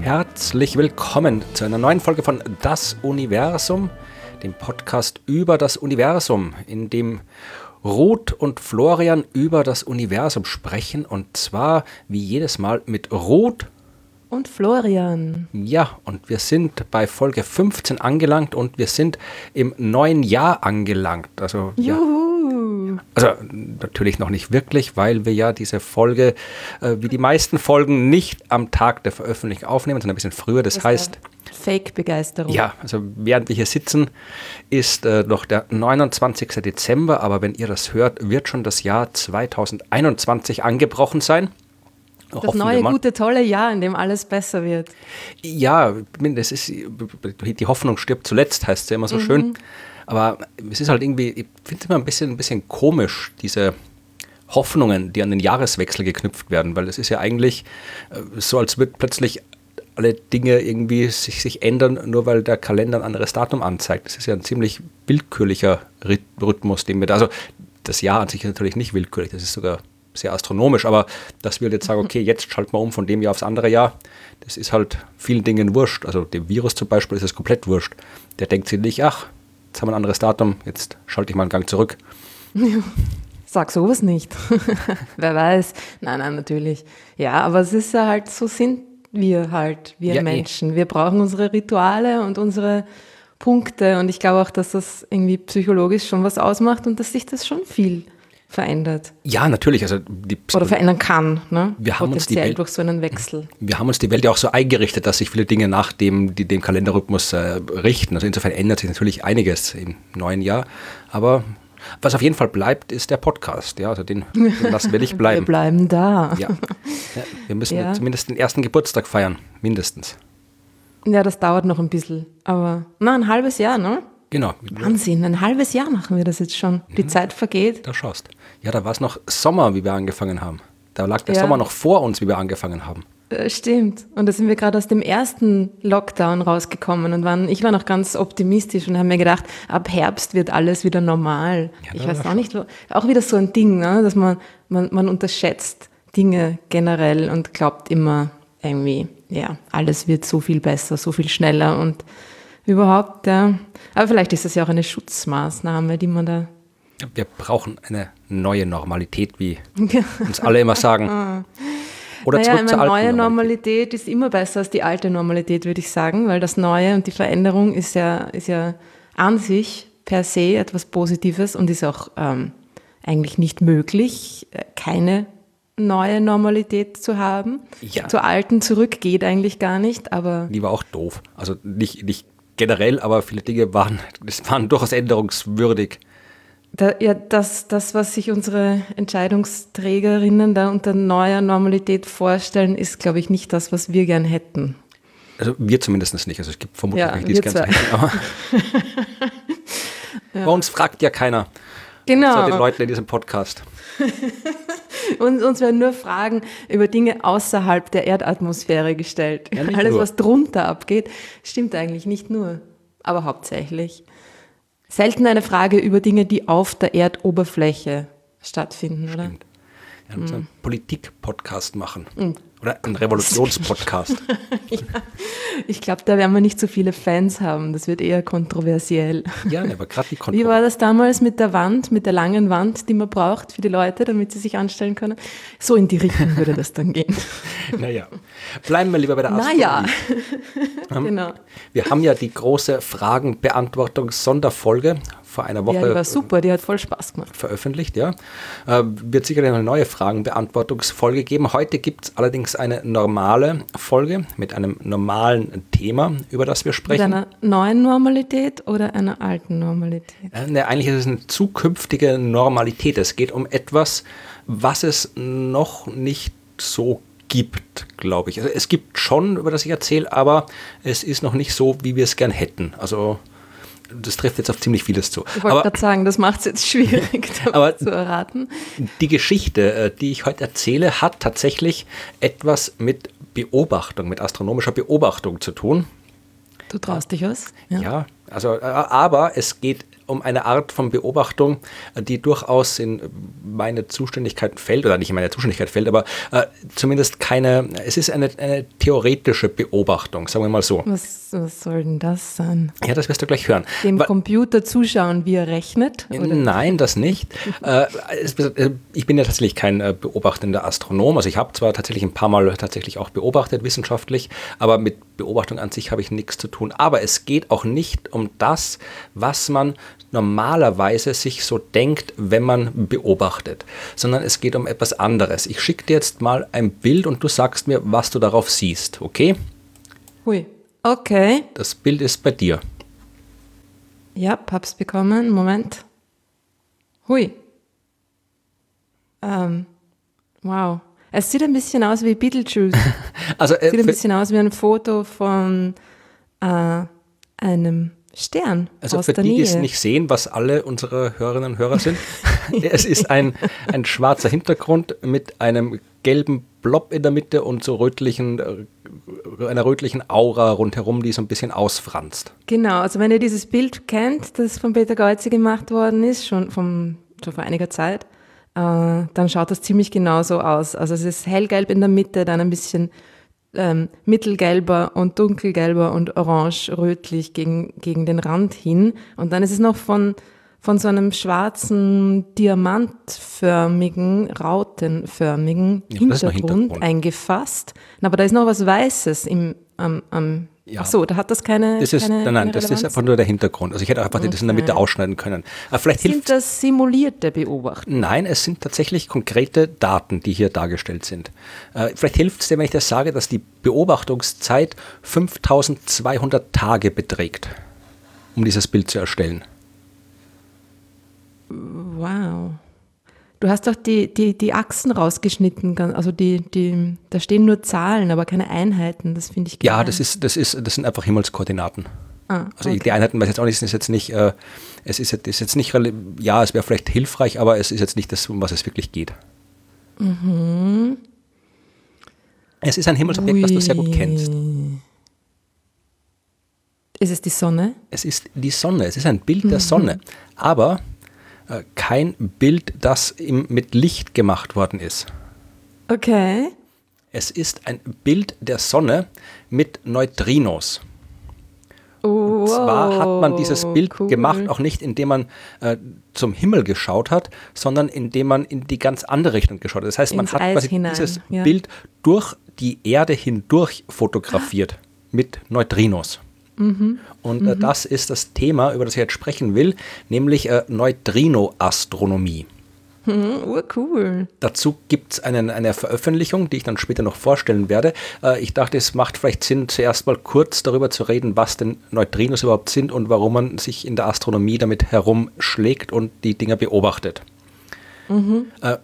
Herzlich willkommen zu einer neuen Folge von Das Universum, dem Podcast über das Universum, in dem Ruth und Florian über das Universum sprechen und zwar wie jedes Mal mit Ruth und Florian. Ja, und wir sind bei Folge 15 angelangt und wir sind im neuen Jahr angelangt. Also, Juhu. Ja, also natürlich noch nicht wirklich, weil wir ja diese Folge, äh, wie die meisten Folgen, nicht am Tag der Veröffentlichung aufnehmen, sondern ein bisschen früher. Das, das heißt. Fake-Begeisterung. Ja, also während wir hier sitzen, ist äh, noch der 29. Dezember, aber wenn ihr das hört, wird schon das Jahr 2021 angebrochen sein. Das neue, gute, tolle Jahr, in dem alles besser wird. Ja, das ist, die Hoffnung stirbt zuletzt, heißt es ja immer so mhm. schön. Aber es ist halt irgendwie, ich finde es immer ein bisschen, ein bisschen komisch, diese Hoffnungen, die an den Jahreswechsel geknüpft werden, weil es ist ja eigentlich äh, so, als würde plötzlich alle Dinge irgendwie sich, sich ändern, nur weil der Kalender ein anderes Datum anzeigt. Das ist ja ein ziemlich willkürlicher Rhythmus, den wir da, also das Jahr an sich ist natürlich nicht willkürlich, das ist sogar sehr astronomisch, aber dass wir jetzt sagen, okay, jetzt schalten wir um von dem Jahr aufs andere Jahr, das ist halt vielen Dingen wurscht. Also dem Virus zum Beispiel ist es komplett wurscht. Der denkt sich nicht, ach, jetzt haben wir ein anderes Datum, jetzt schalte ich mal einen Gang zurück. Sag sowas nicht. Wer weiß. Nein, nein, natürlich. Ja, aber es ist ja halt, so sind wir halt, wir ja, eh. Menschen. Eh. Wir brauchen unsere Rituale und unsere Punkte und ich glaube auch, dass das irgendwie psychologisch schon was ausmacht und dass sich das schon viel verändert. Ja, natürlich. Also Oder verändern kann, ne? Wir haben uns die Welt, durch so einen Wechsel. Wir haben uns die Welt ja auch so eingerichtet, dass sich viele Dinge nach dem, die, dem Kalenderrhythmus äh, richten. Also insofern ändert sich natürlich einiges im neuen Jahr. Aber was auf jeden Fall bleibt, ist der Podcast. Ja, also den, den lassen wir nicht bleiben. wir bleiben da. Ja. ja wir müssen ja. zumindest den ersten Geburtstag feiern, mindestens. Ja, das dauert noch ein bisschen. Aber na, ein halbes Jahr, ne? Genau. Wahnsinn, ein halbes Jahr machen wir das jetzt schon. Die mhm. Zeit vergeht. Da schaust. Ja, da war es noch Sommer, wie wir angefangen haben. Da lag der ja. Sommer noch vor uns, wie wir angefangen haben. Äh, stimmt. Und da sind wir gerade aus dem ersten Lockdown rausgekommen und waren, ich war noch ganz optimistisch und habe mir gedacht, ab Herbst wird alles wieder normal. Ja, ich weiß auch nicht, auch wieder so ein Ding, ne? dass man, man, man unterschätzt Dinge generell und glaubt immer irgendwie, ja, alles wird so viel besser, so viel schneller und überhaupt, ja. Aber vielleicht ist das ja auch eine Schutzmaßnahme, die man da. Wir brauchen eine neue Normalität, wie uns alle immer sagen. Ah. Oder naja, zurück zur alten neue Normalität. Ist immer besser als die alte Normalität, würde ich sagen, weil das Neue und die Veränderung ist ja, ist ja an sich per se etwas Positives und ist auch ähm, eigentlich nicht möglich, äh, keine neue Normalität zu haben. Ja. Zur alten zurück geht eigentlich gar nicht, aber. Die war auch doof. Also nicht, nicht generell, aber viele Dinge waren, das waren durchaus änderungswürdig. Da, ja, das, das, was sich unsere Entscheidungsträgerinnen da unter neuer Normalität vorstellen, ist, glaube ich, nicht das, was wir gern hätten. Also wir zumindest nicht. Also es gibt vermutlich ja, die es gerne hätten, aber ja. bei uns fragt ja keiner. Genau. Außer den Leuten in diesem Podcast. uns, uns werden nur Fragen über Dinge außerhalb der Erdatmosphäre gestellt. Ja, Alles, nur. was drunter abgeht, stimmt eigentlich nicht nur, aber hauptsächlich. Selten eine Frage über Dinge, die auf der Erdoberfläche stattfinden, stimmt. oder? Ja, mhm. einen Politik-Podcast machen. Mhm. Oder ein Revolutionspodcast. ja, ich glaube, da werden wir nicht so viele Fans haben. Das wird eher kontroversiell. Ja, aber gerade die Kontroverse. Wie war das damals mit der Wand, mit der langen Wand, die man braucht für die Leute, damit sie sich anstellen können? So in die Richtung würde das dann gehen. naja, bleiben wir lieber bei der Astronomie. Naja, genau. Wir haben ja die große Fragenbeantwortungs-Sonderfolge vor einer Woche. Ja, die war super, die hat voll Spaß gemacht. Veröffentlicht, ja. Äh, wird sicherlich eine neue Fragenbeantwortungsfolge geben. Heute gibt es allerdings eine normale Folge mit einem normalen Thema, über das wir sprechen. Mit einer neuen Normalität oder einer alten Normalität? Äh, ne, eigentlich ist es eine zukünftige Normalität. Es geht um etwas, was es noch nicht so gibt, glaube ich. Also es gibt schon, über das ich erzähle, aber es ist noch nicht so, wie wir es gern hätten. Also das trifft jetzt auf ziemlich vieles zu. Ich wollte gerade sagen, das macht es jetzt schwierig aber zu erraten. Die Geschichte, äh, die ich heute erzähle, hat tatsächlich etwas mit Beobachtung, mit astronomischer Beobachtung zu tun. Du traust dich was? Ja, ja also, äh, aber es geht um eine Art von Beobachtung, äh, die durchaus in meine Zuständigkeit fällt, oder nicht in meine Zuständigkeit fällt, aber äh, zumindest keine, es ist eine, eine, theoretische Beobachtung, sagen wir mal so. Was, was, soll denn das sein? Ja, das wirst du gleich hören. Dem Weil, Computer zuschauen, wie er rechnet? Oder? Nein, das nicht. äh, ich bin ja tatsächlich kein äh, beobachtender Astronom, also ich habe zwar tatsächlich ein paar Mal tatsächlich auch beobachtet, wissenschaftlich, aber mit Beobachtung an sich habe ich nichts zu tun. Aber es geht auch nicht um das, was man normalerweise sich so denkt, wenn man beobachtet, sondern es geht um etwas anderes. Ich schicke dir jetzt mal ein Bild und du sagst mir, was du darauf siehst, okay? Hui, okay. Das Bild ist bei dir. Ja, hab's bekommen. Moment. Hui. Ähm, wow. Es sieht ein bisschen aus wie Beetlejuice. also, äh, sieht ein bisschen aus wie ein Foto von äh, einem Stern. Also für die, die es nicht sehen, was alle unsere Hörerinnen und Hörer sind, es ist ein, ein schwarzer Hintergrund mit einem gelben Blob in der Mitte und so rötlichen, äh, einer rötlichen Aura rundherum, die so ein bisschen ausfranst. Genau, also wenn ihr dieses Bild kennt, das von Peter Geuze gemacht worden ist, schon, vom, schon vor einiger Zeit, äh, dann schaut das ziemlich genauso aus. Also es ist hellgelb in der Mitte, dann ein bisschen ähm, mittelgelber und dunkelgelber und orange-rötlich gegen, gegen den Rand hin. Und dann ist es noch von, von so einem schwarzen, diamantförmigen, rautenförmigen ja, Hintergrund, Hintergrund, eingefasst. Aber da ist noch was Weißes im, am, am ja. Ach so, da hat das keine. Das ist, keine, nein, nein, das ist einfach nur der Hintergrund. Also ich hätte einfach okay. das in der Mitte ausschneiden können. Aber vielleicht sind hilft, das simulierte Beobachtungen? Nein, es sind tatsächlich konkrete Daten, die hier dargestellt sind. Äh, vielleicht hilft es dir, wenn ich das sage, dass die Beobachtungszeit 5200 Tage beträgt, um dieses Bild zu erstellen. Wow. Du hast doch die, die, die Achsen rausgeschnitten, also die, die, da stehen nur Zahlen, aber keine Einheiten. Das finde ich geil. Ja, das ist, das ist, das sind einfach Himmelskoordinaten. Ah, also okay. die Einheiten weiß ich jetzt auch nicht, ist jetzt nicht, äh, es ist jetzt, ist jetzt nicht, ja, es wäre vielleicht hilfreich, aber es ist jetzt nicht das, um was es wirklich geht. Mhm. Es ist ein Himmelsobjekt, Ui. was du sehr gut kennst. Ist es die Sonne? Es ist die Sonne, es ist ein Bild mhm. der Sonne. Aber äh, kein Bild, das im, mit Licht gemacht worden ist. Okay. Es ist ein Bild der Sonne mit Neutrinos. Oh, Und zwar hat man dieses Bild cool. gemacht, auch nicht indem man äh, zum Himmel geschaut hat, sondern indem man in die ganz andere Richtung geschaut hat. Das heißt, man Ins hat quasi dieses ja. Bild durch die Erde hindurch fotografiert ah. mit Neutrinos. Mhm. Und äh, mhm. das ist das Thema, über das ich jetzt sprechen will, nämlich äh, Neutrinoastronomie. Mhm, cool. Dazu gibt es eine Veröffentlichung, die ich dann später noch vorstellen werde. Äh, ich dachte, es macht vielleicht Sinn, zuerst mal kurz darüber zu reden, was denn Neutrinos überhaupt sind und warum man sich in der Astronomie damit herumschlägt und die Dinger beobachtet. Mhm. Äh,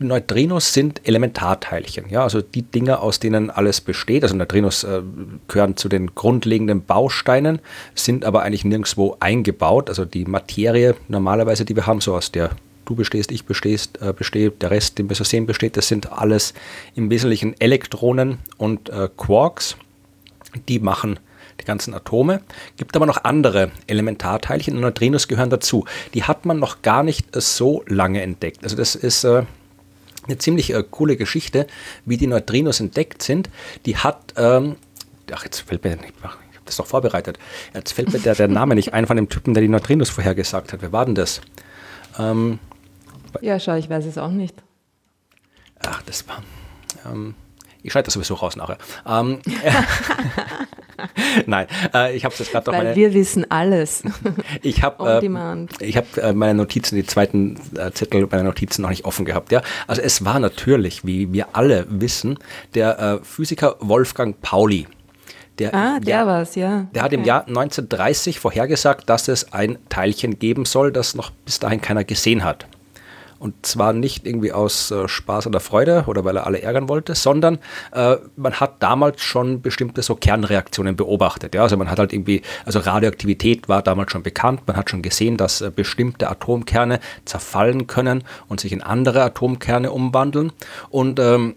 Neutrinos sind Elementarteilchen, ja, also die Dinge, aus denen alles besteht. Also Neutrinos äh, gehören zu den grundlegenden Bausteinen, sind aber eigentlich nirgendwo eingebaut. Also die Materie normalerweise, die wir haben, so aus der du bestehst, ich bestehst, äh, besteht, der Rest, den wir so sehen, besteht, das sind alles im Wesentlichen Elektronen und äh, Quarks. Die machen die ganzen Atome. Gibt aber noch andere Elementarteilchen und Neutrinos gehören dazu. Die hat man noch gar nicht so lange entdeckt. Also das ist äh, eine ziemlich äh, coole Geschichte, wie die Neutrinos entdeckt sind. Die hat, ähm, ach, jetzt fällt mir, ich habe das doch vorbereitet, jetzt fällt mir der, der Name nicht ein von dem Typen, der die Neutrinos vorhergesagt hat. Wer war denn das? Ähm, ja, schau, ich weiß es auch nicht. Ach, das war. Ähm, ich schneide das sowieso raus nachher. Ähm, Nein, äh, ich habe es jetzt gerade noch Weil wir wissen alles. ich habe äh, hab, äh, meine Notizen, die zweiten äh, Zettel meiner Notizen noch nicht offen gehabt. Ja? Also es war natürlich, wie wir alle wissen, der äh, Physiker Wolfgang Pauli. Der, ah, der, der es, ja. Der hat im Jahr 1930 vorhergesagt, dass es ein Teilchen geben soll, das noch bis dahin keiner gesehen hat. Und zwar nicht irgendwie aus äh, Spaß oder Freude oder weil er alle ärgern wollte, sondern äh, man hat damals schon bestimmte so Kernreaktionen beobachtet. Ja? Also man hat halt irgendwie, also Radioaktivität war damals schon bekannt, man hat schon gesehen, dass äh, bestimmte Atomkerne zerfallen können und sich in andere Atomkerne umwandeln. Und ähm,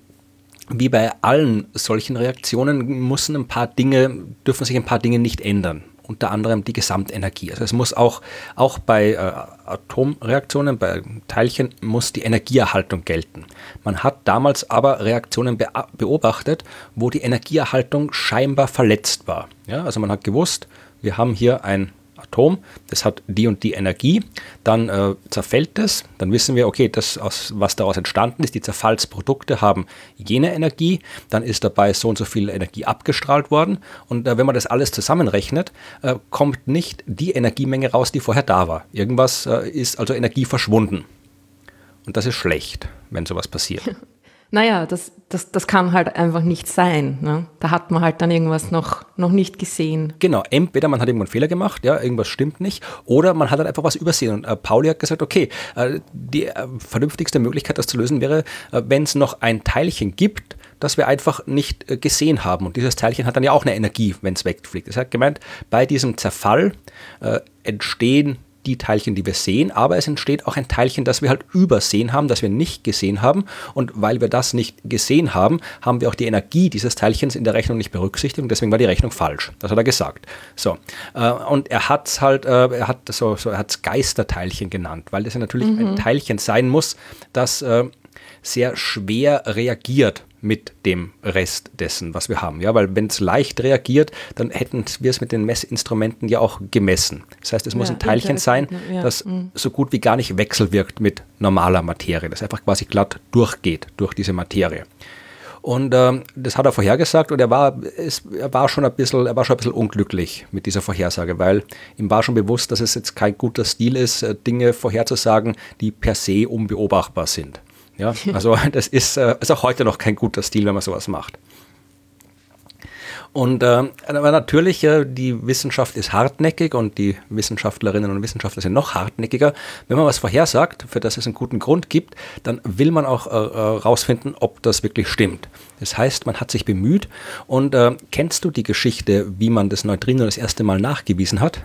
wie bei allen solchen Reaktionen müssen ein paar Dinge, dürfen sich ein paar Dinge nicht ändern. Unter anderem die Gesamtenergie. Also es muss auch, auch bei äh, Atomreaktionen, bei Teilchen, muss die Energieerhaltung gelten. Man hat damals aber Reaktionen be beobachtet, wo die Energieerhaltung scheinbar verletzt war. Ja, also man hat gewusst, wir haben hier ein Atom, das hat die und die Energie, dann äh, zerfällt es, dann wissen wir, okay, das, aus, was daraus entstanden ist, die Zerfallsprodukte haben jene Energie, dann ist dabei so und so viel Energie abgestrahlt worden und äh, wenn man das alles zusammenrechnet, äh, kommt nicht die Energiemenge raus, die vorher da war. Irgendwas äh, ist also Energie verschwunden. Und das ist schlecht, wenn sowas passiert. Naja, das, das, das kann halt einfach nicht sein. Ne? Da hat man halt dann irgendwas noch, noch nicht gesehen. Genau, entweder man hat irgendwann einen Fehler gemacht, ja, irgendwas stimmt nicht, oder man hat halt einfach was übersehen. Und äh, Pauli hat gesagt, okay, äh, die äh, vernünftigste Möglichkeit, das zu lösen, wäre, äh, wenn es noch ein Teilchen gibt, das wir einfach nicht äh, gesehen haben. Und dieses Teilchen hat dann ja auch eine Energie, wenn es wegfliegt. Das hat gemeint, bei diesem Zerfall äh, entstehen die Teilchen, die wir sehen, aber es entsteht auch ein Teilchen, das wir halt übersehen haben, das wir nicht gesehen haben. Und weil wir das nicht gesehen haben, haben wir auch die Energie dieses Teilchens in der Rechnung nicht berücksichtigt und deswegen war die Rechnung falsch. Das hat er gesagt. So. Äh, und er hat es halt, äh, er hat so, so er hat's Geisterteilchen genannt, weil das ja natürlich mhm. ein Teilchen sein muss, das äh, sehr schwer reagiert mit dem Rest dessen, was wir haben. Ja, weil wenn es leicht reagiert, dann hätten wir es mit den Messinstrumenten ja auch gemessen. Das heißt, es muss ja, ein Teilchen sein, ja. das mhm. so gut wie gar nicht wechselwirkt mit normaler Materie, das einfach quasi glatt durchgeht durch diese Materie. Und ähm, das hat er vorhergesagt und er war, es, er, war schon ein bisschen, er war schon ein bisschen unglücklich mit dieser Vorhersage, weil ihm war schon bewusst, dass es jetzt kein guter Stil ist, äh, Dinge vorherzusagen, die per se unbeobachtbar sind. Ja, also das ist, äh, ist auch heute noch kein guter Stil, wenn man sowas macht. Und äh, aber natürlich, äh, die Wissenschaft ist hartnäckig und die Wissenschaftlerinnen und Wissenschaftler sind noch hartnäckiger. Wenn man was vorhersagt, für das es einen guten Grund gibt, dann will man auch herausfinden, äh, äh ob das wirklich stimmt. Das heißt, man hat sich bemüht. Und äh, kennst du die Geschichte, wie man das Neutrino das erste Mal nachgewiesen hat?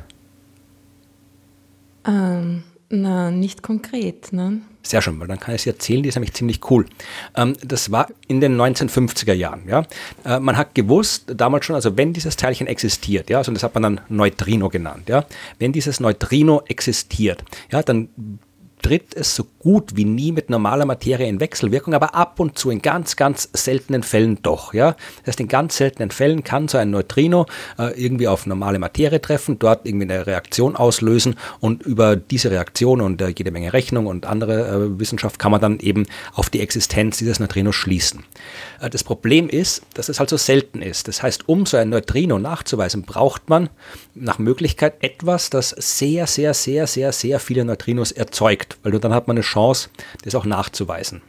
Ähm, na, nicht konkret, ne? Sehr schön, weil dann kann ich es erzählen, die ist nämlich ziemlich cool. Ähm, das war in den 1950er Jahren. Ja? Äh, man hat gewusst, damals schon, also wenn dieses Teilchen existiert, ja, also das hat man dann Neutrino genannt, ja, wenn dieses Neutrino existiert, ja, dann tritt es so gut wie nie mit normaler Materie in Wechselwirkung, aber ab und zu in ganz, ganz seltenen Fällen doch. Ja? Das heißt, in ganz seltenen Fällen kann so ein Neutrino äh, irgendwie auf normale Materie treffen, dort irgendwie eine Reaktion auslösen und über diese Reaktion und äh, jede Menge Rechnung und andere äh, Wissenschaft kann man dann eben auf die Existenz dieses Neutrinos schließen. Äh, das Problem ist, dass es halt so selten ist. Das heißt, um so ein Neutrino nachzuweisen, braucht man nach Möglichkeit etwas, das sehr, sehr, sehr, sehr, sehr viele Neutrinos erzeugt, weil dann hat man eine Chance, das auch nachzuweisen.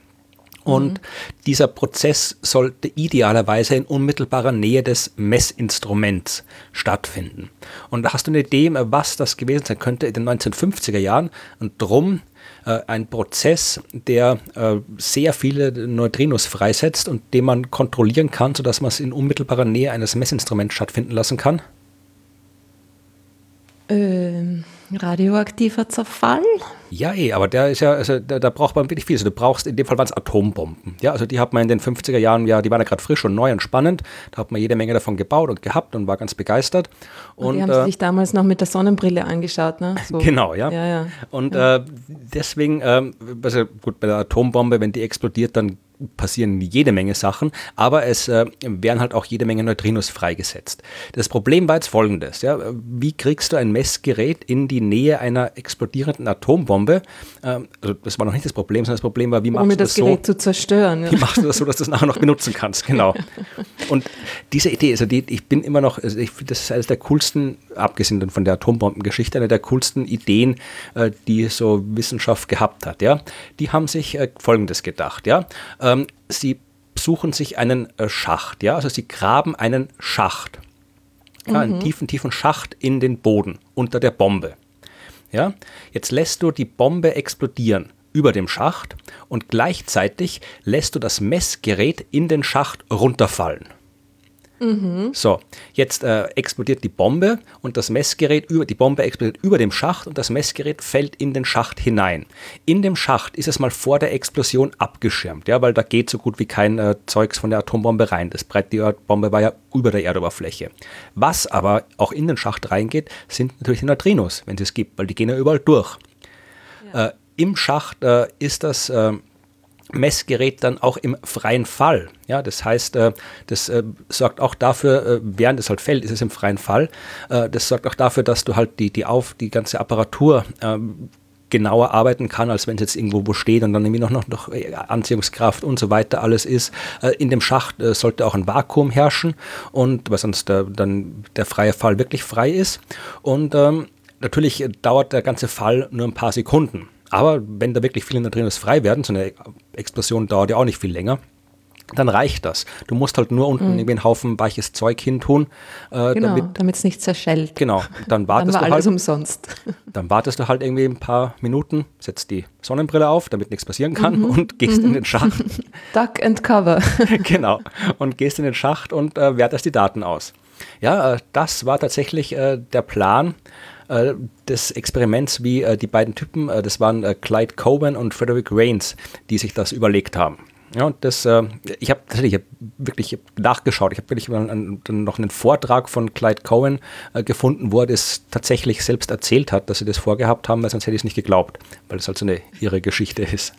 Und mhm. dieser Prozess sollte idealerweise in unmittelbarer Nähe des Messinstruments stattfinden. Und da hast du eine Idee, was das gewesen sein könnte in den 1950er Jahren. Und drum äh, ein Prozess, der äh, sehr viele Neutrinos freisetzt und den man kontrollieren kann, sodass man es in unmittelbarer Nähe eines Messinstruments stattfinden lassen kann? Ähm, radioaktiver Zerfall? Ja, eh, aber der ist ja, also da, da, braucht man wirklich viel. Also du brauchst, in dem Fall waren es Atombomben. Ja, also die hat man in den 50er Jahren, ja, die waren ja gerade frisch und neu und spannend. Da hat man jede Menge davon gebaut und gehabt und war ganz begeistert. Und, und die haben äh, sich damals noch mit der Sonnenbrille angeschaut, ne? So. Genau, ja. ja, ja. Und ja. Äh, deswegen, äh, also gut, bei der Atombombe, wenn die explodiert, dann passieren jede Menge Sachen, aber es äh, werden halt auch jede Menge Neutrinos freigesetzt. Das Problem war jetzt folgendes, ja, wie kriegst du ein Messgerät in die Nähe einer explodierenden Atombombe? Ähm, also das war noch nicht das Problem, sondern das Problem war, wie machst Ohne du das, das Gerät so, zu zerstören. Ja. Wie machst du das so, dass du es nachher noch benutzen kannst, genau. Und diese Idee, also die, ich bin immer noch, also ich finde, das ist eines der coolsten, abgesehen von der Atombombengeschichte, eine der coolsten Ideen, äh, die so Wissenschaft gehabt hat, ja. Die haben sich äh, Folgendes gedacht, ja ähm, sie suchen sich einen äh, Schacht, ja, also sie graben einen Schacht, ja, mhm. einen tiefen, tiefen Schacht in den Boden unter der Bombe. Ja, jetzt lässt du die Bombe explodieren über dem Schacht und gleichzeitig lässt du das Messgerät in den Schacht runterfallen. Mhm. So, jetzt äh, explodiert die Bombe und das Messgerät über die Bombe explodiert über dem Schacht und das Messgerät fällt in den Schacht hinein. In dem Schacht ist es mal vor der Explosion abgeschirmt, ja, weil da geht so gut wie kein äh, Zeugs von der Atombombe rein. Das Brett die Bombe war ja über der Erdoberfläche. Was aber auch in den Schacht reingeht, sind natürlich die Neutrinos, wenn es es gibt, weil die gehen ja überall durch. Ja. Äh, Im Schacht äh, ist das äh, Messgerät dann auch im freien Fall. Ja, das heißt, äh, das äh, sorgt auch dafür, äh, während es halt fällt, ist es im freien Fall. Äh, das sorgt auch dafür, dass du halt die, die auf, die ganze Apparatur ähm, genauer arbeiten kann, als wenn es jetzt irgendwo wo steht und dann irgendwie noch, noch, noch äh, Anziehungskraft und so weiter alles ist. Äh, in dem Schacht sollte auch ein Vakuum herrschen und weil sonst der, dann der freie Fall wirklich frei ist. Und ähm, natürlich dauert der ganze Fall nur ein paar Sekunden. Aber wenn da wirklich viele Neutrinos frei werden, so eine Explosion dauert ja auch nicht viel länger, dann reicht das. Du musst halt nur unten mhm. irgendwie einen Haufen weiches Zeug hintun. Äh, genau, damit es nicht zerschellt. Genau, dann wartest dann war du alles halt, umsonst. Dann wartest du halt irgendwie ein paar Minuten, setzt die Sonnenbrille auf, damit nichts passieren kann mhm. und gehst mhm. in den Schacht. Duck and cover. genau, und gehst in den Schacht und äh, wertest die Daten aus. Ja, äh, das war tatsächlich äh, der Plan äh, des Experiments, wie äh, die beiden Typen, äh, das waren Clyde Coben und Frederick Rains, die sich das überlegt haben. Ja, und das, äh, ich habe tatsächlich hab wirklich nachgeschaut. Ich habe wirklich einen, noch einen Vortrag von Clyde Cohen äh, gefunden, wo er das tatsächlich selbst erzählt hat, dass sie das vorgehabt haben, weil sonst hätte ich es nicht geglaubt, weil das halt so eine ihre Geschichte ist.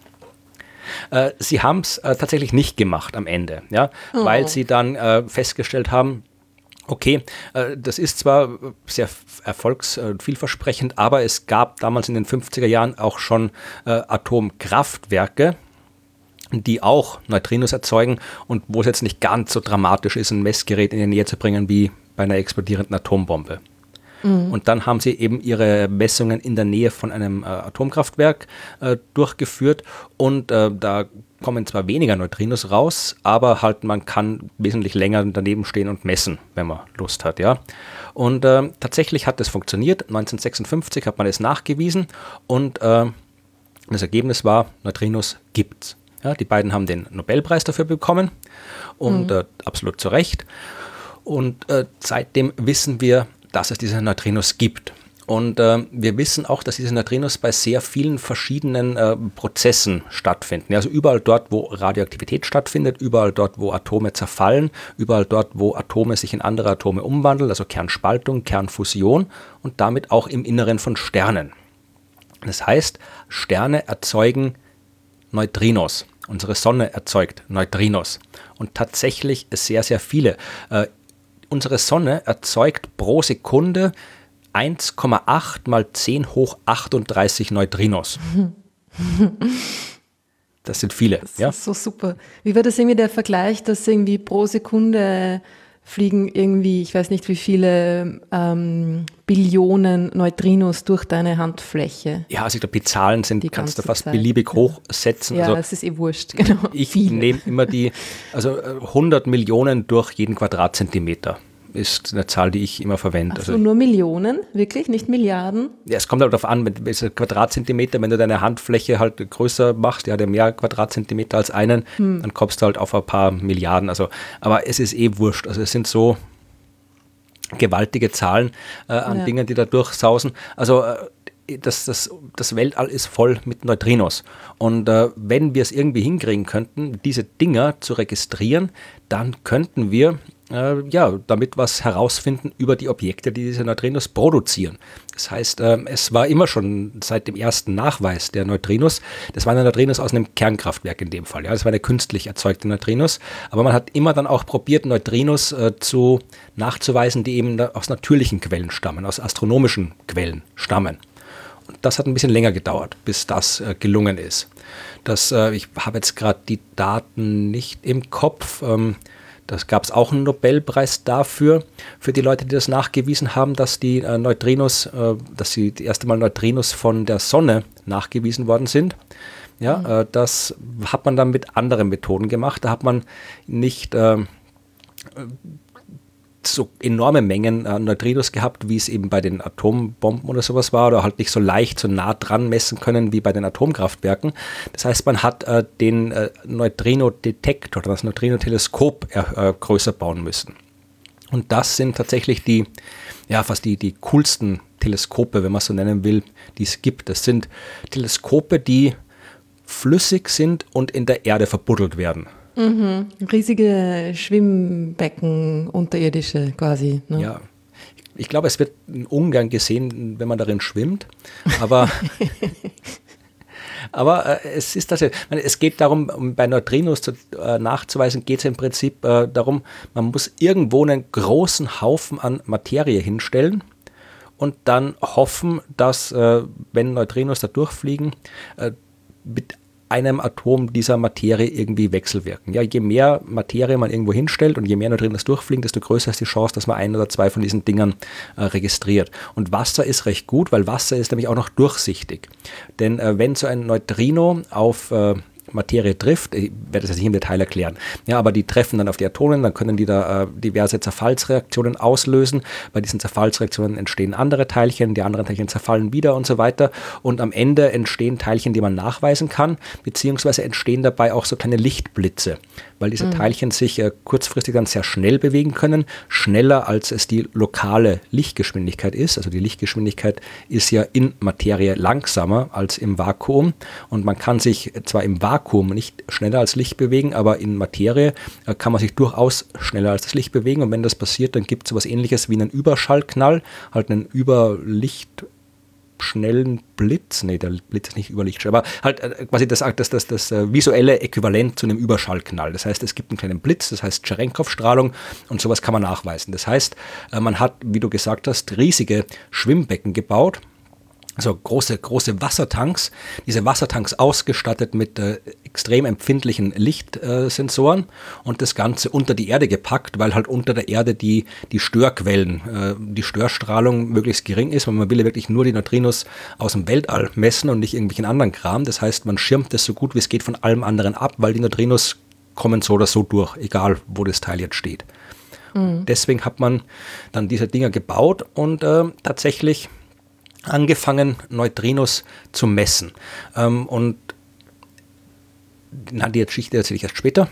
Äh, sie haben es tatsächlich nicht gemacht am Ende, ja, oh. weil sie dann festgestellt haben, Okay, äh, das ist zwar sehr erfolgs- und vielversprechend, aber es gab damals in den 50er Jahren auch schon äh, Atomkraftwerke, die auch Neutrinos erzeugen und wo es jetzt nicht ganz so dramatisch ist, ein Messgerät in die Nähe zu bringen wie bei einer explodierenden Atombombe. Mhm. Und dann haben sie eben ihre Messungen in der Nähe von einem äh, Atomkraftwerk äh, durchgeführt und äh, da kommen zwar weniger Neutrinos raus, aber halt man kann wesentlich länger daneben stehen und messen, wenn man Lust hat, ja. Und äh, tatsächlich hat es funktioniert. 1956 hat man es nachgewiesen und äh, das Ergebnis war, Neutrinos gibt's. Ja, die beiden haben den Nobelpreis dafür bekommen und mhm. äh, absolut zu Recht. Und äh, seitdem wissen wir, dass es diese Neutrinos gibt. Und äh, wir wissen auch, dass diese Neutrinos bei sehr vielen verschiedenen äh, Prozessen stattfinden. Also überall dort, wo Radioaktivität stattfindet, überall dort, wo Atome zerfallen, überall dort, wo Atome sich in andere Atome umwandeln, also Kernspaltung, Kernfusion und damit auch im Inneren von Sternen. Das heißt, Sterne erzeugen Neutrinos. Unsere Sonne erzeugt Neutrinos. Und tatsächlich sehr, sehr viele. Äh, unsere Sonne erzeugt pro Sekunde 1,8 mal 10 hoch 38 Neutrinos. Das sind viele. Das ja? ist so super. Wie war das irgendwie der Vergleich, dass irgendwie pro Sekunde fliegen irgendwie, ich weiß nicht wie viele ähm, Billionen Neutrinos durch deine Handfläche. Ja, also ich glaube, die Zahlen sind, die kannst du fast Zeit. beliebig hochsetzen. Ja, also das ist eh wurscht, genau. Ich nehme immer die, also 100 äh, Millionen durch jeden Quadratzentimeter ist eine Zahl, die ich immer verwende. Ach so, also, nur Millionen, wirklich, nicht Milliarden? Ja, es kommt halt darauf an, wenn Quadratzentimeter, wenn du deine Handfläche halt größer machst, ja, der mehr Quadratzentimeter als einen, hm. dann kommst du halt auf ein paar Milliarden. Also, aber es ist eh wurscht. Also es sind so gewaltige Zahlen äh, an ja. Dingen, die da durchsausen. Also äh, das, das, das Weltall ist voll mit Neutrinos. Und äh, wenn wir es irgendwie hinkriegen könnten, diese Dinger zu registrieren, dann könnten wir äh, ja, damit was herausfinden über die Objekte, die diese Neutrinos produzieren. Das heißt, äh, es war immer schon seit dem ersten Nachweis der Neutrinos, das waren Neutrinos aus einem Kernkraftwerk in dem Fall, ja, das waren künstlich erzeugte Neutrinos, aber man hat immer dann auch probiert, Neutrinos äh, zu nachzuweisen, die eben aus natürlichen Quellen stammen, aus astronomischen Quellen stammen. Und das hat ein bisschen länger gedauert, bis das äh, gelungen ist. Das, äh, ich habe jetzt gerade die Daten nicht im Kopf. Ähm, das gab es auch einen Nobelpreis dafür, für die Leute, die das nachgewiesen haben, dass die äh, Neutrinos, äh, dass sie das erste Mal Neutrinos von der Sonne nachgewiesen worden sind. Ja, mhm. äh, das hat man dann mit anderen Methoden gemacht. Da hat man nicht äh, so enorme Mengen äh, Neutrinos gehabt, wie es eben bei den Atombomben oder sowas war, oder halt nicht so leicht, so nah dran messen können wie bei den Atomkraftwerken. Das heißt, man hat äh, den äh, Neutrino-Detektor, das Neutrino-Teleskop äh, größer bauen müssen. Und das sind tatsächlich die, ja, fast die, die coolsten Teleskope, wenn man so nennen will, die es gibt. Das sind Teleskope, die flüssig sind und in der Erde verbuddelt werden. Mhm. Riesige Schwimmbecken, unterirdische quasi. Ne? Ja. Ich glaube, es wird in Ungarn gesehen, wenn man darin schwimmt. Aber Aber äh, es ist das, es geht darum, um bei Neutrinos zu, äh, nachzuweisen, geht es im Prinzip äh, darum, man muss irgendwo einen großen Haufen an Materie hinstellen und dann hoffen, dass, äh, wenn Neutrinos da durchfliegen, äh, mit einem Atom dieser Materie irgendwie wechselwirken. Ja, je mehr Materie man irgendwo hinstellt und je mehr Neutrinos durchfliegen, desto größer ist die Chance, dass man ein oder zwei von diesen Dingern äh, registriert. Und Wasser ist recht gut, weil Wasser ist nämlich auch noch durchsichtig. Denn äh, wenn so ein Neutrino auf äh, Materie trifft. Ich werde das jetzt nicht im Detail erklären. Ja, aber die treffen dann auf die Atomen, dann können die da äh, diverse Zerfallsreaktionen auslösen. Bei diesen Zerfallsreaktionen entstehen andere Teilchen, die anderen Teilchen zerfallen wieder und so weiter. Und am Ende entstehen Teilchen, die man nachweisen kann, beziehungsweise entstehen dabei auch so kleine Lichtblitze weil diese mhm. Teilchen sich äh, kurzfristig dann sehr schnell bewegen können, schneller als es die lokale Lichtgeschwindigkeit ist. Also die Lichtgeschwindigkeit ist ja in Materie langsamer als im Vakuum und man kann sich zwar im Vakuum nicht schneller als Licht bewegen, aber in Materie äh, kann man sich durchaus schneller als das Licht bewegen und wenn das passiert, dann gibt es so etwas ähnliches wie einen Überschallknall, halt einen Überlicht schnellen Blitz, nee, der Blitz ist nicht überlichtschnell, aber halt äh, quasi das, das, das, das äh, visuelle Äquivalent zu einem Überschallknall. Das heißt, es gibt einen kleinen Blitz, das heißt Cherenkov-Strahlung und sowas kann man nachweisen. Das heißt, äh, man hat, wie du gesagt hast, riesige Schwimmbecken gebaut also große, große Wassertanks, diese Wassertanks ausgestattet mit äh, extrem empfindlichen Lichtsensoren äh, und das Ganze unter die Erde gepackt, weil halt unter der Erde die, die Störquellen, äh, die Störstrahlung möglichst gering ist, weil man will ja wirklich nur die Neutrinos aus dem Weltall messen und nicht irgendwelchen anderen Kram. Das heißt, man schirmt das so gut wie es geht von allem anderen ab, weil die Neutrinos kommen so oder so durch, egal wo das Teil jetzt steht. Mhm. Deswegen hat man dann diese Dinger gebaut und äh, tatsächlich angefangen, Neutrinos zu messen. Ähm, und na, die Geschichte erzähle ich erst später.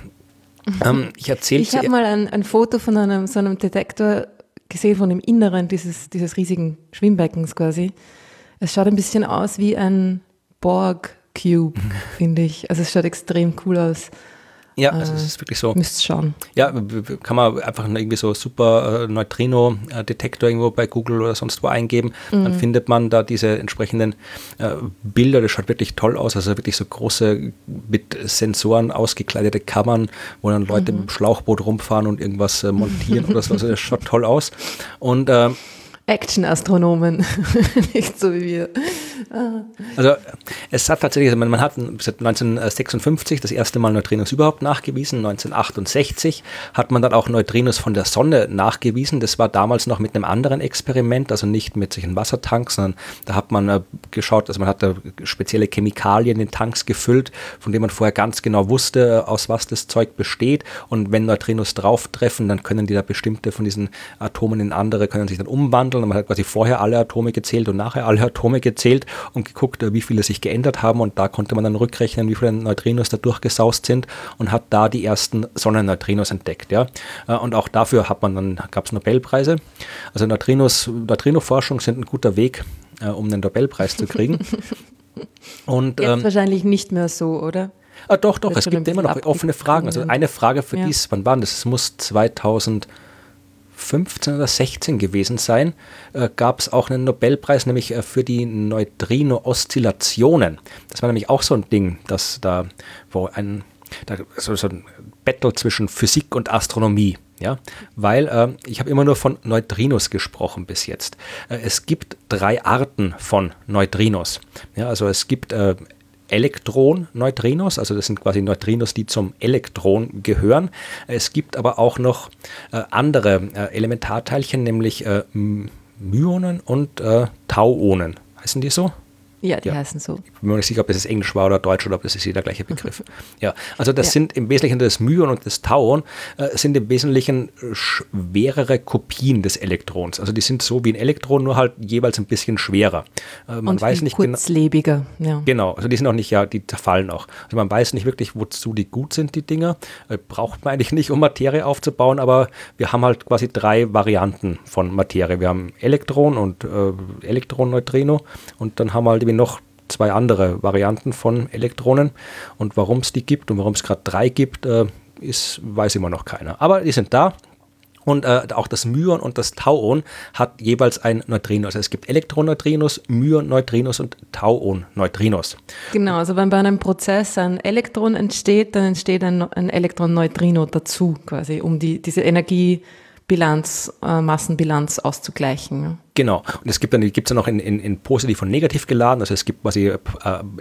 Ähm, ich ich habe mal ein, ein, Foto von einem, so einem Detektor gesehen, von dem Inneren dieses, dieses riesigen Schwimmbeckens quasi. Es schaut ein bisschen aus wie ein Borg-Cube, finde ich. Also es schaut extrem cool aus. Ja, also es ist wirklich so. Müsst schauen. Ja, kann man einfach irgendwie so super äh, Neutrino-Detektor irgendwo bei Google oder sonst wo eingeben. Mhm. Dann findet man da diese entsprechenden äh, Bilder. Das schaut wirklich toll aus. Also wirklich so große mit Sensoren ausgekleidete Kammern, wo dann Leute mhm. mit dem Schlauchboot rumfahren und irgendwas äh, montieren oder so. Also das schaut toll aus. Und äh, Action-Astronomen, nicht so wie wir. Also es hat tatsächlich, also man, man, hat seit 1956 das erste Mal Neutrinos überhaupt nachgewiesen, 1968 hat man dann auch Neutrinos von der Sonne nachgewiesen. Das war damals noch mit einem anderen Experiment, also nicht mit solchen Wassertanks, sondern da hat man äh, geschaut, also man hat da spezielle Chemikalien in Tanks gefüllt, von denen man vorher ganz genau wusste, aus was das Zeug besteht. Und wenn Neutrinos drauftreffen, dann können die da bestimmte von diesen Atomen in andere, können sich dann umwandeln Und man hat quasi vorher alle Atome gezählt und nachher alle Atome gezählt und geguckt, wie viele sich geändert haben und da konnte man dann rückrechnen, wie viele Neutrinos da durchgesaust sind und hat da die ersten Sonnenneutrinos entdeckt. Ja? Äh, und auch dafür hat man dann, gab es Nobelpreise. Also Neutrinos, Neutrino-Forschung sind ein guter Weg, äh, um einen Nobelpreis zu kriegen. Und, Jetzt ähm, wahrscheinlich nicht mehr so, oder? Ah, doch, doch, es gibt immer noch offene Fragen. Also eine Frage für ja. dies, wann war das? Es muss 2000 15 oder 16 gewesen sein, äh, gab es auch einen Nobelpreis, nämlich äh, für die Neutrino-Oszillationen. Das war nämlich auch so ein Ding, dass da, wo ein, da, so, so ein Battle zwischen Physik und Astronomie. Ja, weil äh, ich habe immer nur von Neutrinos gesprochen bis jetzt. Äh, es gibt drei Arten von Neutrinos. Ja, also es gibt äh, Elektron-Neutrinos, also das sind quasi Neutrinos, die zum Elektron gehören. Es gibt aber auch noch äh, andere äh, Elementarteilchen, nämlich äh, Myonen und äh, Tauonen. Heißen die so? Ja, die ja. heißen so. Ich bin mir nicht sicher, ob das Englisch war oder Deutsch oder ob das ist jeder gleiche Begriff. ja, also das ja. sind im Wesentlichen das Myon und das Tauon äh, sind im Wesentlichen schwerere Kopien des Elektrons. Also die sind so wie ein Elektron, nur halt jeweils ein bisschen schwerer. Äh, man und weiß nicht kurzlebiger. Ja. Genau, also die sind auch nicht, ja, die zerfallen auch. Also man weiß nicht wirklich, wozu die gut sind, die Dinger. Äh, braucht man eigentlich nicht, um Materie aufzubauen, aber wir haben halt quasi drei Varianten von Materie. Wir haben Elektron und äh, Elektron-Neutrino und dann haben wir halt irgendwie noch zwei andere Varianten von Elektronen. Und warum es die gibt und warum es gerade drei gibt, äh, ist, weiß immer noch keiner. Aber die sind da. Und äh, auch das Myon und das Tauon hat jeweils ein Neutrino. Also es gibt Elektroneutrinos, Myon-Neutrinos und Tauon-Neutrinos. Genau, also wenn bei einem Prozess ein Elektron entsteht, dann entsteht ein, ein Elektron-Neutrino dazu quasi, um die, diese Energie Bilanz, äh, Massenbilanz auszugleichen. Genau. Und es gibt dann, gibt es dann auch in, in, in, positiv und negativ geladen. Also es gibt quasi äh,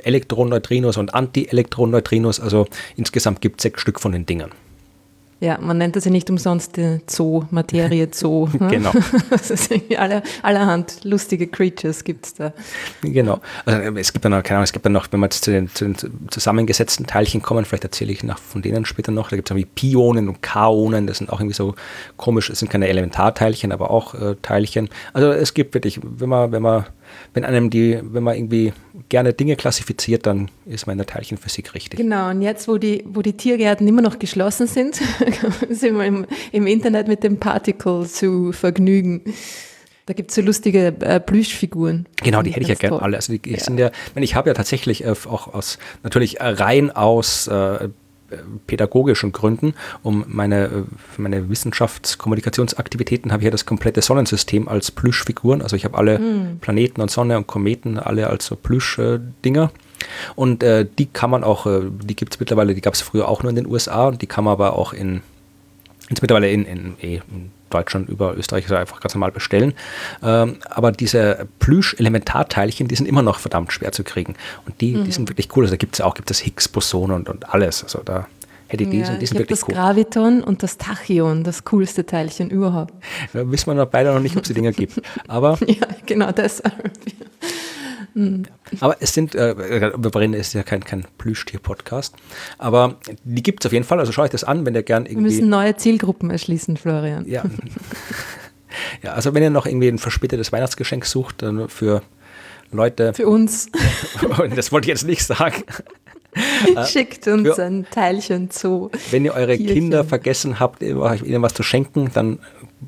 Elektroneutrinos und Anti-Elektroneutrinos. Also insgesamt gibt es sechs Stück von den Dingern. Ja, man nennt das ja nicht umsonst die Zoo. Ne? genau. das ist alle, allerhand lustige Creatures gibt es da. Genau. Also es gibt dann noch, keine Ahnung, es gibt dann noch, wenn wir jetzt zu den, zu den zusammengesetzten Teilchen kommen, vielleicht erzähle ich noch von denen später noch, da gibt es irgendwie Pionen und Kaonen, das sind auch irgendwie so komisch, das sind keine Elementarteilchen, aber auch äh, Teilchen. Also es gibt wirklich, wenn man, wenn man wenn einem die, wenn man irgendwie gerne Dinge klassifiziert, dann ist man in der Teilchenphysik richtig. Genau, und jetzt, wo die, wo die Tiergärten immer noch geschlossen sind, sind wir im, im Internet mit dem Particle zu vergnügen. Da gibt es so lustige äh, Plüschfiguren. Genau, die hätte ich ja gerne alle. Also die, ja. sind ja, ich habe ja tatsächlich äh, auch aus, natürlich rein aus äh, pädagogischen Gründen, um meine, für meine Wissenschaftskommunikationsaktivitäten habe ich ja das komplette Sonnensystem als Plüschfiguren. Also ich habe alle mm. Planeten und Sonne und Kometen alle als so Plüschdinger. Und äh, die kann man auch, äh, die gibt es mittlerweile, die gab es früher auch nur in den USA und die kann man aber auch in, jetzt mittlerweile in, in, eh, in Deutschland über Österreich also einfach ganz normal bestellen. Ähm, aber diese Plüsch-Elementarteilchen, die sind immer noch verdammt schwer zu kriegen. Und die, mhm. die sind wirklich cool. Also da gibt es auch gibt es Higgs-Boson und, und alles. Also da hätte ich ja, die sind wirklich das cool. Das Graviton und das Tachyon, das coolste Teilchen überhaupt. Da wissen wir noch beide noch nicht, ob es die Dinger gibt. Aber ja, genau deshalb. Mhm. Aber es sind, äh, Brennen ist ja kein, kein Plüschtier-Podcast, aber die gibt es auf jeden Fall, also schaut euch das an, wenn ihr gern irgendwie... Wir müssen neue Zielgruppen erschließen, Florian. Ja. ja, also wenn ihr noch irgendwie ein verspätetes Weihnachtsgeschenk sucht, dann für Leute... Für uns. das wollte ich jetzt nicht sagen. Schickt uns für, ein Teilchen zu. Wenn ihr eure Tierchen. Kinder vergessen habt, ihnen was zu schenken, dann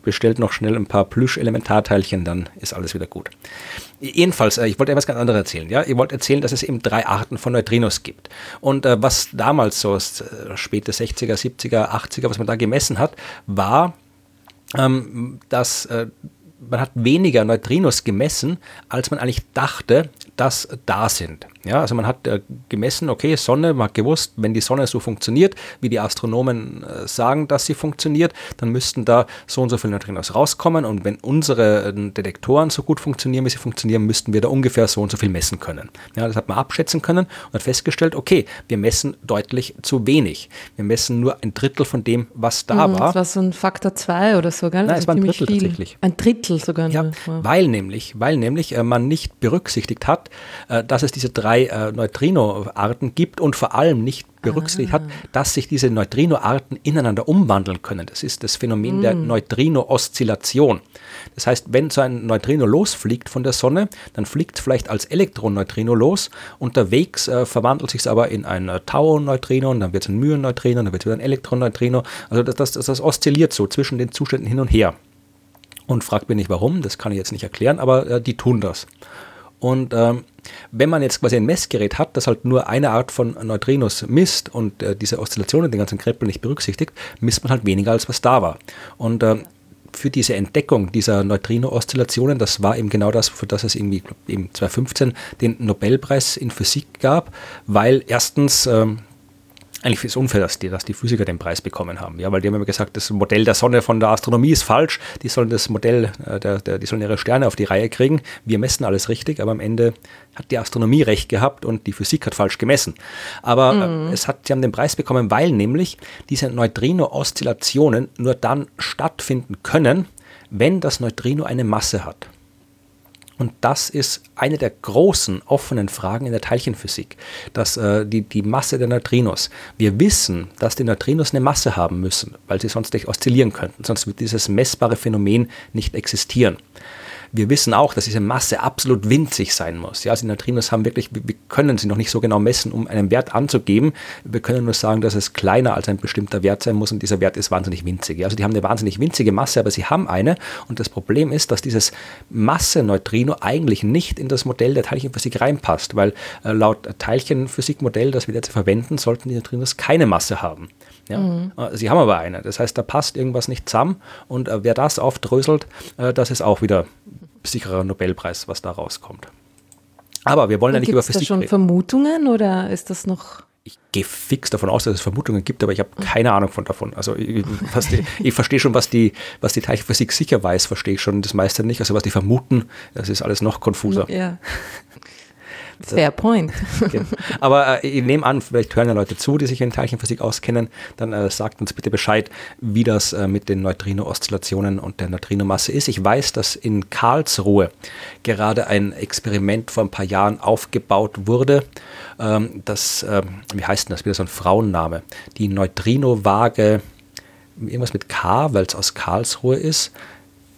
bestellt noch schnell ein paar Plüsch-Elementarteilchen, dann ist alles wieder gut. Jedenfalls, äh, ich wollte etwas ganz anderes erzählen. Ja? Ich wollte erzählen, dass es eben drei Arten von Neutrinos gibt. Und äh, was damals so äh, späte 60er, 70er, 80er, was man da gemessen hat, war, ähm, dass äh, man hat weniger Neutrinos gemessen, als man eigentlich dachte, dass da sind. Ja, also man hat äh, gemessen, okay, Sonne, man hat gewusst, wenn die Sonne so funktioniert, wie die Astronomen äh, sagen, dass sie funktioniert, dann müssten da so und so viele Neutrinos rauskommen und wenn unsere äh, Detektoren so gut funktionieren, wie sie funktionieren, müssten wir da ungefähr so und so viel messen können. Ja, das hat man abschätzen können und hat festgestellt, okay, wir messen deutlich zu wenig. Wir messen nur ein Drittel von dem, was da mhm, war. Das war so ein Faktor 2 oder so, gell? Nein, es war ein Drittel viel. tatsächlich. Ein Drittel sogar. Ja, weil nämlich, weil nämlich äh, man nicht berücksichtigt hat, äh, dass es diese drei äh, Neutrino-Arten gibt und vor allem nicht berücksichtigt ah. hat, dass sich diese Neutrino-Arten ineinander umwandeln können. Das ist das Phänomen mm. der Neutrino-Oszillation. Das heißt, wenn so ein Neutrino losfliegt von der Sonne, dann fliegt es vielleicht als Elektron-Neutrino los. Unterwegs äh, verwandelt sich es aber in ein äh, Tau-Neutrino und dann wird es ein Myon-Neutrino, dann wird es wieder ein Elektron-Neutrino. Also das, das, das oszilliert so zwischen den Zuständen hin und her. Und fragt mich nicht warum, das kann ich jetzt nicht erklären, aber äh, die tun das. Und ähm, wenn man jetzt quasi ein Messgerät hat, das halt nur eine Art von Neutrinos misst und äh, diese Oszillationen, den ganzen Kreppel nicht berücksichtigt, misst man halt weniger, als was da war. Und äh, für diese Entdeckung dieser Neutrino-Oszillationen, das war eben genau das, für das es irgendwie im 2015 den Nobelpreis in Physik gab, weil erstens ähm, eigentlich ist es unfair, dass die, dass die Physiker den Preis bekommen haben. Ja, weil die haben immer gesagt, das Modell der Sonne von der Astronomie ist falsch. Die sollen das Modell, äh, der, der, die sollen ihre Sterne auf die Reihe kriegen. Wir messen alles richtig, aber am Ende hat die Astronomie recht gehabt und die Physik hat falsch gemessen. Aber äh, mhm. es hat, sie haben den Preis bekommen, weil nämlich diese Neutrino-Oszillationen nur dann stattfinden können, wenn das Neutrino eine Masse hat. Und das ist eine der großen offenen Fragen in der Teilchenphysik, dass äh, die, die Masse der Neutrinos. Wir wissen, dass die Neutrinos eine Masse haben müssen, weil sie sonst nicht oszillieren könnten, sonst wird dieses messbare Phänomen nicht existieren wir wissen auch, dass diese Masse absolut winzig sein muss. Ja, also die Neutrinos haben wirklich, wir können sie noch nicht so genau messen, um einen Wert anzugeben. Wir können nur sagen, dass es kleiner als ein bestimmter Wert sein muss und dieser Wert ist wahnsinnig winzig. Also die haben eine wahnsinnig winzige Masse, aber sie haben eine und das Problem ist, dass dieses Masse-Neutrino eigentlich nicht in das Modell der Teilchenphysik reinpasst, weil äh, laut Teilchenphysikmodell, das wir jetzt verwenden, sollten die Neutrinos keine Masse haben. Ja? Mhm. Äh, sie haben aber eine. Das heißt, da passt irgendwas nicht zusammen und äh, wer das aufdröselt, äh, das ist auch wieder sicherer Nobelpreis, was da rauskommt. Aber wir wollen ja nicht über Physik da schon reden. Vermutungen oder ist das noch ich gehe fix davon aus, dass es Vermutungen gibt, aber ich habe keine Ahnung von davon. Also ich, die, ich verstehe schon, was die, was die Teilchenphysik sicher weiß, verstehe ich schon das meiste nicht. Also was die vermuten, das ist alles noch konfuser. Ja. Fair point. Okay. Aber äh, ich nehme an, vielleicht hören ja Leute zu, die sich in Teilchenphysik auskennen, dann äh, sagt uns bitte Bescheid, wie das äh, mit den Neutrino-Oszillationen und der Neutrinomasse ist. Ich weiß, dass in Karlsruhe gerade ein Experiment vor ein paar Jahren aufgebaut wurde. Ähm, das, ähm, wie heißt denn das? Wieder so ein Frauenname. Die Neutrino-Waage, irgendwas mit K, weil es aus Karlsruhe ist.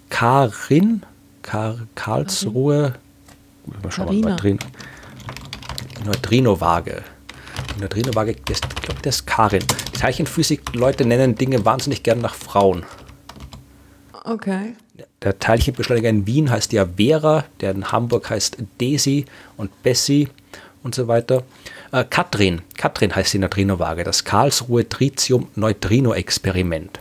Karin? Kar Karlsruhe? Mal schauen, Neutrino. Neutrino-Waage. Die Neutrino-Waage, ich glaube, das ist Karin. Teilchenphysik-Leute nennen Dinge wahnsinnig gern nach Frauen. Okay. Der Teilchenbeschleuniger in Wien heißt ja Vera, der in Hamburg heißt Daisy und Bessie und so weiter. Äh, Katrin, Katrin heißt die Neutrino-Waage, das Karlsruhe Tritium-Neutrino-Experiment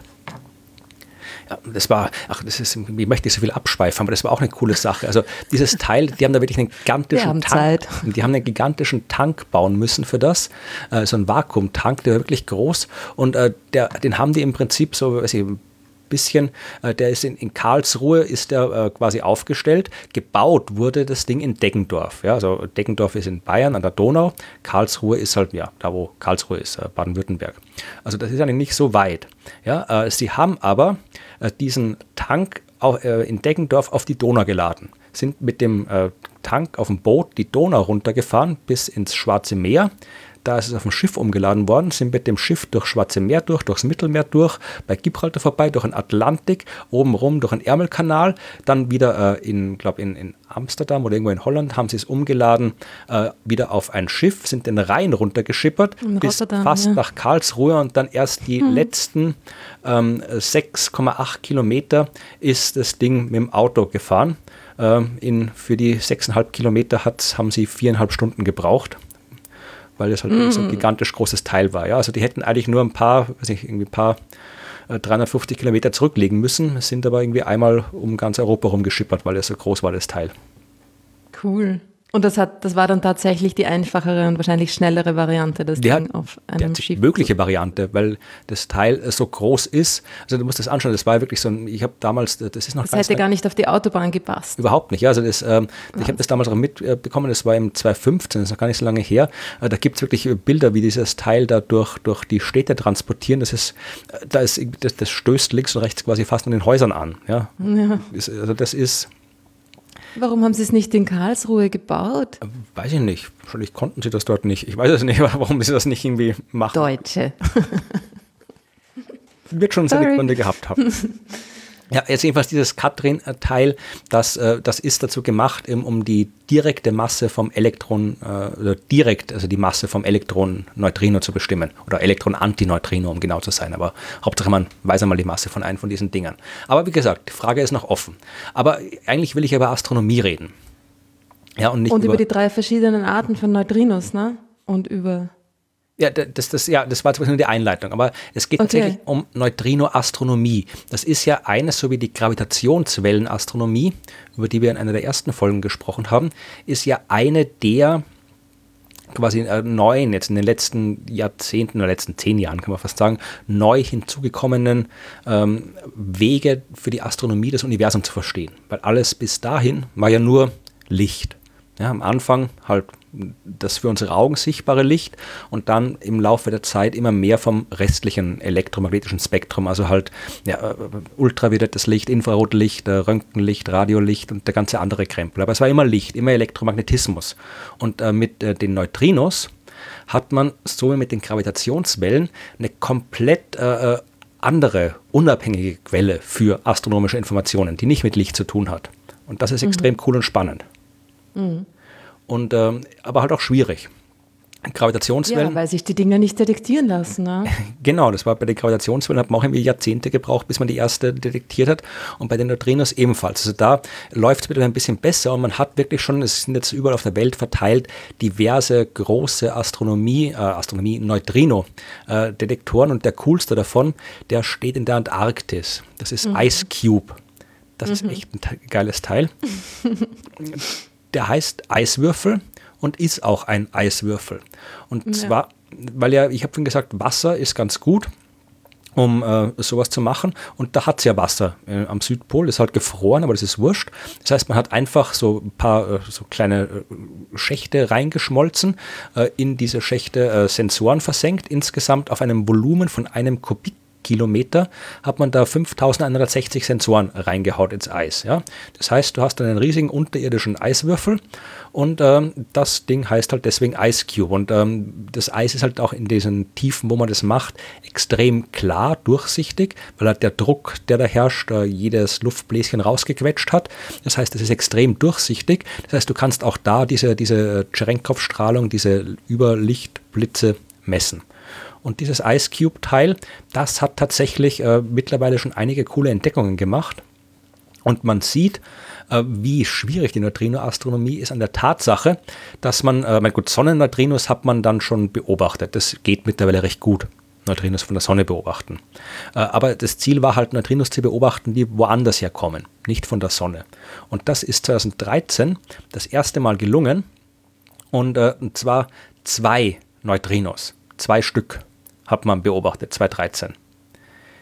das war, ach, das ist, ich möchte nicht so viel abschweifen, aber das war auch eine coole Sache. Also dieses Teil, die haben da wirklich einen gigantischen Tank, die haben einen gigantischen Tank bauen müssen für das, äh, so ein Vakuumtank, der war wirklich groß und äh, der, den haben die im Prinzip so, weiß ich, bisschen, äh, der ist in, in, Karlsruhe, ist der äh, quasi aufgestellt. Gebaut wurde das Ding in Deggendorf. Ja, also Deggendorf ist in Bayern an der Donau. Karlsruhe ist halt, ja, da wo Karlsruhe ist, äh, Baden-Württemberg. Also das ist eigentlich nicht so weit. Ja, äh, sie haben aber diesen Tank äh, in Deggendorf auf die Donau geladen, sind mit dem äh, Tank auf dem Boot die Donau runtergefahren bis ins Schwarze Meer. Da ist es auf dem Schiff umgeladen worden, sind mit dem Schiff durch Schwarze Meer durch, durchs Mittelmeer durch, bei Gibraltar vorbei, durch den Atlantik, obenrum durch den Ärmelkanal, dann wieder äh, in, glaube in, in Amsterdam oder irgendwo in Holland haben sie es umgeladen, äh, wieder auf ein Schiff, sind den Rhein runtergeschippert bis fast ja. nach Karlsruhe und dann erst die mhm. letzten ähm, 6,8 Kilometer ist das Ding mit dem Auto gefahren. Ähm, in, für die 6,5 Kilometer haben sie viereinhalb Stunden gebraucht weil das halt mm. so ein gigantisch großes Teil war. Ja, also die hätten eigentlich nur ein paar, weiß nicht, irgendwie ein paar 350 äh, Kilometer zurücklegen müssen, sind aber irgendwie einmal um ganz Europa rumgeschippert, weil es so groß war, das Teil. Cool. Und das, hat, das war dann tatsächlich die einfachere und wahrscheinlich schnellere Variante, das der Ding auf einem die Schiff. mögliche Variante, weil das Teil so groß ist. Also du musst das anschauen, das war wirklich so ein, ich habe damals, das ist noch Das hätte gar nicht auf die Autobahn gepasst. Überhaupt nicht, ja. Also das, ähm, ich habe das damals auch mitbekommen, das war im 2015, das ist noch gar nicht so lange her. Äh, da gibt es wirklich Bilder, wie dieses Teil da durch, durch die Städte transportieren. Das ist, äh, da ist, das, das stößt links und rechts quasi fast an den Häusern an. Ja. ja. Also das ist Warum haben Sie es nicht in Karlsruhe gebaut? Weiß ich nicht. Wahrscheinlich konnten Sie das dort nicht. Ich weiß es nicht, warum Sie das nicht irgendwie machen. Deutsche. Wird schon seine Gründe gehabt haben. Ja, jetzt jedenfalls dieses Katrin-Teil, das, äh, das ist dazu gemacht, um die direkte Masse vom Elektron, äh, direkt, also die Masse vom Elektron-Neutrino zu bestimmen. Oder Elektron-Antineutrino, um genau zu sein. Aber Hauptsache man weiß einmal die Masse von einem von diesen Dingern. Aber wie gesagt, die Frage ist noch offen. Aber eigentlich will ich über Astronomie reden. Ja, und nicht und über, über die drei verschiedenen Arten von Neutrinos, ne? Und über ja, das, das, ja, das war zwar nur die Einleitung, aber es geht okay. tatsächlich um Neutrinoastronomie. Das ist ja eines, so wie die Gravitationswellenastronomie, über die wir in einer der ersten Folgen gesprochen haben, ist ja eine der quasi äh, neuen, jetzt in den letzten Jahrzehnten oder letzten zehn Jahren, kann man fast sagen, neu hinzugekommenen ähm, Wege für die Astronomie das Universum zu verstehen. Weil alles bis dahin war ja nur Licht. Ja, am Anfang halt das für unsere Augen sichtbare Licht und dann im Laufe der Zeit immer mehr vom restlichen elektromagnetischen Spektrum, also halt ja, äh, ultraviolettes Licht, Infrarotlicht, äh, Röntgenlicht, Radiolicht und der ganze andere Krempel. Aber es war immer Licht, immer Elektromagnetismus. Und äh, mit äh, den Neutrinos hat man so wie mit den Gravitationswellen eine komplett äh, äh, andere, unabhängige Quelle für astronomische Informationen, die nicht mit Licht zu tun hat. Und das ist mhm. extrem cool und spannend. Mhm. Und, ähm, aber halt auch schwierig. Gravitationswellen. Ja, weil sich die Dinger nicht detektieren lassen. Ne? genau, das war bei den Gravitationswellen, hat man auch irgendwie Jahrzehnte gebraucht, bis man die erste detektiert hat. Und bei den Neutrinos ebenfalls. Also da läuft es wieder ein bisschen besser und man hat wirklich schon, es sind jetzt überall auf der Welt verteilt, diverse große Astronomie, äh, Astronomie Neutrino-Detektoren. Äh, und der coolste davon, der steht in der Antarktis. Das ist mhm. Ice Cube. Das mhm. ist echt ein geiles Teil. der heißt Eiswürfel und ist auch ein Eiswürfel. Und ja. zwar, weil ja, ich habe schon gesagt, Wasser ist ganz gut um äh, sowas zu machen. Und da hat es ja Wasser äh, am Südpol, ist halt gefroren, aber das ist wurscht. Das heißt, man hat einfach so ein paar äh, so kleine äh, Schächte reingeschmolzen, äh, in diese Schächte äh, Sensoren versenkt, insgesamt auf einem Volumen von einem Kubik Kilometer hat man da 5160 Sensoren reingehaut ins Eis. Ja? Das heißt, du hast einen riesigen unterirdischen Eiswürfel und ähm, das Ding heißt halt deswegen Ice Cube. Und ähm, das Eis ist halt auch in diesen Tiefen, wo man das macht, extrem klar, durchsichtig, weil halt der Druck, der da herrscht, äh, jedes Luftbläschen rausgequetscht hat. Das heißt, es ist extrem durchsichtig. Das heißt, du kannst auch da diese, diese Cherenkov-Strahlung, diese Überlichtblitze messen. Und dieses Ice Cube-Teil, das hat tatsächlich äh, mittlerweile schon einige coole Entdeckungen gemacht. Und man sieht, äh, wie schwierig die Neutrino-Astronomie ist an der Tatsache, dass man, äh, mein gut, Sonnenneutrinos hat man dann schon beobachtet. Das geht mittlerweile recht gut. Neutrinos von der Sonne beobachten. Äh, aber das Ziel war halt, Neutrinos zu beobachten, die woanders herkommen, nicht von der Sonne. Und das ist 2013 das erste Mal gelungen. Äh, und zwar zwei Neutrinos, zwei Stück hat man beobachtet, 2013.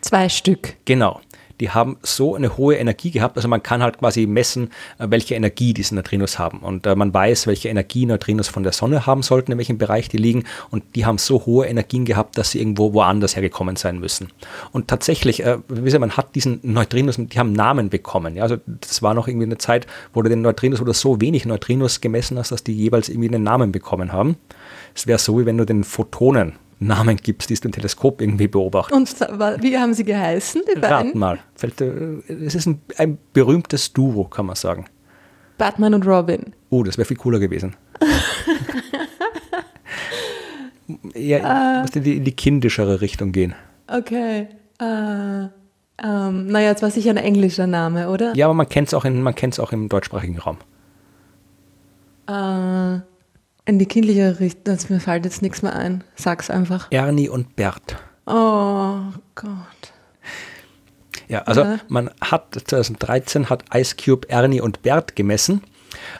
Zwei Stück. Genau. Die haben so eine hohe Energie gehabt, also man kann halt quasi messen, äh, welche Energie diese Neutrinos haben. Und äh, man weiß, welche Energie Neutrinos von der Sonne haben sollten, in welchem Bereich die liegen. Und die haben so hohe Energien gehabt, dass sie irgendwo woanders hergekommen sein müssen. Und tatsächlich, äh, man hat diesen Neutrinos, die haben Namen bekommen. Ja? Also das war noch irgendwie eine Zeit, wo du den Neutrinos oder so wenig Neutrinos gemessen hast, dass die jeweils irgendwie einen Namen bekommen haben. Es wäre so, wie wenn du den Photonen Namen gibst, die du im Teleskop irgendwie beobachtest. Und wie haben sie geheißen, die beiden? Rat mal. Äh, es ist ein, ein berühmtes Duo, kann man sagen. Batman und Robin. Oh, das wäre viel cooler gewesen. ja, uh, muss in die, in die kindischere Richtung gehen. Okay. Uh, um, naja, jetzt war sicher ein englischer Name, oder? Ja, aber man kennt es auch, auch im deutschsprachigen Raum. Uh, in die kindliche Richtung, also mir fällt jetzt nichts mehr ein. Sag's einfach. Ernie und Bert. Oh Gott. Ja, also ja. man hat 2013 hat Ice Cube Ernie und Bert gemessen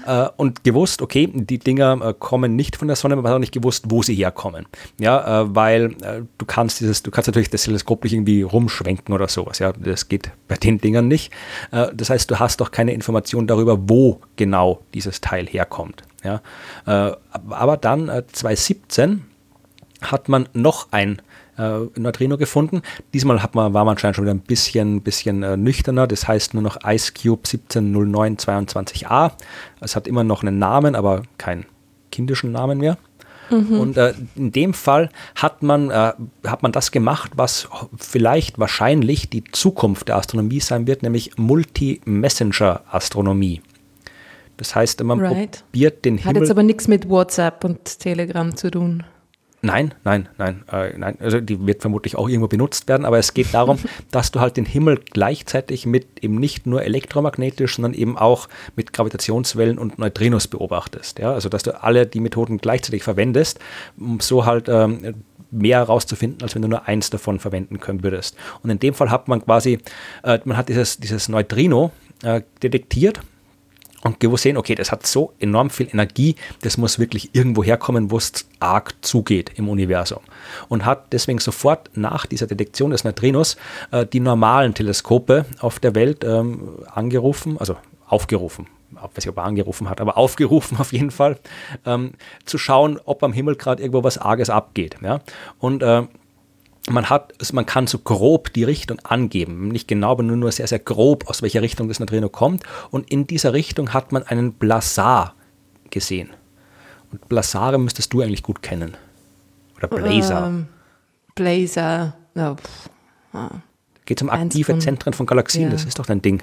äh, und gewusst, okay, die Dinger äh, kommen nicht von der Sonne, man hat auch nicht gewusst, wo sie herkommen. Ja, äh, weil äh, du kannst dieses, du kannst natürlich das Teleskop nicht irgendwie rumschwenken oder sowas. Ja, das geht bei den Dingern nicht. Äh, das heißt, du hast doch keine Information darüber, wo genau dieses Teil herkommt. Ja? Äh, aber dann äh, 2017 hat man noch ein äh, Neutrino gefunden. Diesmal hat man, war man anscheinend schon wieder ein bisschen, bisschen äh, nüchterner. Das heißt nur noch Ice Cube 170922a. Es hat immer noch einen Namen, aber keinen kindischen Namen mehr. Mhm. Und äh, in dem Fall hat man, äh, hat man das gemacht, was vielleicht wahrscheinlich die Zukunft der Astronomie sein wird, nämlich Multi-Messenger-Astronomie. Das heißt, man right. probiert den Himmel. Hat jetzt aber nichts mit WhatsApp und Telegram zu tun. Nein, nein, nein, äh, nein. Also die wird vermutlich auch irgendwo benutzt werden, aber es geht darum, dass du halt den Himmel gleichzeitig mit eben nicht nur elektromagnetisch, sondern eben auch mit Gravitationswellen und Neutrinos beobachtest. Ja? Also dass du alle die Methoden gleichzeitig verwendest, um so halt ähm, mehr herauszufinden, als wenn du nur eins davon verwenden können würdest. Und in dem Fall hat man quasi, äh, man hat dieses, dieses Neutrino äh, detektiert und gesehen, okay, das hat so enorm viel Energie, das muss wirklich irgendwo herkommen, wo es arg zugeht im Universum. Und hat deswegen sofort nach dieser Detektion des Neutrinos äh, die normalen Teleskope auf der Welt ähm, angerufen, also aufgerufen, weiß nicht, ob er angerufen hat, aber aufgerufen auf jeden Fall, ähm, zu schauen, ob am Himmel gerade irgendwo was Arges abgeht. Ja? Und äh, man hat, man kann so grob die Richtung angeben, nicht genau, aber nur, nur sehr, sehr grob, aus welcher Richtung das Neutrino kommt. Und in dieser Richtung hat man einen Blazar gesehen. Und Blazare müsstest du eigentlich gut kennen. Oder Blazer. Ähm, Blazer. Ja, ah. Geht um aktive von, Zentren von Galaxien, ja. das ist doch dein Ding.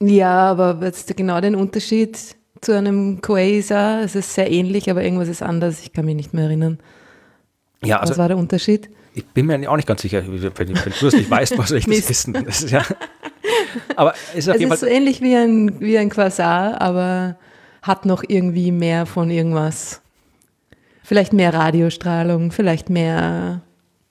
Ja, aber jetzt genau den Unterschied zu einem Quasar? Es ist sehr ähnlich, aber irgendwas ist anders. Ich kann mich nicht mehr erinnern. Ja, also, Was war der Unterschied? Ich bin mir auch nicht ganz sicher. Wenn, wenn du es nicht weißt, was ich das wissen? Das ist ja, aber ist auf es jeden ist Fall so ähnlich wie ein, wie ein Quasar, aber hat noch irgendwie mehr von irgendwas. Vielleicht mehr Radiostrahlung, vielleicht mehr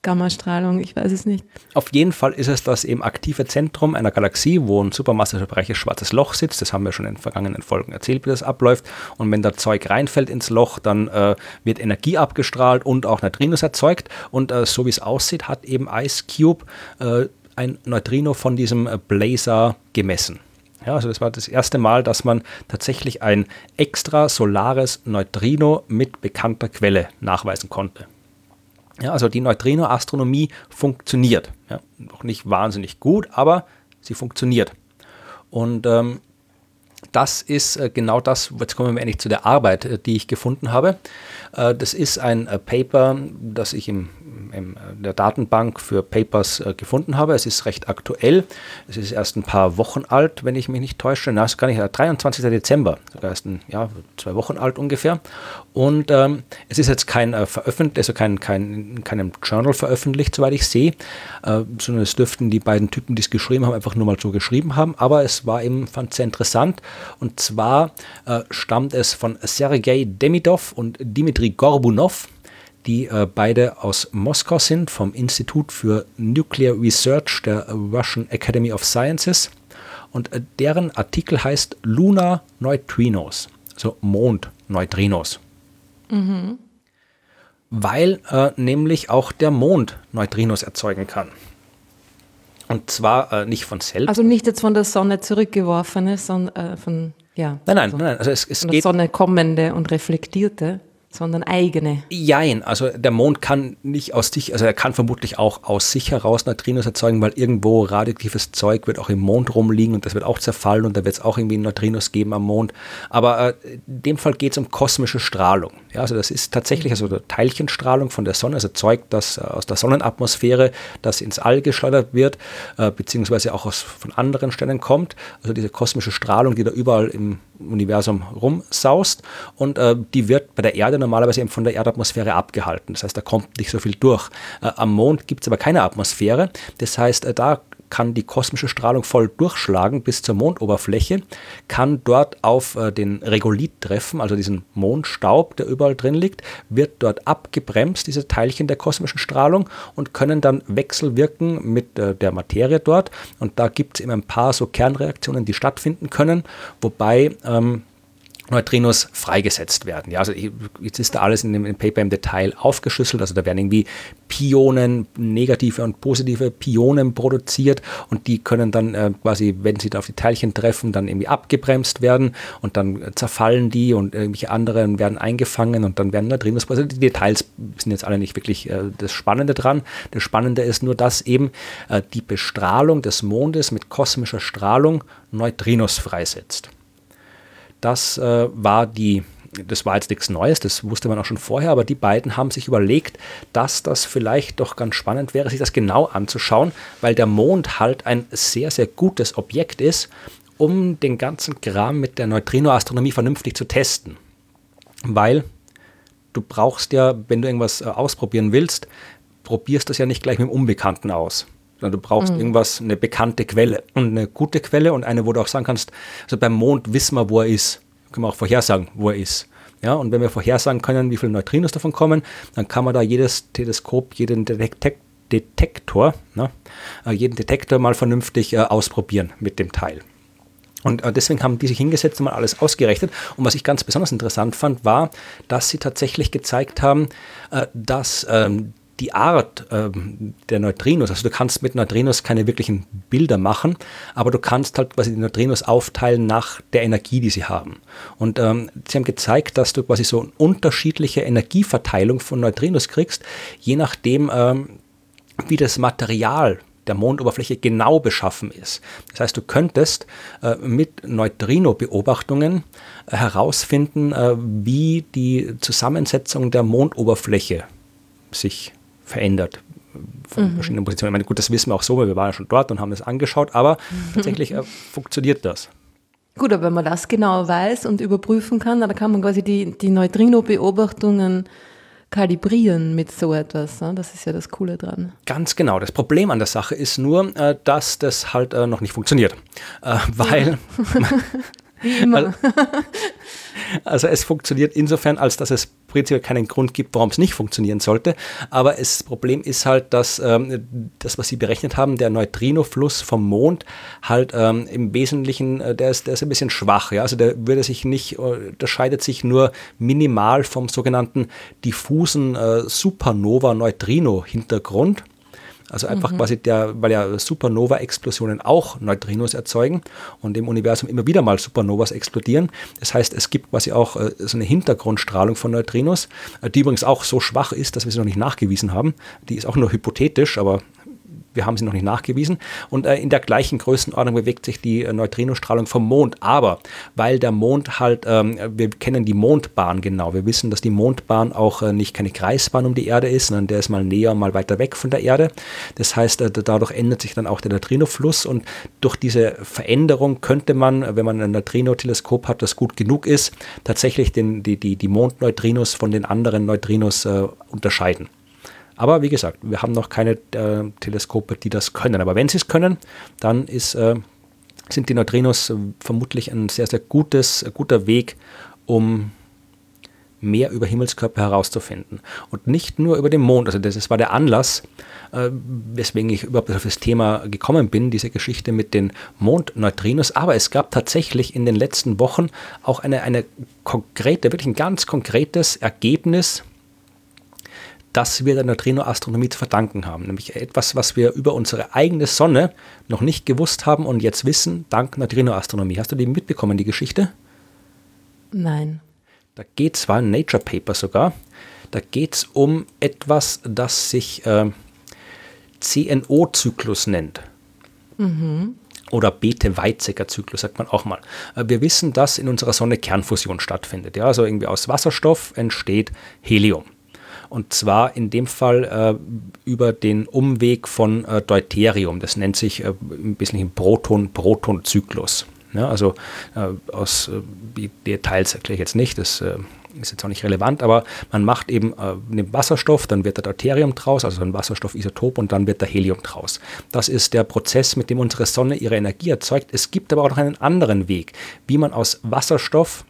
Gammastrahlung, ich weiß es nicht. Auf jeden Fall ist es das eben aktive Zentrum einer Galaxie, wo ein supermassereiches schwarzes Loch sitzt. Das haben wir schon in vergangenen Folgen erzählt, wie das abläuft. Und wenn da Zeug reinfällt ins Loch, dann äh, wird Energie abgestrahlt und auch Neutrinos erzeugt. Und äh, so wie es aussieht, hat eben Ice Cube äh, ein Neutrino von diesem äh, Blazer gemessen. Ja, also das war das erste Mal, dass man tatsächlich ein extrasolares Neutrino mit bekannter Quelle nachweisen konnte. Ja, also die Neutrino-Astronomie funktioniert. Ja, noch nicht wahnsinnig gut, aber sie funktioniert. Und ähm, das ist äh, genau das, jetzt kommen wir endlich zu der Arbeit, äh, die ich gefunden habe. Äh, das ist ein äh, Paper, das ich im in der Datenbank für Papers äh, gefunden habe. Es ist recht aktuell. Es ist erst ein paar Wochen alt, wenn ich mich nicht täusche. Na, ist gar nicht, 23. Dezember, sogar erst ein, ja, zwei Wochen alt ungefähr. Und ähm, es ist jetzt kein äh, veröffentlicht, also kein, kein, in keinem Journal veröffentlicht, soweit ich sehe, äh, sondern es dürften die beiden Typen, die es geschrieben haben, einfach nur mal so geschrieben haben. Aber es war eben, fand sehr interessant. Und zwar äh, stammt es von Sergei Demidov und Dimitri Gorbunov die äh, beide aus Moskau sind, vom Institut für Nuclear Research der Russian Academy of Sciences. Und äh, deren Artikel heißt Lunar Neutrinos, also Mondneutrinos. Mhm. Weil äh, nämlich auch der Mond Neutrinos erzeugen kann. Und zwar äh, nicht von selbst. Also nicht jetzt von der Sonne zurückgeworfene, sondern äh, von, ja. Nein, nein, also nein. Also es, es von der Sonne kommende und reflektierte sondern eigene. Jein, also der Mond kann nicht aus sich, also er kann vermutlich auch aus sich heraus Neutrinos erzeugen, weil irgendwo radioaktives Zeug wird auch im Mond rumliegen und das wird auch zerfallen und da wird es auch irgendwie Neutrinos geben am Mond. Aber äh, in dem Fall geht es um kosmische Strahlung. Ja, also das ist tatsächlich also Teilchenstrahlung von der Sonne, also Zeug, das äh, aus der Sonnenatmosphäre, das ins All geschleudert wird, äh, beziehungsweise auch aus, von anderen Stellen kommt. Also diese kosmische Strahlung, die da überall im Universum rumsaust und äh, die wird bei der Erde normalerweise eben von der Erdatmosphäre abgehalten. Das heißt, da kommt nicht so viel durch. Äh, am Mond gibt es aber keine Atmosphäre. Das heißt, äh, da kann die kosmische Strahlung voll durchschlagen bis zur Mondoberfläche, kann dort auf äh, den Regolith treffen, also diesen Mondstaub, der überall drin liegt, wird dort abgebremst, diese Teilchen der kosmischen Strahlung, und können dann wechselwirken mit äh, der Materie dort. Und da gibt es eben ein paar so Kernreaktionen, die stattfinden können, wobei ähm, Neutrinos freigesetzt werden. Ja, also jetzt ist da alles in dem Paper im Detail aufgeschlüsselt. Also da werden irgendwie Pionen, negative und positive Pionen produziert und die können dann äh, quasi, wenn sie da auf die Teilchen treffen, dann irgendwie abgebremst werden und dann zerfallen die und irgendwelche anderen werden eingefangen und dann werden Neutrinos. Also die Details sind jetzt alle nicht wirklich äh, das Spannende dran. Das Spannende ist nur, dass eben äh, die Bestrahlung des Mondes mit kosmischer Strahlung Neutrinos freisetzt. Das äh, war die, das war jetzt nichts Neues, das wusste man auch schon vorher, aber die beiden haben sich überlegt, dass das vielleicht doch ganz spannend wäre, sich das genau anzuschauen, weil der Mond halt ein sehr, sehr gutes Objekt ist, um den ganzen Kram mit der Neutrinoastronomie vernünftig zu testen. Weil du brauchst ja, wenn du irgendwas äh, ausprobieren willst, probierst das ja nicht gleich mit dem Unbekannten aus du brauchst mhm. irgendwas, eine bekannte Quelle und eine gute Quelle und eine, wo du auch sagen kannst, also beim Mond wissen wir, wo er ist. Können wir auch vorhersagen, wo er ist. Ja, und wenn wir vorhersagen können, wie viele Neutrinos davon kommen, dann kann man da jedes Teleskop, jeden Detek Detektor, ne, äh, jeden Detektor mal vernünftig äh, ausprobieren mit dem Teil. Und äh, deswegen haben die sich hingesetzt und mal alles ausgerechnet. Und was ich ganz besonders interessant fand, war, dass sie tatsächlich gezeigt haben, äh, dass ähm, die Art äh, der Neutrinos, also du kannst mit Neutrinos keine wirklichen Bilder machen, aber du kannst halt quasi die Neutrinos aufteilen nach der Energie, die sie haben. Und ähm, sie haben gezeigt, dass du quasi so unterschiedliche Energieverteilung von Neutrinos kriegst, je nachdem, ähm, wie das Material der Mondoberfläche genau beschaffen ist. Das heißt, du könntest äh, mit Neutrino-Beobachtungen äh, herausfinden, äh, wie die Zusammensetzung der Mondoberfläche sich verändert von mhm. verschiedenen Positionen. Ich meine, gut, das wissen wir auch so, weil wir waren ja schon dort und haben das angeschaut, aber tatsächlich äh, funktioniert das. Gut, aber wenn man das genau weiß und überprüfen kann, dann kann man quasi die, die Neutrino-Beobachtungen kalibrieren mit so etwas. Ne? Das ist ja das Coole dran. Ganz genau. Das Problem an der Sache ist nur, äh, dass das halt äh, noch nicht funktioniert. Äh, weil. Wie immer. Also es funktioniert insofern, als dass es prinzipiell keinen Grund gibt, warum es nicht funktionieren sollte. Aber das Problem ist halt, dass ähm, das, was Sie berechnet haben, der Neutrinofluss vom Mond, halt ähm, im Wesentlichen, äh, der, ist, der ist ein bisschen schwach. Ja? Also der würde sich nicht, äh, unterscheidet sich nur minimal vom sogenannten diffusen äh, Supernova-Neutrino-Hintergrund. Also einfach mhm. quasi der, weil ja Supernova-Explosionen auch Neutrinos erzeugen und im Universum immer wieder mal Supernovas explodieren. Das heißt, es gibt quasi auch äh, so eine Hintergrundstrahlung von Neutrinos, äh, die übrigens auch so schwach ist, dass wir sie noch nicht nachgewiesen haben. Die ist auch nur hypothetisch, aber wir haben sie noch nicht nachgewiesen. Und äh, in der gleichen Größenordnung bewegt sich die äh, Neutrinostrahlung vom Mond. Aber weil der Mond halt, ähm, wir kennen die Mondbahn genau. Wir wissen, dass die Mondbahn auch äh, nicht keine Kreisbahn um die Erde ist, sondern der ist mal näher, mal weiter weg von der Erde. Das heißt, äh, dadurch ändert sich dann auch der Neutrinofluss. Und durch diese Veränderung könnte man, wenn man ein Neutrino-Teleskop hat, das gut genug ist, tatsächlich den, die, die, die Mondneutrinos von den anderen Neutrinos äh, unterscheiden. Aber wie gesagt, wir haben noch keine äh, Teleskope, die das können. Aber wenn sie es können, dann ist, äh, sind die Neutrinos äh, vermutlich ein sehr, sehr gutes, äh, guter Weg, um mehr über Himmelskörper herauszufinden. Und nicht nur über den Mond. Also das, das war der Anlass, äh, weswegen ich überhaupt auf das Thema gekommen bin, diese Geschichte mit den Mondneutrinos. Aber es gab tatsächlich in den letzten Wochen auch eine, eine konkrete, wirklich ein ganz konkretes Ergebnis das wir der Neutrinoastronomie zu verdanken haben. Nämlich etwas, was wir über unsere eigene Sonne noch nicht gewusst haben und jetzt wissen, dank Neutrinoastronomie. Hast du die mitbekommen, die Geschichte? Nein. Da geht es, war ein Nature Paper sogar, da geht es um etwas, das sich äh, CNO-Zyklus nennt. Mhm. Oder Bethe-Weizsäcker-Zyklus, sagt man auch mal. Äh, wir wissen, dass in unserer Sonne Kernfusion stattfindet. Ja? Also irgendwie aus Wasserstoff entsteht Helium. Und zwar in dem Fall äh, über den Umweg von äh, Deuterium. Das nennt sich äh, im Wesentlichen Proton-Proton-Zyklus. Ja, also äh, aus äh, die Details erkläre ich jetzt nicht, das äh, ist jetzt auch nicht relevant, aber man macht eben nimmt Wasserstoff, dann wird da Deuterium draus, also ein Wasserstoffisotop und dann wird da Helium draus. Das ist der Prozess, mit dem unsere Sonne ihre Energie erzeugt. Es gibt aber auch noch einen anderen Weg, wie man aus Wasserstoff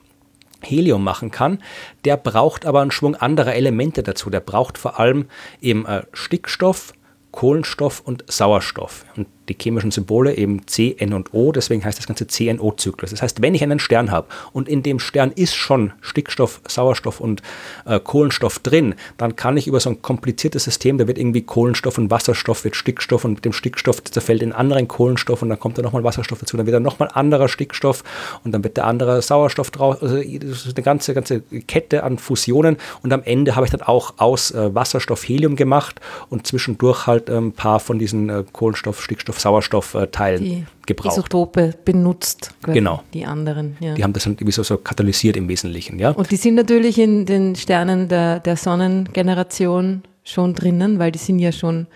Helium machen kann. Der braucht aber einen Schwung anderer Elemente dazu. Der braucht vor allem eben äh, Stickstoff, Kohlenstoff und Sauerstoff. Und die chemischen Symbole eben C, N und O, deswegen heißt das Ganze CNO-Zyklus. Das heißt, wenn ich einen Stern habe und in dem Stern ist schon Stickstoff, Sauerstoff und äh, Kohlenstoff drin, dann kann ich über so ein kompliziertes System, da wird irgendwie Kohlenstoff und Wasserstoff, wird Stickstoff und mit dem Stickstoff zerfällt in anderen Kohlenstoff und dann kommt da nochmal Wasserstoff dazu, dann wird da nochmal anderer Stickstoff und dann wird der andere Sauerstoff draus. Also das ist eine ganze, ganze Kette an Fusionen und am Ende habe ich dann auch aus äh, Wasserstoff Helium gemacht und zwischendurch halt ein ähm, paar von diesen äh, Kohlenstoff, Stickstoff Sauerstoffteilen die gebraucht. Isotope benutzt. Genau. Die anderen. Ja. Die haben das dann irgendwie so, so katalysiert im Wesentlichen. Ja? Und die sind natürlich in den Sternen der, der Sonnengeneration schon drinnen, weil die sind ja schon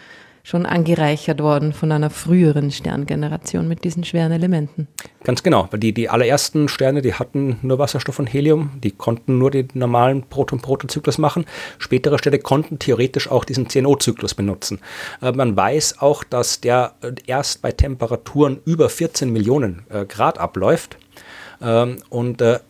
schon angereichert worden von einer früheren Sterngeneration mit diesen schweren Elementen. Ganz genau, weil die, die allerersten Sterne, die hatten nur Wasserstoff und Helium, die konnten nur den normalen Proton-Proton-Zyklus machen. Spätere Sterne konnten theoretisch auch diesen CNO-Zyklus benutzen. Äh, man weiß auch, dass der erst bei Temperaturen über 14 Millionen äh, Grad abläuft. Ähm, und äh,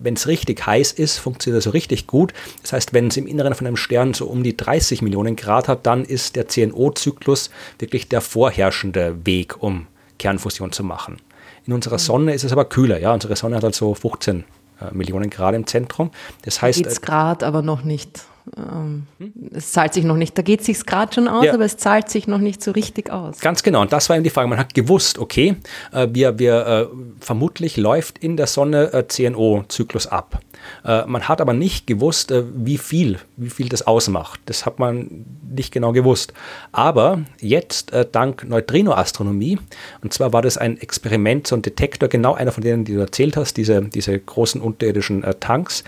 wenn es richtig heiß ist, funktioniert das so richtig gut. Das heißt, wenn es im Inneren von einem Stern so um die 30 Millionen Grad hat, dann ist der CNO-Zyklus wirklich der vorherrschende Weg, um Kernfusion zu machen. In unserer mhm. Sonne ist es aber kühler. Ja, unsere Sonne hat also 15 äh, Millionen Grad im Zentrum. Das heißt, Geht's Grad, aber noch nicht ähm, es zahlt sich noch nicht. Da geht es sich gerade schon aus, ja. aber es zahlt sich noch nicht so richtig aus. Ganz genau. Und das war eben die Frage. Man hat gewusst, okay, äh, wir, wir äh, vermutlich läuft in der Sonne äh, CNO-Zyklus ab. Äh, man hat aber nicht gewusst, wie viel, wie viel das ausmacht. Das hat man nicht genau gewusst. Aber jetzt, dank Neutrinoastronomie, und zwar war das ein Experiment, so ein Detektor, genau einer von denen, die du erzählt hast, diese, diese großen unterirdischen Tanks,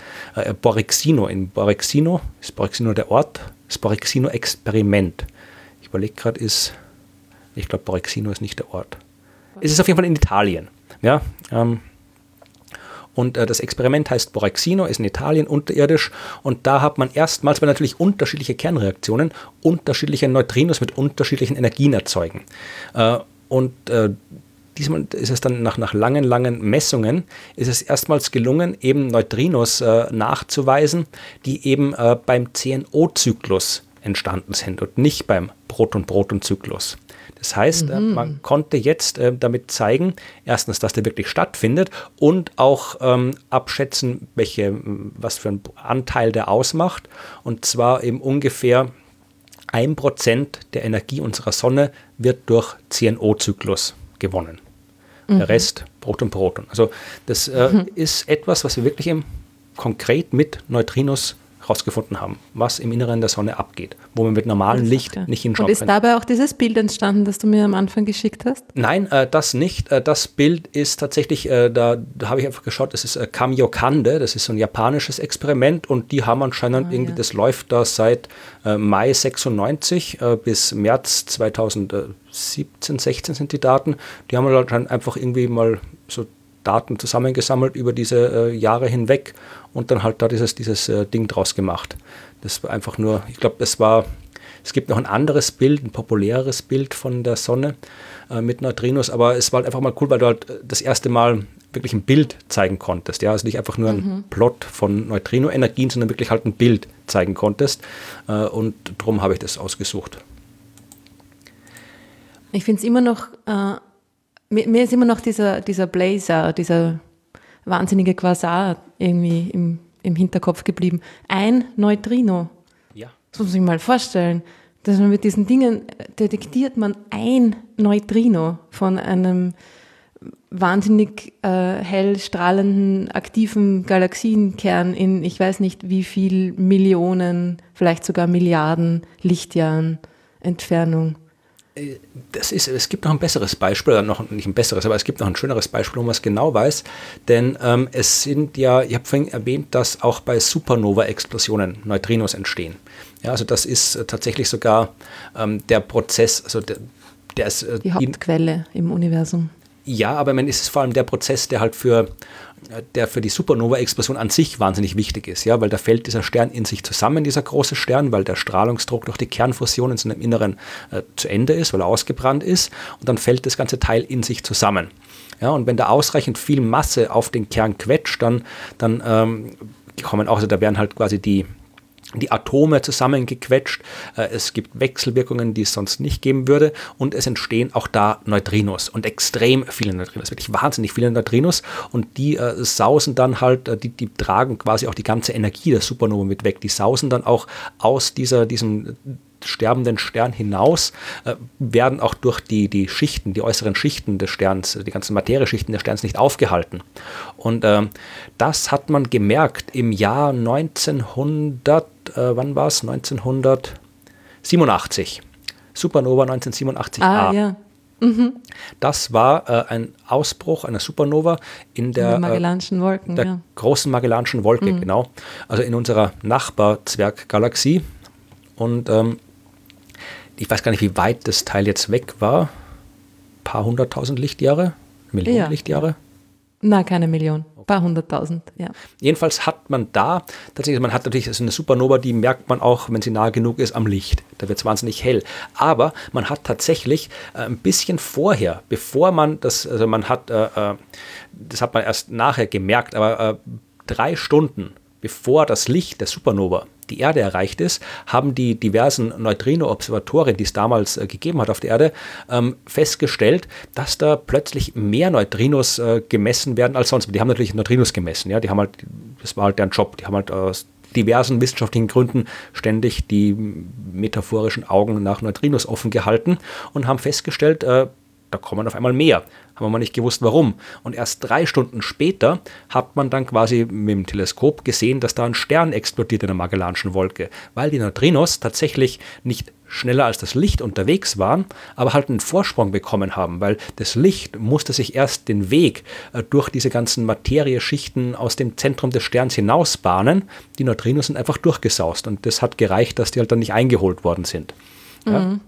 Borexino. In Borexino, ist Borexino der Ort? Das Borexino-Experiment. Ich überlege gerade, ist, ich glaube, Borexino ist nicht der Ort. Es ist auf jeden Fall in Italien. Ja, ähm, und äh, das Experiment heißt Borexino, ist in Italien unterirdisch. Und da hat man erstmals, weil natürlich unterschiedliche Kernreaktionen, unterschiedliche Neutrinos mit unterschiedlichen Energien erzeugen. Äh, und äh, diesmal ist es dann nach, nach langen, langen Messungen, ist es erstmals gelungen, eben Neutrinos äh, nachzuweisen, die eben äh, beim CNO-Zyklus entstanden sind und nicht beim Proton-Proton-Zyklus. Das heißt, äh, mhm. man konnte jetzt äh, damit zeigen, erstens, dass der wirklich stattfindet und auch ähm, abschätzen, welche, was für einen Anteil der ausmacht. Und zwar eben ungefähr ein Prozent der Energie unserer Sonne wird durch CNO-Zyklus gewonnen. Mhm. Der Rest Proton-Proton. Also das äh, mhm. ist etwas, was wir wirklich im, konkret mit Neutrinos herausgefunden haben, was im Inneren der Sonne abgeht, wo man mit normalem Licht ja. nicht hinschauen kann. Und ist dabei auch dieses Bild entstanden, das du mir am Anfang geschickt hast? Nein, äh, das nicht. Äh, das Bild ist tatsächlich, äh, da, da habe ich einfach geschaut, das ist äh, Kamiokande, das ist so ein japanisches Experiment und die haben anscheinend ah, irgendwie, ja. das läuft da seit äh, Mai 96 äh, bis März 2017, 16 sind die Daten. Die haben anscheinend einfach irgendwie mal so Daten zusammengesammelt über diese äh, Jahre hinweg und dann halt da dieses, dieses äh, Ding draus gemacht. Das war einfach nur, ich glaube, es war, es gibt noch ein anderes Bild, ein populäres Bild von der Sonne äh, mit Neutrinos, aber es war halt einfach mal cool, weil du halt äh, das erste Mal wirklich ein Bild zeigen konntest. Ja, also nicht einfach nur ein mhm. Plot von Neutrino-Energien, sondern wirklich halt ein Bild zeigen konntest. Äh, und darum habe ich das ausgesucht. Ich finde es immer noch äh, mir, mir ist immer noch dieser, dieser Blazer, dieser wahnsinnige Quasar irgendwie im, im Hinterkopf geblieben. Ein Neutrino. Ja. Das muss man sich mal vorstellen. Dass man mit diesen Dingen detektiert man ein Neutrino von einem wahnsinnig äh, hell strahlenden, aktiven Galaxienkern in ich weiß nicht wie viel Millionen, vielleicht sogar Milliarden Lichtjahren Entfernung das ist, es gibt noch ein besseres Beispiel, noch nicht ein besseres, aber es gibt noch ein schöneres Beispiel, wo man es genau weiß. Denn ähm, es sind ja, ich habe vorhin erwähnt, dass auch bei Supernova-Explosionen Neutrinos entstehen. Ja, also das ist äh, tatsächlich sogar ähm, der Prozess, also der, der ist. Äh, die Hauptquelle im Universum. Ja, aber man ist es vor allem der Prozess, der halt für der für die Supernova-Explosion an sich wahnsinnig wichtig ist, ja, weil da fällt dieser Stern in sich zusammen, dieser große Stern, weil der Strahlungsdruck durch die Kernfusion in seinem Inneren äh, zu Ende ist, weil er ausgebrannt ist, und dann fällt das ganze Teil in sich zusammen. Ja, und wenn da ausreichend viel Masse auf den Kern quetscht, dann, dann ähm, kommen auch, also da werden halt quasi die, die Atome zusammengequetscht. Äh, es gibt Wechselwirkungen, die es sonst nicht geben würde. Und es entstehen auch da Neutrinos und extrem viele Neutrinos, wirklich wahnsinnig viele Neutrinos. Und die äh, sausen dann halt, äh, die, die tragen quasi auch die ganze Energie der Supernova mit weg. Die sausen dann auch aus dieser, diesem sterbenden Stern hinaus äh, werden auch durch die, die Schichten, die äußeren Schichten des Sterns, die ganzen Materieschichten des Sterns nicht aufgehalten. Und äh, das hat man gemerkt im Jahr 1900, äh, wann war es? 1987. Supernova 1987a. Ah, ja. Mhm. Das war äh, ein Ausbruch einer Supernova in der, in Magellanischen Wolken, der ja. großen Magellanischen Wolke, mhm. genau. Also in unserer Nachbarzwerggalaxie. Und ähm, ich weiß gar nicht, wie weit das Teil jetzt weg war. Ein paar hunderttausend Lichtjahre? Millionen ja. Lichtjahre? Na, keine Million. Ein paar hunderttausend, ja. Jedenfalls hat man da, tatsächlich, man hat natürlich so eine Supernova, die merkt man auch, wenn sie nah genug ist, am Licht. Da wird es wahnsinnig hell. Aber man hat tatsächlich äh, ein bisschen vorher, bevor man das, also man hat, äh, äh das hat man erst nachher gemerkt, aber äh, drei Stunden bevor das Licht der Supernova die Erde erreicht ist, haben die diversen Neutrino-Observatorien, die es damals äh, gegeben hat auf der Erde, ähm, festgestellt, dass da plötzlich mehr Neutrinos äh, gemessen werden als sonst. Die haben natürlich Neutrinos gemessen, ja, die haben halt, das war halt deren Job, die haben halt äh, diversen wissenschaftlichen Gründen ständig die metaphorischen Augen nach Neutrinos offen gehalten und haben festgestellt, äh, da kommen auf einmal mehr. Haben wir mal nicht gewusst, warum. Und erst drei Stunden später hat man dann quasi mit dem Teleskop gesehen, dass da ein Stern explodiert in der Magellanischen Wolke, weil die Neutrinos tatsächlich nicht schneller als das Licht unterwegs waren, aber halt einen Vorsprung bekommen haben, weil das Licht musste sich erst den Weg äh, durch diese ganzen Materieschichten aus dem Zentrum des Sterns hinaus bahnen. Die Neutrinos sind einfach durchgesaust und das hat gereicht, dass die halt dann nicht eingeholt worden sind. Ja?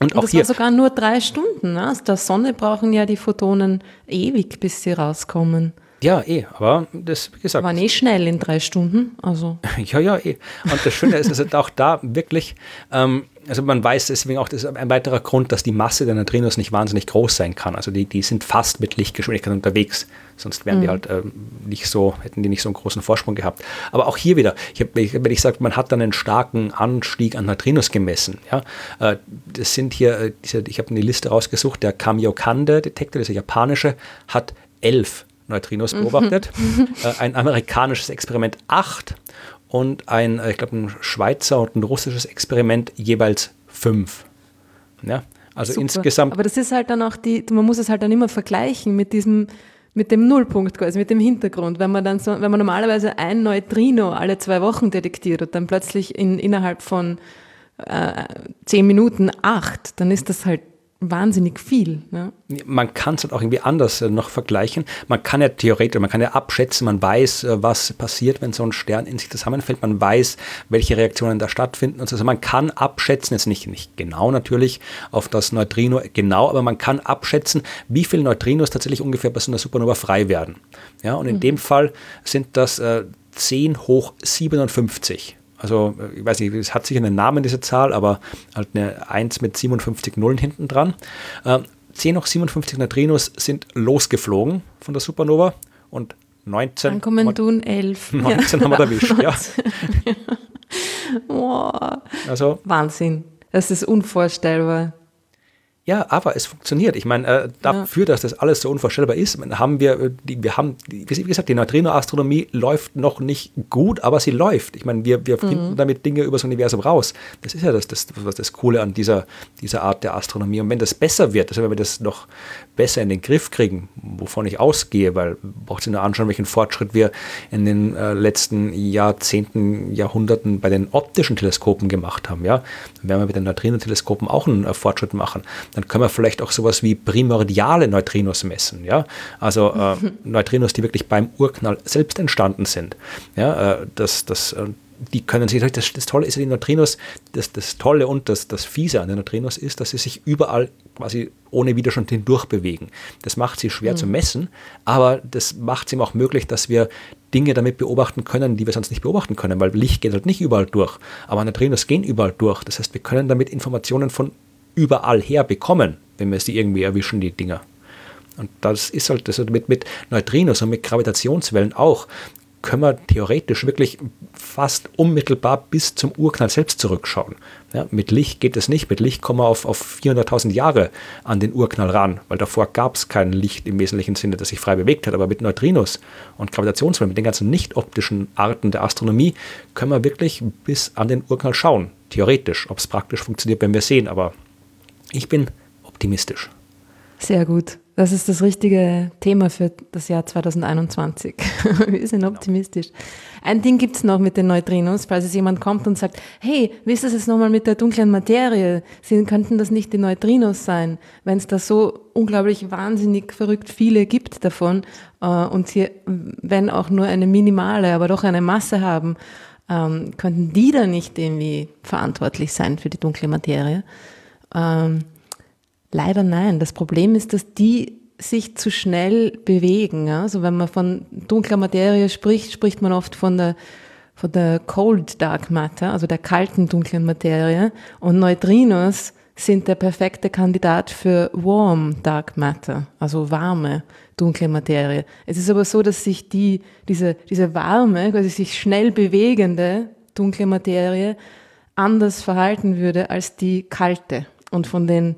Und, und auch das hier. war sogar nur drei Stunden. Ne? Aus der Sonne brauchen ja die Photonen ewig, bis sie rauskommen. Ja, eh, aber das, wie gesagt. War nicht schnell in drei Stunden. Also. ja, ja, eh. Und das Schöne ist, dass auch da wirklich, ähm, also man weiß deswegen auch, das ist ein weiterer Grund, dass die Masse der Neutrinos nicht wahnsinnig groß sein kann. Also die, die sind fast mit Lichtgeschwindigkeit unterwegs. Sonst wären mhm. die halt äh, nicht so, hätten die nicht so einen großen Vorsprung gehabt. Aber auch hier wieder, ich hab, wenn ich sage, man hat dann einen starken Anstieg an Neutrinos gemessen. Ja? Äh, das sind hier, äh, diese, ich habe eine Liste rausgesucht, der Kamiokande-Detektor, dieser japanische, hat elf Neutrinos mhm. beobachtet. äh, ein amerikanisches Experiment acht und ein, äh, ich glaube, ein Schweizer und ein russisches Experiment jeweils fünf. Ja, also Super. insgesamt. Aber das ist halt dann auch die, man muss es halt dann immer vergleichen mit diesem, mit dem Nullpunkt quasi, mit dem Hintergrund. Wenn man dann so, wenn man normalerweise ein Neutrino alle zwei Wochen detektiert und dann plötzlich in, innerhalb von äh, zehn Minuten acht, dann ist das halt wahnsinnig viel. Ne? Man kann es halt auch irgendwie anders äh, noch vergleichen. Man kann ja theoretisch, man kann ja abschätzen, man weiß, äh, was passiert, wenn so ein Stern in sich zusammenfällt, man weiß, welche Reaktionen da stattfinden und so. Also man kann abschätzen, jetzt nicht, nicht genau natürlich auf das Neutrino genau, aber man kann abschätzen, wie viele Neutrinos tatsächlich ungefähr bei so einer Supernova frei werden. Ja, und in mhm. dem Fall sind das äh, 10 hoch 57. Also, ich weiß nicht, es hat sicher einen Namen, diese Zahl, aber halt eine 1 mit 57 Nullen hinten dran. Äh, 10 hoch 57 Neutrinos sind losgeflogen von der Supernova und 19. Dann kommen tun 11. 19 ja. haben wir erwischt, ja. Boah. Also, Wahnsinn. Das ist unvorstellbar. Ja, aber es funktioniert. Ich meine, äh, dafür, ja. dass das alles so unvorstellbar ist, haben wir, äh, die, wir haben, wie gesagt, die Neutrino-Astronomie läuft noch nicht gut, aber sie läuft. Ich meine, wir, wir mhm. finden damit Dinge über das Universum raus. Das ist ja das, das, was das Coole an dieser, dieser Art der Astronomie. Und wenn das besser wird, also wenn wir das noch besser in den Griff kriegen, wovon ich ausgehe, weil braucht sich nur anschauen, welchen Fortschritt wir in den äh, letzten Jahrzehnten, Jahrhunderten bei den optischen Teleskopen gemacht haben. Ja, dann werden wir mit den Neutrino-Teleskopen auch einen äh, Fortschritt machen dann können wir vielleicht auch sowas wie primordiale Neutrinos messen. Ja? Also äh, Neutrinos, die wirklich beim Urknall selbst entstanden sind. Ja? Äh, das, das, äh, die können sich, das, das Tolle ist ja die Neutrinos, das, das Tolle und das, das Fiese an den Neutrinos ist, dass sie sich überall quasi ohne Widerstand hindurch bewegen. Das macht sie schwer mhm. zu messen, aber das macht es ihm auch möglich, dass wir Dinge damit beobachten können, die wir sonst nicht beobachten können, weil Licht geht halt nicht überall durch, aber Neutrinos gehen überall durch. Das heißt, wir können damit Informationen von überall her bekommen, wenn wir sie irgendwie erwischen, die Dinger. Und das ist halt das mit, mit Neutrinos und mit Gravitationswellen auch, können wir theoretisch wirklich fast unmittelbar bis zum Urknall selbst zurückschauen. Ja, mit Licht geht es nicht. Mit Licht kommen wir auf, auf 400.000 Jahre an den Urknall ran, weil davor gab es kein Licht im wesentlichen Sinne, das sich frei bewegt hat. Aber mit Neutrinos und Gravitationswellen, mit den ganzen nicht optischen Arten der Astronomie, können wir wirklich bis an den Urknall schauen. Theoretisch. Ob es praktisch funktioniert, werden wir sehen. Aber ich bin optimistisch. Sehr gut. Das ist das richtige Thema für das Jahr 2021. Wir sind optimistisch. Ein Ding gibt es noch mit den Neutrinos, falls es jemand kommt und sagt, hey, wie ist das jetzt nochmal mit der dunklen Materie? Sie könnten das nicht die Neutrinos sein, wenn es da so unglaublich wahnsinnig verrückt viele gibt davon äh, und sie, wenn auch nur eine minimale, aber doch eine Masse haben, ähm, könnten die da nicht irgendwie verantwortlich sein für die dunkle Materie? Leider nein. Das Problem ist, dass die sich zu schnell bewegen. Also wenn man von dunkler Materie spricht, spricht man oft von der, von der Cold Dark Matter, also der kalten dunklen Materie. Und Neutrinos sind der perfekte Kandidat für Warm Dark Matter, also warme dunkle Materie. Es ist aber so, dass sich die, diese, diese warme, quasi sich schnell bewegende dunkle Materie anders verhalten würde als die kalte. Und von den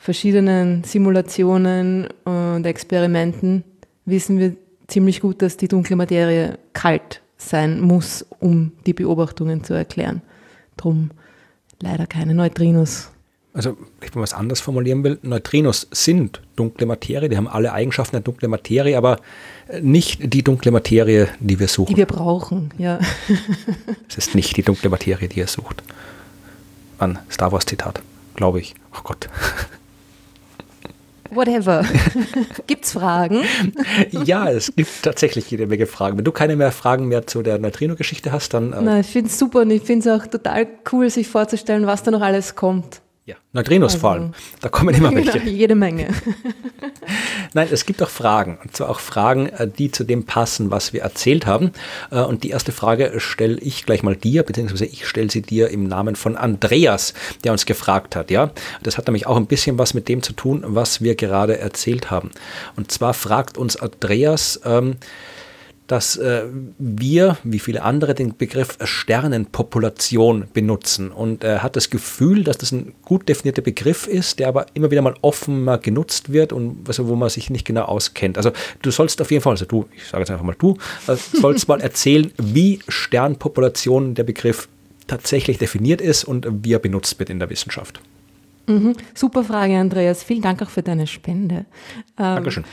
verschiedenen Simulationen und Experimenten wissen wir ziemlich gut, dass die dunkle Materie kalt sein muss, um die Beobachtungen zu erklären. Drum leider keine Neutrinos. Also, wenn man was anders formulieren will, Neutrinos sind dunkle Materie, die haben alle Eigenschaften der dunklen Materie, aber nicht die dunkle Materie, die wir suchen. Die wir brauchen, ja. es ist nicht die dunkle Materie, die ihr sucht. An Star Wars Zitat, glaube ich. Oh Gott. Whatever. Gibt's Fragen? ja, es gibt tatsächlich jede Menge Fragen. Wenn du keine mehr Fragen mehr zu der Neutrino-Geschichte hast, dann. Äh Nein, ich finde es super und ich finde es auch total cool, sich vorzustellen, was da noch alles kommt. Ja, Neutrinos also, vor allem. Da kommen immer welche. Jede Menge. Nein, es gibt auch Fragen. Und zwar auch Fragen, äh, die zu dem passen, was wir erzählt haben. Äh, und die erste Frage stelle ich gleich mal dir, beziehungsweise ich stelle sie dir im Namen von Andreas, der uns gefragt hat. Ja, Das hat nämlich auch ein bisschen was mit dem zu tun, was wir gerade erzählt haben. Und zwar fragt uns Andreas, ähm, dass äh, wir, wie viele andere, den Begriff Sternenpopulation benutzen. Und er hat das Gefühl, dass das ein gut definierter Begriff ist, der aber immer wieder mal offen mal genutzt wird und also, wo man sich nicht genau auskennt. Also du sollst auf jeden Fall, also du, ich sage jetzt einfach mal du, äh, sollst mal erzählen, wie Sternpopulation der Begriff tatsächlich definiert ist und wie er benutzt wird in der Wissenschaft. Mhm. Super Frage, Andreas. Vielen Dank auch für deine Spende. Ähm, Dankeschön.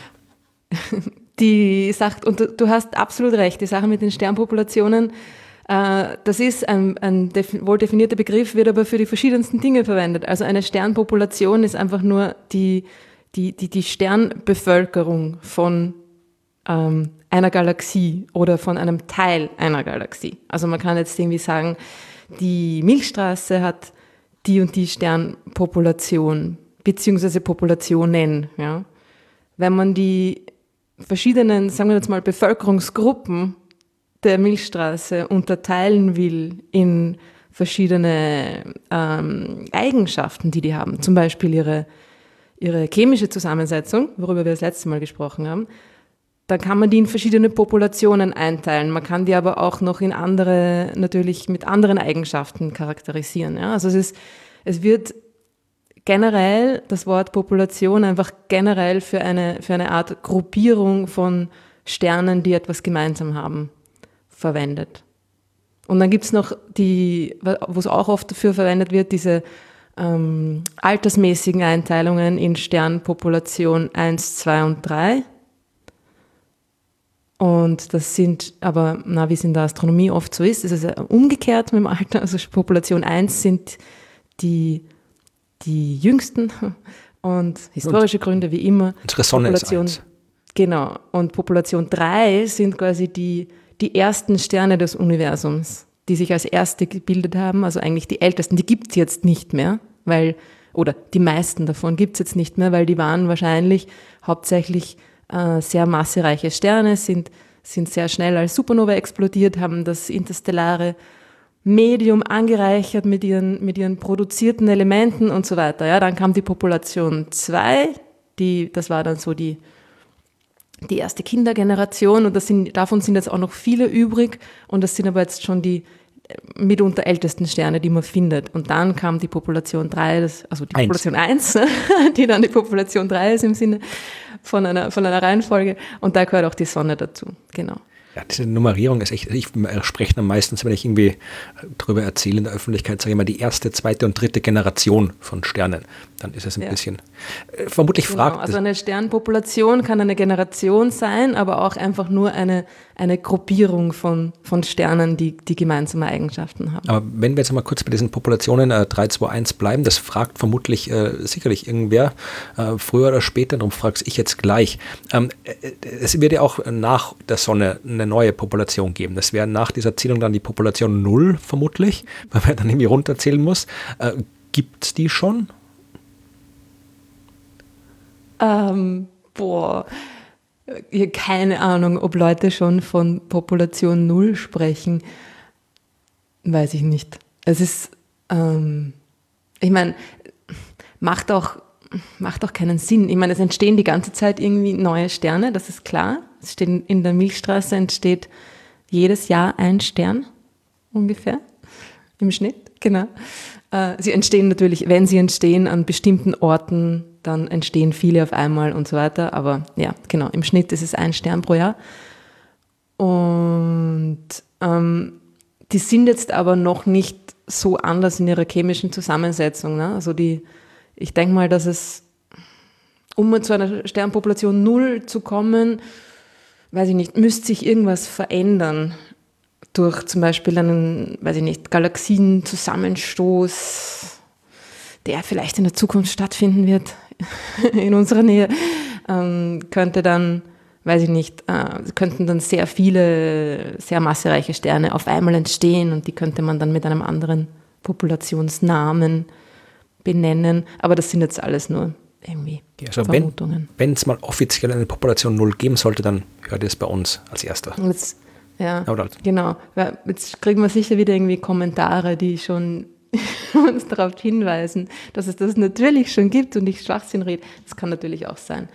die sagt, und du, hast absolut recht, die Sache mit den Sternpopulationen, äh, das ist ein, ein wohl definierter Begriff, wird aber für die verschiedensten Dinge verwendet. Also eine Sternpopulation ist einfach nur die, die, die, die Sternbevölkerung von ähm, einer Galaxie oder von einem Teil einer Galaxie. Also man kann jetzt irgendwie sagen, die Milchstraße hat die und die Sternpopulation, beziehungsweise Populationen. Ja. Wenn man die verschiedenen, sagen wir jetzt mal, Bevölkerungsgruppen der Milchstraße unterteilen will in verschiedene ähm, Eigenschaften, die die haben, zum Beispiel ihre, ihre chemische Zusammensetzung, worüber wir das letzte Mal gesprochen haben, dann kann man die in verschiedene Populationen einteilen. Man kann die aber auch noch in andere, natürlich mit anderen Eigenschaften charakterisieren. Ja? Also es ist, es wird generell das Wort Population einfach generell für eine, für eine Art Gruppierung von Sternen, die etwas gemeinsam haben, verwendet. Und dann gibt es noch die, wo es auch oft dafür verwendet wird, diese ähm, altersmäßigen Einteilungen in Sternpopulation 1, 2 und 3. Und das sind aber, na, wie es in der Astronomie oft so ist, ist es umgekehrt mit dem Alter. Also Population 1 sind die die jüngsten und historische und Gründe wie immer. Unsere Sonne Population, ist eins. Genau. Und Population 3 sind quasi die, die ersten Sterne des Universums, die sich als erste gebildet haben, also eigentlich die ältesten. Die gibt es jetzt nicht mehr, weil, oder die meisten davon gibt es jetzt nicht mehr, weil die waren wahrscheinlich hauptsächlich äh, sehr massereiche Sterne, sind, sind sehr schnell als Supernova explodiert, haben das interstellare Medium angereichert mit ihren, mit ihren produzierten Elementen und so weiter. Ja, dann kam die Population 2, die, das war dann so die, die erste Kindergeneration und das sind, davon sind jetzt auch noch viele übrig und das sind aber jetzt schon die äh, mitunter ältesten Sterne, die man findet. Und dann kam die Population 3, das, also die Eins. Population 1, die dann die Population 3 ist im Sinne von einer, von einer Reihenfolge und da gehört auch die Sonne dazu, genau ja, diese Nummerierung ist echt, ich spreche dann meistens, wenn ich irgendwie darüber erzähle in der Öffentlichkeit, sage ich mal, die erste, zweite und dritte Generation von Sternen. Dann ist es ein ja. bisschen, äh, vermutlich genau, fragt. Also eine Sternpopulation kann eine Generation sein, aber auch einfach nur eine, eine Gruppierung von, von Sternen, die, die gemeinsame Eigenschaften haben. Aber wenn wir jetzt mal kurz bei diesen Populationen äh, 3, 2, 1 bleiben, das fragt vermutlich äh, sicherlich irgendwer, äh, früher oder später, darum frage ich jetzt gleich. Ähm, äh, es wird ja auch nach der Sonne eine neue Population geben. Das wäre nach dieser Zählung dann die Population 0 vermutlich, weil man dann irgendwie runterzählen muss. Äh, Gibt es die schon? Ähm, boah, keine Ahnung, ob Leute schon von Population 0 sprechen. Weiß ich nicht. Es ist, ähm, ich meine, macht auch, macht auch keinen Sinn. Ich meine, es entstehen die ganze Zeit irgendwie neue Sterne, das ist klar. In der Milchstraße entsteht jedes Jahr ein Stern ungefähr im Schnitt, genau. Äh, sie entstehen natürlich, wenn sie entstehen, an bestimmten Orten, dann entstehen viele auf einmal und so weiter. Aber ja, genau, im Schnitt ist es ein Stern pro Jahr. Und ähm, die sind jetzt aber noch nicht so anders in ihrer chemischen Zusammensetzung. Ne? Also die, ich denke mal, dass es, um zu einer Sternpopulation Null zu kommen, weiß ich nicht, müsste sich irgendwas verändern durch zum Beispiel einen, weiß ich nicht, Galaxienzusammenstoß, der vielleicht in der Zukunft stattfinden wird, in unserer Nähe, ähm, könnte dann, weiß ich nicht, äh, könnten dann sehr viele, sehr massereiche Sterne auf einmal entstehen und die könnte man dann mit einem anderen Populationsnamen benennen. Aber das sind jetzt alles nur irgendwie also Vermutungen. Wenn es mal offiziell eine Population Null geben sollte, dann hört ihr es bei uns als erster. Jetzt ja, genau. Jetzt kriegen wir sicher wieder irgendwie Kommentare, die schon uns darauf hinweisen, dass es das natürlich schon gibt und ich Schwachsinn rede. Das kann natürlich auch sein.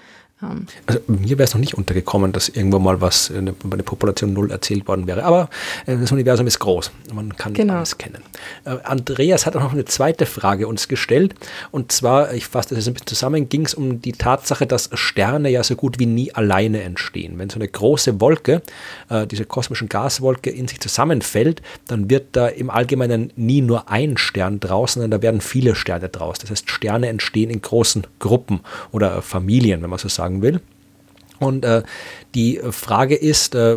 Ähm, also mir wäre es noch nicht untergekommen, dass irgendwo mal was eine, eine Population Null erzählt worden wäre. Aber äh, das Universum ist groß. Man kann genau. alles kennen. Äh, Andreas hat auch noch eine zweite Frage uns gestellt. Und zwar, ich fasse das jetzt ein bisschen zusammen, ging es um die Tatsache, dass Sterne ja so gut wie nie alleine entstehen. Wenn so eine große Wolke, äh, diese kosmischen Gaswolke in sich zusammenfällt, dann wird da im Allgemeinen nie nur ein Stern draußen, sondern da werden viele Sterne draus. Das heißt, Sterne entstehen in großen Gruppen oder Familien, wenn man so sagen sagen will. Und äh, die Frage ist, äh,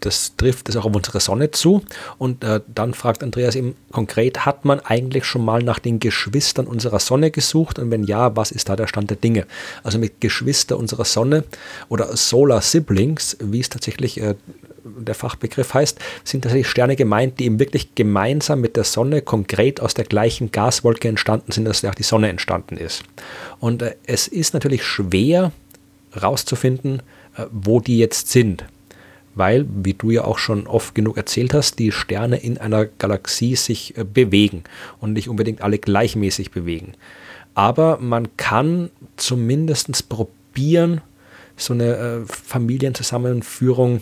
das trifft es auch auf unsere Sonne zu. Und äh, dann fragt Andreas eben konkret, hat man eigentlich schon mal nach den Geschwistern unserer Sonne gesucht? Und wenn ja, was ist da der Stand der Dinge? Also mit Geschwister unserer Sonne oder Solar Siblings, wie es tatsächlich äh, der Fachbegriff heißt, sind tatsächlich Sterne gemeint, die eben wirklich gemeinsam mit der Sonne konkret aus der gleichen Gaswolke entstanden sind, aus der auch die Sonne entstanden ist. Und äh, es ist natürlich schwer, rauszufinden, äh, wo die jetzt sind. Weil, wie du ja auch schon oft genug erzählt hast, die Sterne in einer Galaxie sich äh, bewegen und nicht unbedingt alle gleichmäßig bewegen. Aber man kann zumindest probieren, so eine äh, Familienzusammenführung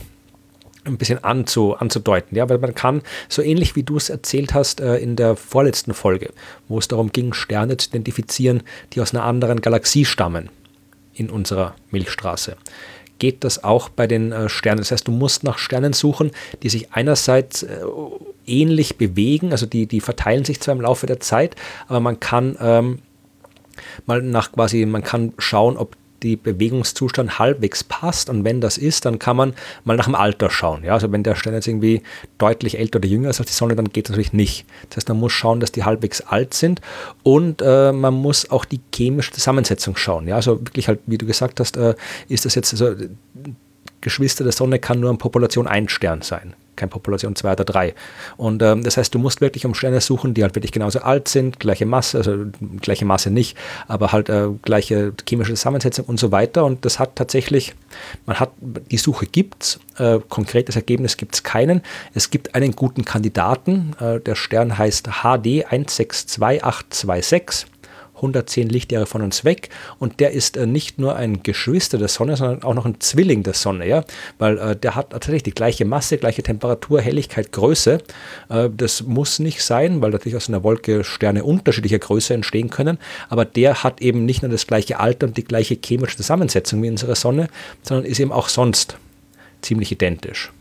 ein bisschen anzu, anzudeuten. Ja, weil man kann, so ähnlich wie du es erzählt hast in der vorletzten Folge, wo es darum ging, Sterne zu identifizieren, die aus einer anderen Galaxie stammen in unserer Milchstraße. Geht das auch bei den äh, Sternen? Das heißt, du musst nach Sternen suchen, die sich einerseits äh, ähnlich bewegen, also die, die verteilen sich zwar im Laufe der Zeit, aber man kann ähm, mal nach quasi, man kann schauen, ob die Bewegungszustand halbwegs passt. Und wenn das ist, dann kann man mal nach dem Alter schauen. Ja, also wenn der Stern jetzt irgendwie deutlich älter oder jünger ist als die Sonne, dann geht das natürlich nicht. Das heißt, man muss schauen, dass die halbwegs alt sind und äh, man muss auch die chemische Zusammensetzung schauen. Ja, also wirklich halt, wie du gesagt hast, äh, ist das jetzt, also Geschwister der Sonne kann nur eine Population ein Stern sein keine Population 2 oder 3. Und ähm, das heißt, du musst wirklich um Sterne suchen, die halt wirklich genauso alt sind, gleiche Masse, also gleiche Masse nicht, aber halt äh, gleiche chemische Zusammensetzung und so weiter. Und das hat tatsächlich, man hat, die Suche gibt es, äh, konkretes Ergebnis gibt es keinen. Es gibt einen guten Kandidaten, äh, der Stern heißt HD 162826 110 Lichtjahre von uns weg und der ist äh, nicht nur ein Geschwister der Sonne, sondern auch noch ein Zwilling der Sonne, ja, weil äh, der hat tatsächlich die gleiche Masse, gleiche Temperatur, Helligkeit, Größe. Äh, das muss nicht sein, weil natürlich aus einer Wolke Sterne unterschiedlicher Größe entstehen können, aber der hat eben nicht nur das gleiche Alter und die gleiche chemische Zusammensetzung wie unsere Sonne, sondern ist eben auch sonst ziemlich identisch.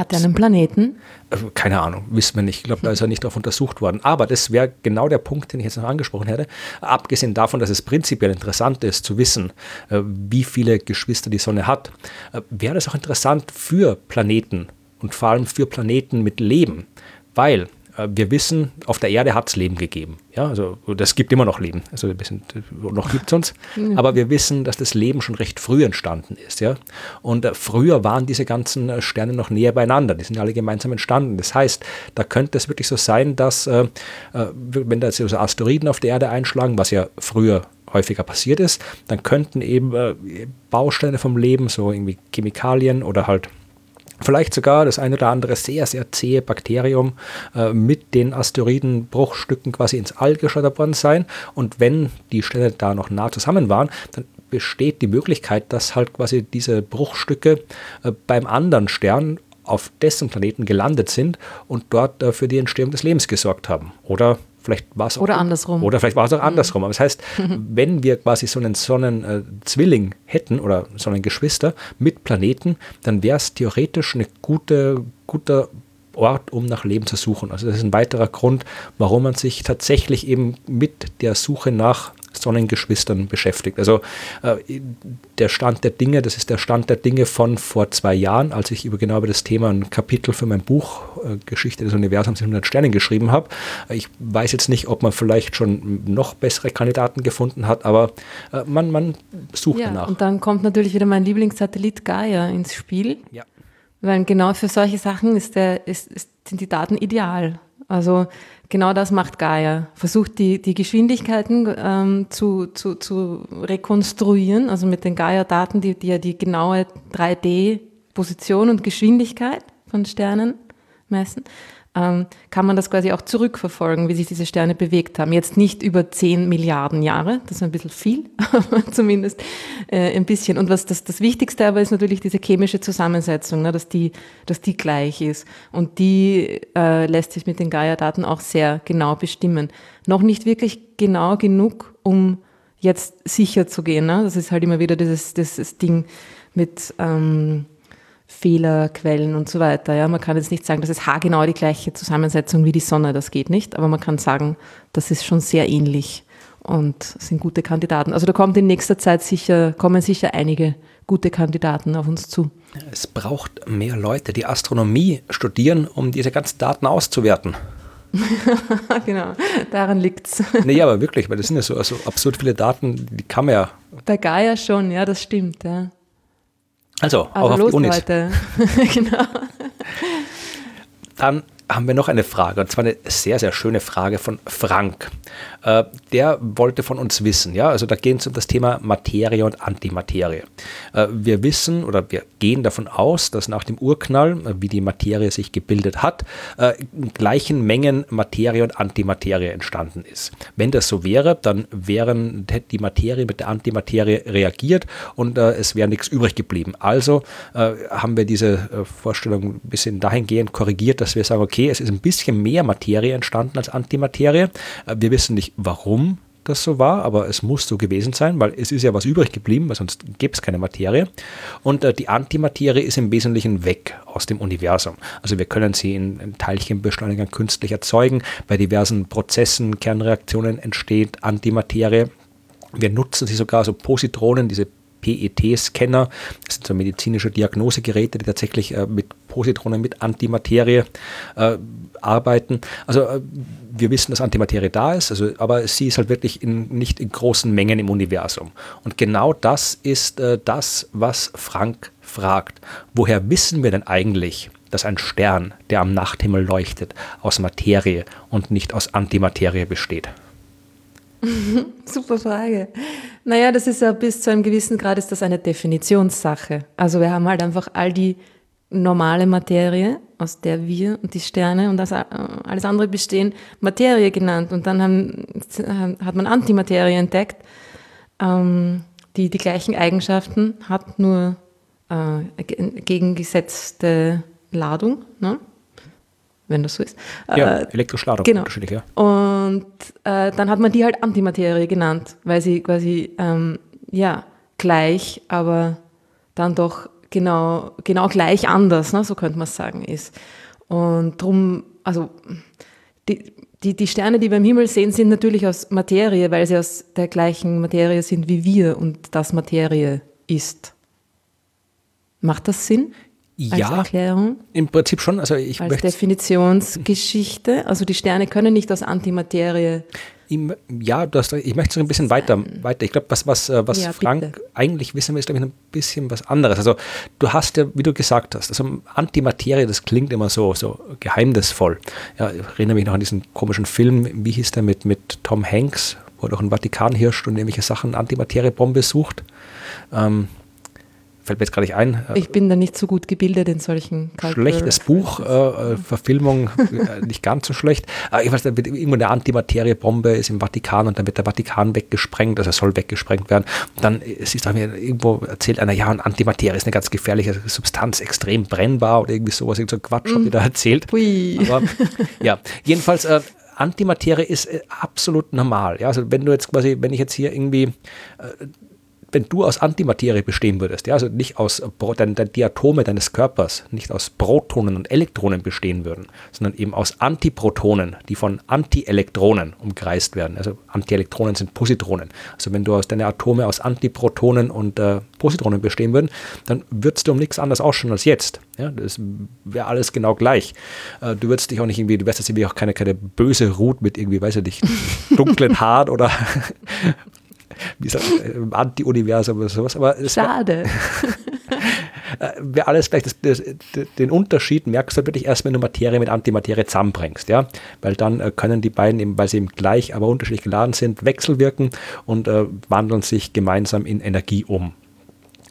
Hat er einen Planeten? Äh, keine Ahnung, wissen wir nicht. Ich glaube, da ist er nicht darauf untersucht worden. Aber das wäre genau der Punkt, den ich jetzt noch angesprochen hätte. Abgesehen davon, dass es prinzipiell interessant ist zu wissen, äh, wie viele Geschwister die Sonne hat, äh, wäre es auch interessant für Planeten und vor allem für Planeten mit Leben. Weil wir wissen, auf der Erde hat es Leben gegeben. Ja, also das gibt immer noch Leben. Also wir sind, noch gibt es uns. Ja. Aber wir wissen, dass das Leben schon recht früh entstanden ist. Ja? Und äh, früher waren diese ganzen äh, Sterne noch näher beieinander. Die sind alle gemeinsam entstanden. Das heißt, da könnte es wirklich so sein, dass, äh, äh wenn da jetzt also Asteroiden auf der Erde einschlagen, was ja früher häufiger passiert ist, dann könnten eben äh, Bausteine vom Leben, so irgendwie Chemikalien oder halt vielleicht sogar das ein oder andere sehr, sehr zähe Bakterium äh, mit den Asteroidenbruchstücken quasi ins All geschleudert worden sein. Und wenn die Sterne da noch nah zusammen waren, dann besteht die Möglichkeit, dass halt quasi diese Bruchstücke äh, beim anderen Stern auf dessen Planeten gelandet sind und dort äh, für die Entstehung des Lebens gesorgt haben. Oder Vielleicht war es Oder andersrum. Oder vielleicht war es auch andersrum. Aber das heißt, wenn wir quasi so einen Sonnenzwilling hätten oder Sonnengeschwister mit Planeten, dann wäre es theoretisch eine gute, guter Ort, um nach Leben zu suchen. Also das ist ein weiterer Grund, warum man sich tatsächlich eben mit der Suche nach Sonnengeschwistern beschäftigt. Also äh, der Stand der Dinge, das ist der Stand der Dinge von vor zwei Jahren, als ich über genau über das Thema ein Kapitel für mein Buch äh, Geschichte des Universums in 100 Sternen geschrieben habe. Ich weiß jetzt nicht, ob man vielleicht schon noch bessere Kandidaten gefunden hat, aber äh, man, man sucht ja, danach. Und dann kommt natürlich wieder mein Lieblingssatellit Gaia ins Spiel. Ja. Weil genau für solche Sachen ist der, ist, ist, sind die Daten ideal. Also genau das macht Gaia. Versucht die, die Geschwindigkeiten ähm, zu, zu, zu rekonstruieren, also mit den Gaia-Daten, die, die ja die genaue 3D-Position und Geschwindigkeit von Sternen messen ähm, kann man das quasi auch zurückverfolgen, wie sich diese Sterne bewegt haben. Jetzt nicht über 10 Milliarden Jahre, das ist ein bisschen viel, aber zumindest äh, ein bisschen. Und was das, das Wichtigste aber ist natürlich diese chemische Zusammensetzung, ne, dass, die, dass die gleich ist. Und die äh, lässt sich mit den Gaia-Daten auch sehr genau bestimmen. Noch nicht wirklich genau genug, um jetzt sicher zu gehen. Ne? Das ist halt immer wieder dieses, dieses Ding mit... Ähm, Fehlerquellen und so weiter. Ja, man kann jetzt nicht sagen, das ist haargenau die gleiche Zusammensetzung wie die Sonne, das geht nicht, aber man kann sagen, das ist schon sehr ähnlich und sind gute Kandidaten. Also da kommt in nächster Zeit sicher, kommen sicher einige gute Kandidaten auf uns zu. Es braucht mehr Leute, die Astronomie studieren, um diese ganzen Daten auszuwerten. genau, daran liegt es. nee, aber wirklich, weil das sind ja so also absurd viele Daten, die kann man ja. Bei Gaia schon, ja, das stimmt, ja. Also, also auch auf los, die Unis. Leute. genau. Dann haben wir noch eine Frage, und zwar eine sehr, sehr schöne Frage von Frank. Äh, der wollte von uns wissen, ja, also da geht es um das Thema Materie und Antimaterie. Äh, wir wissen oder wir gehen davon aus, dass nach dem Urknall, äh, wie die Materie sich gebildet hat, äh, in gleichen Mengen Materie und Antimaterie entstanden ist. Wenn das so wäre, dann wären hätte die Materie mit der Antimaterie reagiert und äh, es wäre nichts übrig geblieben. Also äh, haben wir diese Vorstellung ein bisschen dahingehend korrigiert, dass wir sagen, okay, es ist ein bisschen mehr Materie entstanden als Antimaterie. wir wissen nicht, warum das so war, aber es muss so gewesen sein, weil es ist ja was übrig geblieben, weil sonst gäbe es keine Materie. Und äh, die Antimaterie ist im Wesentlichen weg aus dem Universum. Also wir können sie in, in Teilchenbeschleunigern künstlich erzeugen. Bei diversen Prozessen, Kernreaktionen entsteht Antimaterie. Wir nutzen sie sogar, so Positronen, diese PET-Scanner. Das sind so medizinische Diagnosegeräte, die tatsächlich äh, mit Positronen, mit Antimaterie äh, arbeiten. Also äh, wir wissen, dass Antimaterie da ist, also, aber sie ist halt wirklich in, nicht in großen Mengen im Universum. Und genau das ist äh, das, was Frank fragt. Woher wissen wir denn eigentlich, dass ein Stern, der am Nachthimmel leuchtet, aus Materie und nicht aus Antimaterie besteht? Super Frage. Naja, das ist ja bis zu einem gewissen Grad ist das eine Definitionssache. Also wir haben halt einfach all die normale Materie, aus der wir und die Sterne und das, äh, alles andere bestehen, Materie genannt. Und dann haben, hat man Antimaterie entdeckt, ähm, die die gleichen Eigenschaften hat, nur äh, gegengesetzte Ladung. Ne? Wenn das so ist. Ja, äh, elektrisch Ladung, genau. unterschiedlich, ja. Und äh, dann hat man die halt Antimaterie genannt, weil sie quasi, ähm, ja, gleich, aber dann doch genau, genau gleich anders, ne, so könnte man sagen, ist. Und drum, also die, die, die Sterne, die wir im Himmel sehen, sind natürlich aus Materie, weil sie aus der gleichen Materie sind wie wir und das Materie ist. Macht das Sinn? Ja, Erklärung? Im Prinzip schon. Also ich als Definitionsgeschichte. Also die Sterne können nicht aus Antimaterie. Ja, du hast, ich möchte so ein bisschen weiter. weiter. Ich glaube, was, was, äh, was ja, Frank bitte. eigentlich wissen will, ist, glaube ich, ein bisschen was anderes. Also du hast ja, wie du gesagt hast, also Antimaterie, das klingt immer so, so geheimnisvoll. Ja, ich erinnere mich noch an diesen komischen Film, wie hieß der mit, mit Tom Hanks, wo er doch ein Vatikan hirscht und irgendwelche Sachen Antimateriebombe sucht. Ähm, fällt mir jetzt gerade nicht ein. Ich bin da nicht so gut gebildet in solchen Kalkül Schlechtes Buch, äh, äh Verfilmung, äh, nicht ganz so schlecht. Aber ich weiß, da wird irgendwo eine Antimateriebombe ist im Vatikan und dann wird der Vatikan weggesprengt, also er soll weggesprengt werden. Und dann es ist mir irgendwo erzählt einer, ja, und Antimaterie ist eine ganz gefährliche Substanz, extrem brennbar oder irgendwie sowas, irgend so Quatsch, mm. hat er da erzählt. Ui. Aber ja, jedenfalls, äh, Antimaterie ist äh, absolut normal. Ja? Also wenn du jetzt quasi, wenn ich jetzt hier irgendwie äh, wenn du aus Antimaterie bestehen würdest, ja, also nicht aus dein, die Atome deines Körpers, nicht aus Protonen und Elektronen bestehen würden, sondern eben aus Antiprotonen, die von Antielektronen umkreist werden. Also Antielektronen sind Positronen. Also wenn du aus deine Atome aus Antiprotonen und äh, Positronen bestehen würden, dann würdest du um nichts anderes ausschauen als jetzt. Ja, das wäre alles genau gleich. Äh, du würdest dich auch nicht irgendwie, du wärst jetzt irgendwie auch keine, keine böse Ruth mit irgendwie, weiß ich nicht, dunklen Haaren oder wie gesagt, im Anti-Universum oder sowas. Aber Schade. Wäre alles gleich das, das, den Unterschied merkst du wirklich erst, wenn du Materie mit Antimaterie zusammenbringst, ja, weil dann äh, können die beiden eben, weil sie eben gleich, aber unterschiedlich geladen sind, wechselwirken und äh, wandeln sich gemeinsam in Energie um.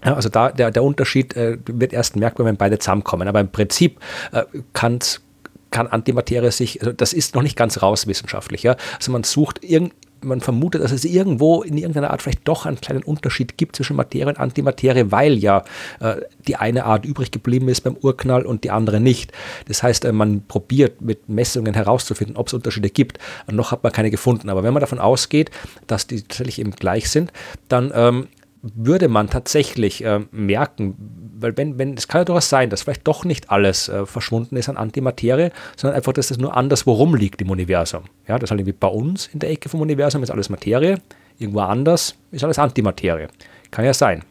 Ja, also da der, der Unterschied äh, wird erst merkbar, wenn beide zusammenkommen. Aber im Prinzip äh, kann's, kann Antimaterie sich, also das ist noch nicht ganz raus wissenschaftlich. Ja? Also man sucht irgend, man vermutet, dass es irgendwo in irgendeiner Art vielleicht doch einen kleinen Unterschied gibt zwischen Materie und Antimaterie, weil ja äh, die eine Art übrig geblieben ist beim Urknall und die andere nicht. Das heißt, äh, man probiert mit Messungen herauszufinden, ob es Unterschiede gibt. Und noch hat man keine gefunden. Aber wenn man davon ausgeht, dass die tatsächlich eben gleich sind, dann ähm, würde man tatsächlich äh, merken, weil wenn, wenn, es kann ja durchaus sein, dass vielleicht doch nicht alles äh, verschwunden ist an Antimaterie, sondern einfach, dass das nur anderswo rumliegt im Universum. Ja, das ist halt irgendwie bei uns in der Ecke vom Universum ist alles Materie, irgendwo anders ist alles Antimaterie. Kann ja sein.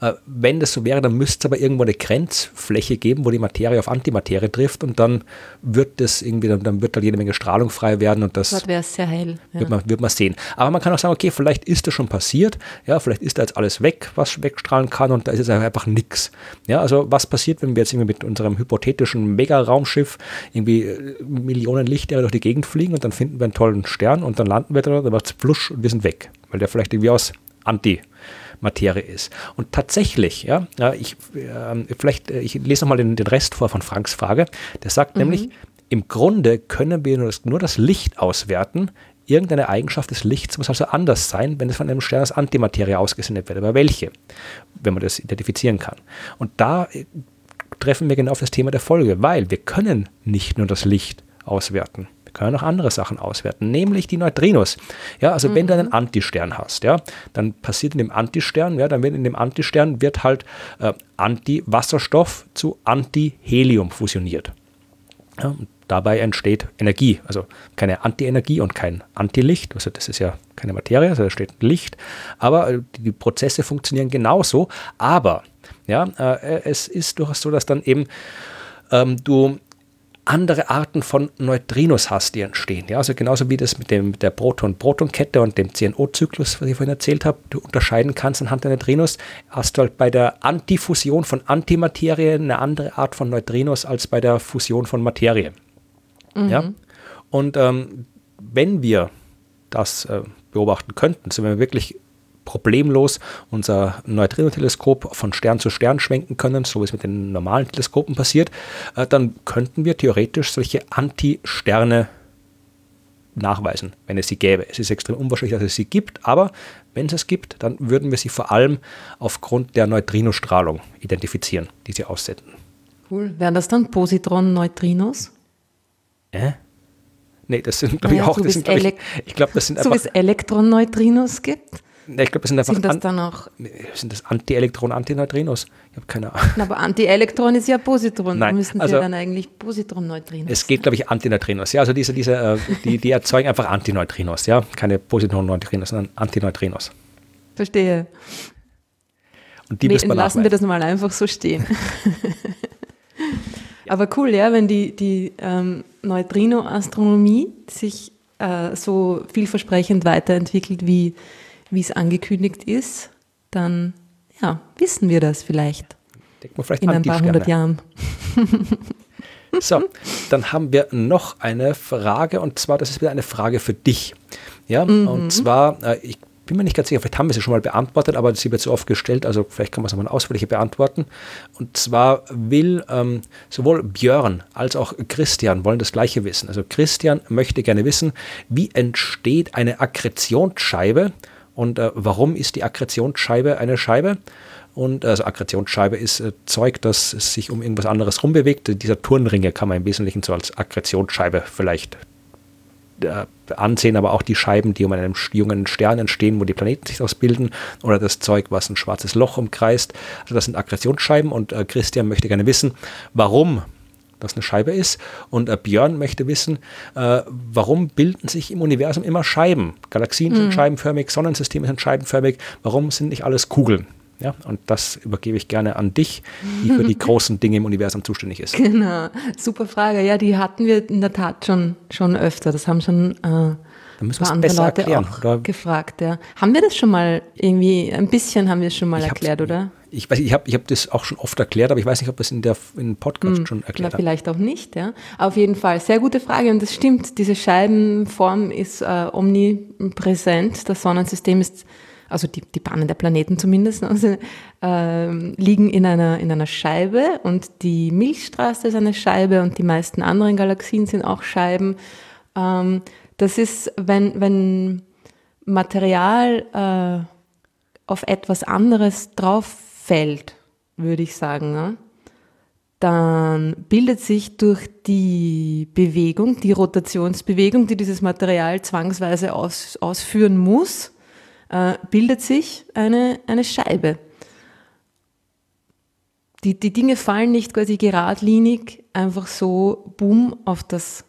Äh, wenn das so wäre, dann müsste es aber irgendwo eine Grenzfläche geben, wo die Materie auf Antimaterie trifft und dann wird das irgendwie, dann, dann wird da jede Menge Strahlung frei werden und das wäre sehr hell. Ja. Wird, man, wird man sehen. Aber man kann auch sagen, okay, vielleicht ist das schon passiert, ja, vielleicht ist da jetzt alles weg, was wegstrahlen kann und da ist jetzt einfach nichts. Ja, also was passiert, wenn wir jetzt irgendwie mit unserem hypothetischen Mega-Raumschiff irgendwie äh, Millionen Lichtjahre durch die Gegend fliegen und dann finden wir einen tollen Stern und dann landen wir da, dann macht es flusch und wir sind weg, weil der vielleicht irgendwie aus Anti Materie ist. Und tatsächlich, ja, ich, äh, vielleicht, ich lese nochmal den, den Rest vor von Franks Frage. Der sagt mhm. nämlich, im Grunde können wir nur das, nur das Licht auswerten. Irgendeine Eigenschaft des Lichts muss also anders sein, wenn es von einem Stern als Antimaterie ausgesendet wird. Aber welche? Wenn man das identifizieren kann. Und da äh, treffen wir genau auf das Thema der Folge, weil wir können nicht nur das Licht auswerten. Wir können auch andere Sachen auswerten, nämlich die Neutrinos. Ja, also mhm. wenn du einen mhm. Antistern hast, ja, dann passiert in dem Antistern, ja, dann wird in dem Antistern wird halt äh, Antiwasserstoff zu Antihelium fusioniert. Ja, und dabei entsteht Energie, also keine Antienergie und kein Antilicht, also das ist ja keine Materie, also da steht Licht, aber äh, die Prozesse funktionieren genauso, aber ja, äh, es ist durchaus so, dass dann eben ähm, du andere Arten von Neutrinos hast, die entstehen. Ja, also genauso wie das mit dem, der Proton-Proton-Kette und dem CNO-Zyklus, was ich vorhin erzählt habe, du unterscheiden kannst anhand der Neutrinos, hast du halt bei der Antifusion von Antimaterie eine andere Art von Neutrinos als bei der Fusion von Materie. Mhm. Ja? Und ähm, wenn wir das äh, beobachten könnten, so wenn wir wirklich problemlos unser Neutrino-Teleskop von Stern zu Stern schwenken können, so wie es mit den normalen Teleskopen passiert, äh, dann könnten wir theoretisch solche Anti-Sterne nachweisen, wenn es sie gäbe. Es ist extrem unwahrscheinlich, dass es sie gibt, aber wenn es es gibt, dann würden wir sie vor allem aufgrund der Neutrinostrahlung identifizieren, die sie aussenden. Cool. Wären das dann Positron-Neutrinos? Äh? Nee, das sind, glaube ich, auch. So das sind, glaub ich, ich glaube, das sind so einfach. So wie es Elektron-Neutrinos gibt? Ich glaube, das sind einfach. Sind das dann auch? Sind das Antielektron, Antineutrinos? Ich habe keine Ahnung. aber Antielektron ist ja Positron. Nein, müssen also, ja dann eigentlich Positron-Neutrinos. Es geht, glaube ich, Antineutrinos. Ja, also diese, diese, äh, die, die erzeugen einfach Antineutrinos, ja. Keine Positron-Neutrinos, sondern Antineutrinos. Verstehe. Und die nee, lassen wir das mal einfach so stehen. Aber cool, ja, wenn die, die ähm, Neutrino-Astronomie sich äh, so vielversprechend weiterentwickelt wie wie es angekündigt ist, dann ja, wissen wir das vielleicht. vielleicht in ein paar hundert Jahren. so, dann haben wir noch eine Frage und zwar, das ist wieder eine Frage für dich. Ja, mhm. und zwar, äh, ich bin mir nicht ganz sicher, vielleicht haben wir sie schon mal beantwortet, aber sie wird so oft gestellt, also vielleicht kann man es nochmal ausführlicher beantworten. Und zwar will ähm, sowohl Björn als auch Christian wollen das gleiche wissen. Also Christian möchte gerne wissen, wie entsteht eine Akkretionsscheibe und äh, warum ist die Akkretionsscheibe eine Scheibe? Und also Akkretionsscheibe ist äh, Zeug, das sich um irgendwas anderes rumbewegt. Dieser Turnringe kann man im Wesentlichen so als Akkretionsscheibe vielleicht äh, ansehen, aber auch die Scheiben, die um einen jungen Stern entstehen, wo die Planeten sich ausbilden, oder das Zeug, was ein schwarzes Loch umkreist. Also das sind Akkretionsscheiben und äh, Christian möchte gerne wissen, warum das eine Scheibe ist. Und äh, Björn möchte wissen, äh, warum bilden sich im Universum immer Scheiben? Galaxien mhm. sind scheibenförmig, Sonnensysteme sind scheibenförmig. Warum sind nicht alles Kugeln? Ja, und das übergebe ich gerne an dich, die für die großen Dinge im Universum zuständig ist. Genau, super Frage. Ja, die hatten wir in der Tat schon, schon öfter. Das haben schon äh, dann müssen wir besser Leute erklären. Auch oder? gefragt, ja. Haben wir das schon mal irgendwie, ein bisschen haben wir es schon mal ich erklärt, oder? Ich weiß, ich habe ich hab das auch schon oft erklärt, aber ich weiß nicht, ob das in der in Podcast hm, schon erklärt na, Vielleicht auch nicht, ja. Auf jeden Fall, sehr gute Frage und das stimmt. Diese Scheibenform ist äh, omnipräsent. Das Sonnensystem ist also die, die Bahnen der Planeten zumindest, also, äh, liegen in einer, in einer Scheibe und die Milchstraße ist eine Scheibe und die meisten anderen Galaxien sind auch Scheiben. Ähm, das ist, wenn, wenn Material äh, auf etwas anderes drauf fällt, würde ich sagen, ne? dann bildet sich durch die Bewegung, die Rotationsbewegung, die dieses Material zwangsweise aus, ausführen muss, äh, bildet sich eine, eine Scheibe. Die, die Dinge fallen nicht quasi geradlinig einfach so boom auf das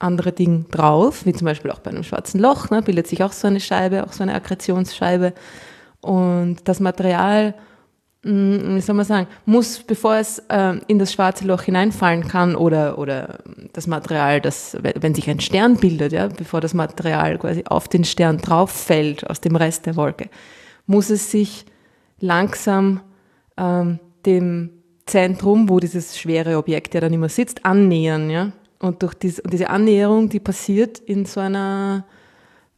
andere Ding drauf, wie zum Beispiel auch bei einem schwarzen Loch, ne, bildet sich auch so eine Scheibe, auch so eine Akkretionsscheibe. Und das Material, wie soll man sagen, muss, bevor es äh, in das schwarze Loch hineinfallen kann oder, oder das Material, das, wenn sich ein Stern bildet, ja, bevor das Material quasi auf den Stern drauf fällt aus dem Rest der Wolke, muss es sich langsam ähm, dem Zentrum, wo dieses schwere Objekt ja dann immer sitzt, annähern. Ja? Und durch dies, diese Annäherung, die passiert in so einer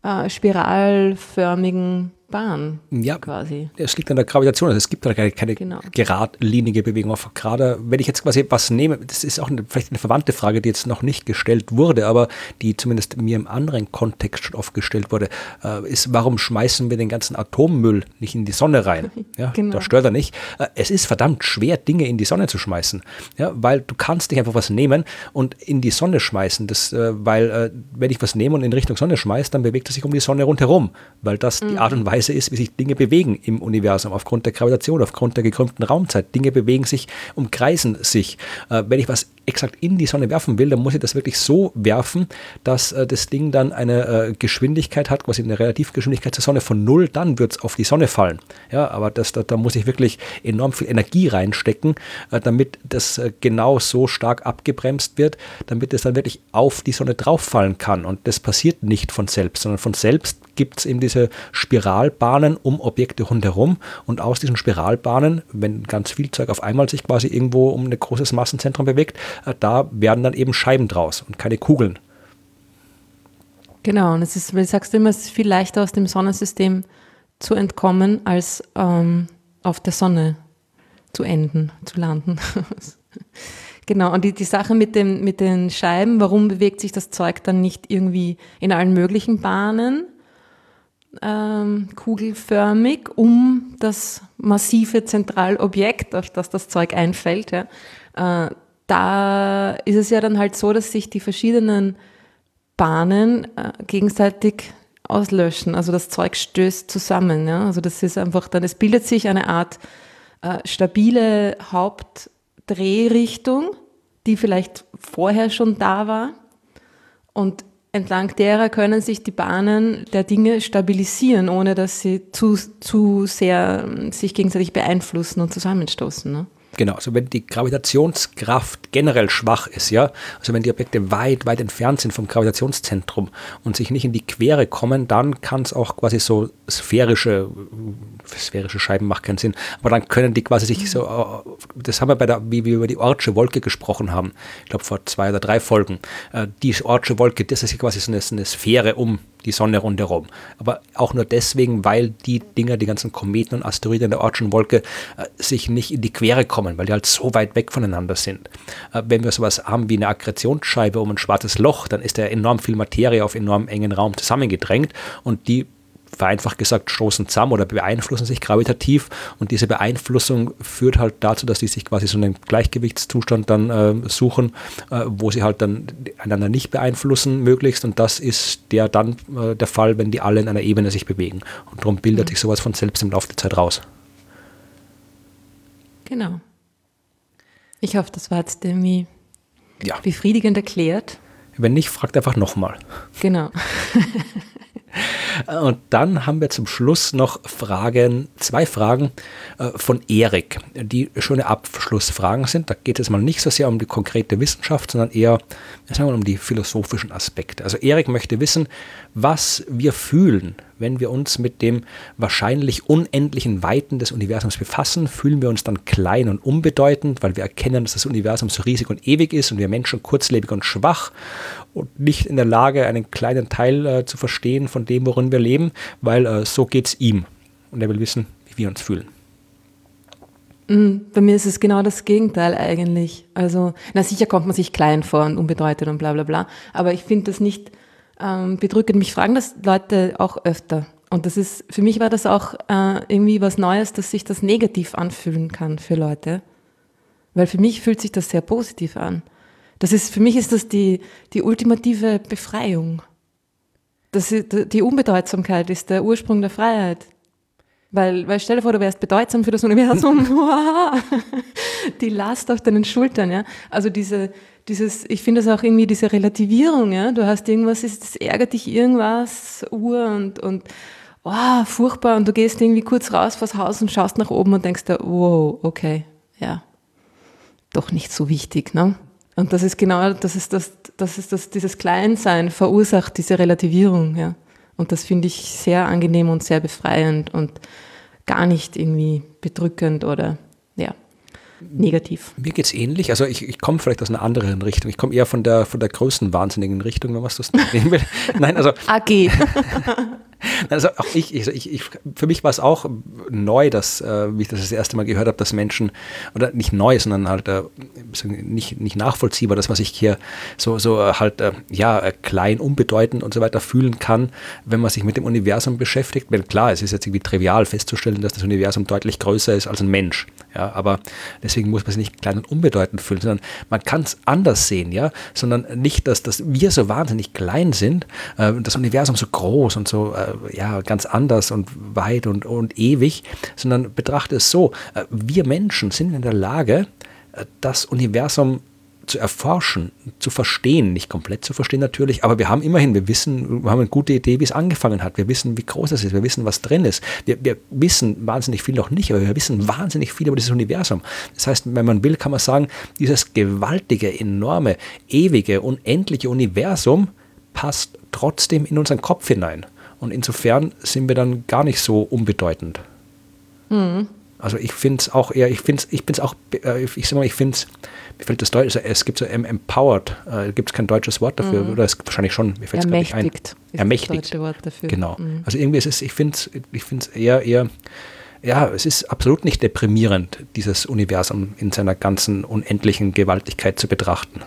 äh, spiralförmigen Bahn ja, quasi. Es liegt an der Gravitation, also es gibt da keine, keine genau. geradlinige Bewegung. Gerade wenn ich jetzt quasi was nehme, das ist auch eine, vielleicht eine verwandte Frage, die jetzt noch nicht gestellt wurde, aber die zumindest mir im anderen Kontext schon oft gestellt wurde, äh, ist, warum schmeißen wir den ganzen Atommüll nicht in die Sonne rein? Ja, genau. Das stört er nicht. Äh, es ist verdammt schwer, Dinge in die Sonne zu schmeißen, ja, weil du kannst nicht einfach was nehmen und in die Sonne schmeißen, das, äh, weil äh, wenn ich was nehme und in Richtung Sonne schmeiße, dann bewegt es sich um die Sonne rundherum, weil das mhm. die Art und Weise Weise ist, wie sich Dinge bewegen im Universum, aufgrund der Gravitation, aufgrund der gekrümmten Raumzeit. Dinge bewegen sich, umkreisen sich. Äh, wenn ich was exakt in die Sonne werfen will, dann muss ich das wirklich so werfen, dass äh, das Ding dann eine äh, Geschwindigkeit hat, quasi eine Relativgeschwindigkeit zur Sonne von null, dann wird es auf die Sonne fallen. Ja, aber das, da, da, muss ich wirklich enorm viel Energie reinstecken, äh, damit das äh, genau so stark abgebremst wird, damit es dann wirklich auf die Sonne drauffallen kann. Und das passiert nicht von selbst, sondern von selbst gibt es eben diese Spiralbahnen um Objekte rundherum und aus diesen Spiralbahnen, wenn ganz viel Zeug auf einmal sich quasi irgendwo um ein großes Massenzentrum bewegt, da werden dann eben Scheiben draus und keine Kugeln. Genau, und es ist, wie sagst du immer, es ist viel leichter aus dem Sonnensystem zu entkommen, als ähm, auf der Sonne zu enden, zu landen. Genau, und die, die Sache mit, dem, mit den Scheiben, warum bewegt sich das Zeug dann nicht irgendwie in allen möglichen Bahnen, ähm, kugelförmig um das massive Zentralobjekt, auf das das Zeug einfällt. Ja. Äh, da ist es ja dann halt so, dass sich die verschiedenen Bahnen äh, gegenseitig auslöschen. Also das Zeug stößt zusammen. Ja. Also das ist einfach dann, es bildet sich eine Art äh, stabile Hauptdrehrichtung, die vielleicht vorher schon da war. Und entlang derer können sich die Bahnen der Dinge stabilisieren, ohne dass sie zu, zu sehr ähm, sich gegenseitig beeinflussen und zusammenstoßen. Ne? Genau, also wenn die Gravitationskraft generell schwach ist, ja, also wenn die Objekte weit, weit entfernt sind vom Gravitationszentrum und sich nicht in die Quere kommen, dann kann es auch quasi so sphärische, sphärische Scheiben macht keinen Sinn, aber dann können die quasi sich so, äh, das haben wir bei der, wie wir über die Ortsche Wolke gesprochen haben, ich glaube vor zwei oder drei Folgen, äh, die Ortsche Wolke, das ist quasi so eine, so eine Sphäre um die Sonne rundherum. Aber auch nur deswegen, weil die Dinger, die ganzen Kometen und Asteroiden in der Ortschen Wolke, äh, sich nicht in die Quere kommen, weil die halt so weit weg voneinander sind. Äh, wenn wir sowas haben wie eine Akkretionsscheibe um ein schwarzes Loch, dann ist da enorm viel Materie auf enorm engen Raum zusammengedrängt und die vereinfacht gesagt, stoßen zusammen oder beeinflussen sich gravitativ und diese Beeinflussung führt halt dazu, dass die sich quasi so einen Gleichgewichtszustand dann äh, suchen, äh, wo sie halt dann einander nicht beeinflussen möglichst und das ist der dann äh, der Fall, wenn die alle in einer Ebene sich bewegen und darum bildet mhm. sich sowas von selbst im Laufe der Zeit raus. Genau. Ich hoffe, das war jetzt irgendwie ja. befriedigend erklärt. Wenn nicht, fragt einfach nochmal. Genau. Und dann haben wir zum Schluss noch Fragen, zwei Fragen äh, von Erik, die schöne Abschlussfragen sind. Da geht es mal nicht so sehr um die konkrete Wissenschaft, sondern eher sagen wir, um die philosophischen Aspekte. Also Erik möchte wissen, was wir fühlen, wenn wir uns mit dem wahrscheinlich unendlichen Weiten des Universums befassen, fühlen wir uns dann klein und unbedeutend, weil wir erkennen, dass das Universum so riesig und ewig ist und wir Menschen kurzlebig und schwach und nicht in der Lage, einen kleinen Teil äh, zu verstehen von dem, worin wir leben, weil äh, so es ihm. Und er will wissen, wie wir uns fühlen. Mm, bei mir ist es genau das Gegenteil eigentlich. Also, na sicher kommt man sich klein vor und unbedeutet und bla bla bla. Aber ich finde das nicht ähm, bedrückend. Mich fragen das Leute auch öfter. Und das ist, für mich war das auch äh, irgendwie was Neues, dass sich das negativ anfühlen kann für Leute. Weil für mich fühlt sich das sehr positiv an. Das ist, für mich ist das die, die ultimative Befreiung. Das ist, die Unbedeutsamkeit ist der Ursprung der Freiheit. Weil, weil stell dir vor, du wärst bedeutsam für das Universum. die Last auf deinen Schultern, ja. Also diese, dieses, ich finde es auch irgendwie diese Relativierung, ja. Du hast irgendwas, es ärgert dich irgendwas, Uhr und, und, oh, furchtbar. Und du gehst irgendwie kurz raus vors Haus und schaust nach oben und denkst dir, wow, okay, ja. Doch nicht so wichtig, ne? Und das ist genau, das ist das, das ist das, dieses Kleinsein verursacht diese Relativierung, ja. Und das finde ich sehr angenehm und sehr befreiend und gar nicht irgendwie bedrückend oder ja, negativ. Mir geht es ähnlich. Also ich, ich komme vielleicht aus einer anderen Richtung. Ich komme eher von der, von der größten wahnsinnigen Richtung, wenn man das nehmen will. Nein, also. AG. Also auch ich, ich, ich, für mich war es auch neu, dass, äh, wie ich das das erste Mal gehört habe, dass Menschen, oder nicht neu, sondern halt äh, nicht, nicht nachvollziehbar, dass man sich hier so, so äh, halt, äh, ja, äh, klein, unbedeutend und so weiter fühlen kann, wenn man sich mit dem Universum beschäftigt. Weil klar, es ist jetzt irgendwie trivial festzustellen, dass das Universum deutlich größer ist als ein Mensch. Ja, aber deswegen muss man sich nicht klein und unbedeutend fühlen, sondern man kann es anders sehen, ja, sondern nicht, dass, dass wir so wahnsinnig klein sind, äh, das Universum so groß und so ja, ganz anders und weit und, und ewig, sondern betrachte es so, äh, wir Menschen sind in der Lage, äh, das Universum zu erforschen, zu verstehen, nicht komplett zu verstehen natürlich, aber wir haben immerhin, wir wissen, wir haben eine gute Idee, wie es angefangen hat. Wir wissen, wie groß es ist, wir wissen, was drin ist. Wir, wir wissen wahnsinnig viel noch nicht, aber wir wissen wahnsinnig viel über dieses Universum. Das heißt, wenn man will, kann man sagen, dieses gewaltige, enorme, ewige, unendliche Universum passt trotzdem in unseren Kopf hinein. Und insofern sind wir dann gar nicht so unbedeutend. Mhm. Also ich finde es auch eher, ich finde es, ich bin es auch, äh, ich sag mal, ich finde es, mir fällt das Deutsch, es gibt so empowered, äh, gibt es kein deutsches Wort dafür, mhm. oder es gibt wahrscheinlich schon, mir fällt es gar nicht ein. Ermächtigt. Das deutsche Wort dafür. Genau. Mhm. Also irgendwie ist es, ich finde es, ich finde es eher, eher, ja, es ist absolut nicht deprimierend, dieses Universum in seiner ganzen unendlichen Gewaltigkeit zu betrachten.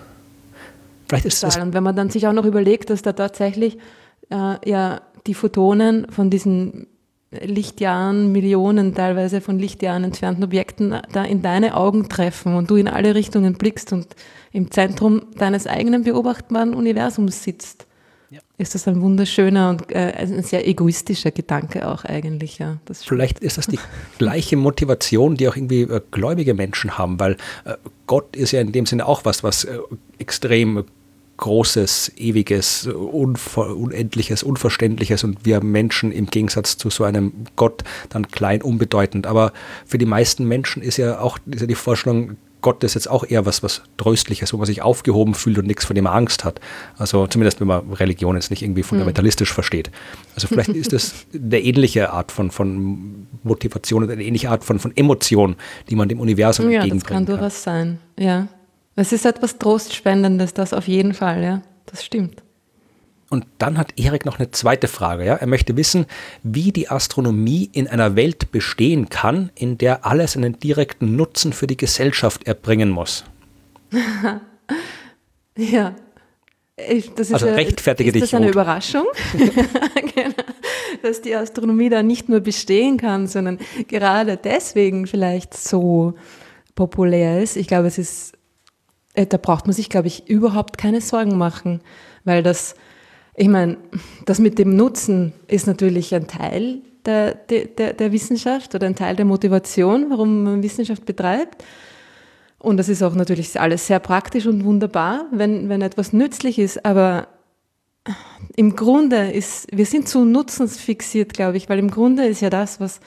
Vielleicht ist es. Und wenn man dann sich auch noch überlegt, dass da tatsächlich äh, ja die Photonen von diesen Lichtjahren, Millionen teilweise von Lichtjahren entfernten Objekten da in deine Augen treffen und du in alle Richtungen blickst und im Zentrum deines eigenen beobachtbaren Universums sitzt. Ja. Ist das ein wunderschöner und äh, ein sehr egoistischer Gedanke auch eigentlich, ja. Vielleicht ist das die gleiche Motivation, die auch irgendwie äh, gläubige Menschen haben, weil äh, Gott ist ja in dem Sinne auch was, was äh, extrem Großes, Ewiges, Unver Unendliches, Unverständliches und wir Menschen im Gegensatz zu so einem Gott dann klein, unbedeutend. Aber für die meisten Menschen ist ja auch ist ja die Vorstellung, Gott ist jetzt auch eher was, was Tröstliches, wo man sich aufgehoben fühlt und nichts, vor dem man Angst hat. Also zumindest, wenn man Religion jetzt nicht irgendwie fundamentalistisch mhm. versteht. Also vielleicht ist das eine ähnliche Art von, von Motivation und eine ähnliche Art von, von Emotion, die man dem Universum ja, entgegenbringt. Ja, das kann durchaus sein, ja. Es ist etwas Trostspendendes, das auf jeden Fall, ja. Das stimmt. Und dann hat Erik noch eine zweite Frage. Ja? Er möchte wissen, wie die Astronomie in einer Welt bestehen kann, in der alles einen direkten Nutzen für die Gesellschaft erbringen muss. ja. Ich, also rechtfertige ist dich. Ist das eine Überraschung? genau. Das dass die Astronomie da nicht nur bestehen kann, sondern gerade deswegen vielleicht so populär ist. Ich glaube, es ist, da braucht man sich, glaube ich, überhaupt keine Sorgen machen, weil das, ich meine, das mit dem Nutzen ist natürlich ein Teil der, der, der Wissenschaft oder ein Teil der Motivation, warum man Wissenschaft betreibt. Und das ist auch natürlich alles sehr praktisch und wunderbar, wenn, wenn etwas nützlich ist. Aber im Grunde ist, wir sind zu nutzensfixiert, glaube ich, weil im Grunde ist ja das, was,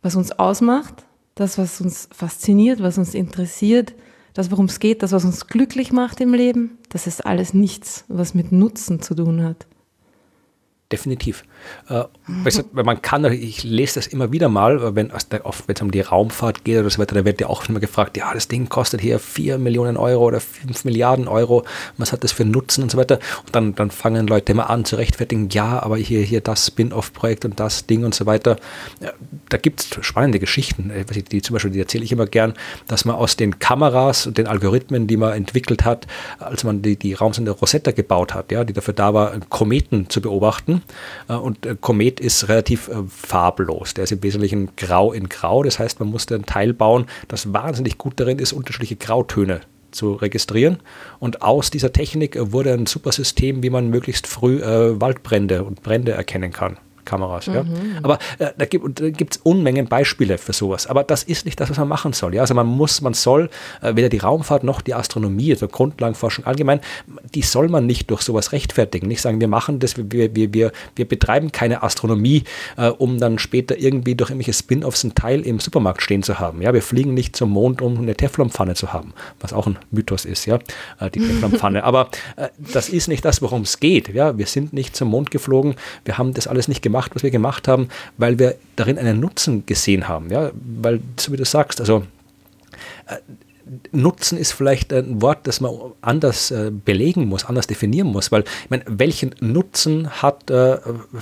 was uns ausmacht, das, was uns fasziniert, was uns interessiert, das, worum es geht, das, was uns glücklich macht im Leben, das ist alles nichts, was mit Nutzen zu tun hat. Definitiv. Äh, man kann, ich lese das immer wieder mal, wenn es um die Raumfahrt geht oder so weiter, da wird ja auch immer gefragt, ja, das Ding kostet hier 4 Millionen Euro oder 5 Milliarden Euro, was hat das für Nutzen und so weiter. Und dann, dann fangen Leute immer an zu rechtfertigen, ja, aber hier, hier das Spin-off-Projekt und das Ding und so weiter. Da gibt es spannende Geschichten, äh, die zum Beispiel, die erzähle ich immer gern, dass man aus den Kameras und den Algorithmen, die man entwickelt hat, als man die, die Raumsonde Rosetta gebaut hat, ja, die dafür da war, Kometen zu beobachten, äh, und äh, Komet ist relativ äh, farblos. Der ist im Wesentlichen grau in grau. Das heißt, man musste ein Teil bauen, das wahnsinnig gut darin ist, unterschiedliche Grautöne zu registrieren. Und aus dieser Technik wurde ein super System, wie man möglichst früh Waldbrände und Brände erkennen kann. Kameras. Mhm. Ja. Aber äh, da gibt es Unmengen Beispiele für sowas. Aber das ist nicht das, was man machen soll. Ja. Also man muss, man soll äh, weder die Raumfahrt noch die Astronomie, also Grundlagenforschung allgemein, die soll man nicht durch sowas rechtfertigen. Nicht sagen, wir machen das, wir, wir, wir, wir betreiben keine Astronomie, äh, um dann später irgendwie durch irgendwelche Spin-offs ein Teil im Supermarkt stehen zu haben. Ja. Wir fliegen nicht zum Mond, um eine Teflonpfanne zu haben, was auch ein Mythos ist, ja, äh, die Teflonpfanne. Aber äh, das ist nicht das, worum es geht. Ja. Wir sind nicht zum Mond geflogen, wir haben das alles nicht gemacht gemacht, was wir gemacht haben, weil wir darin einen Nutzen gesehen haben. Ja? Weil, so wie du sagst, also äh, Nutzen ist vielleicht ein Wort, das man anders äh, belegen muss, anders definieren muss, weil ich meine, welchen Nutzen hat, äh,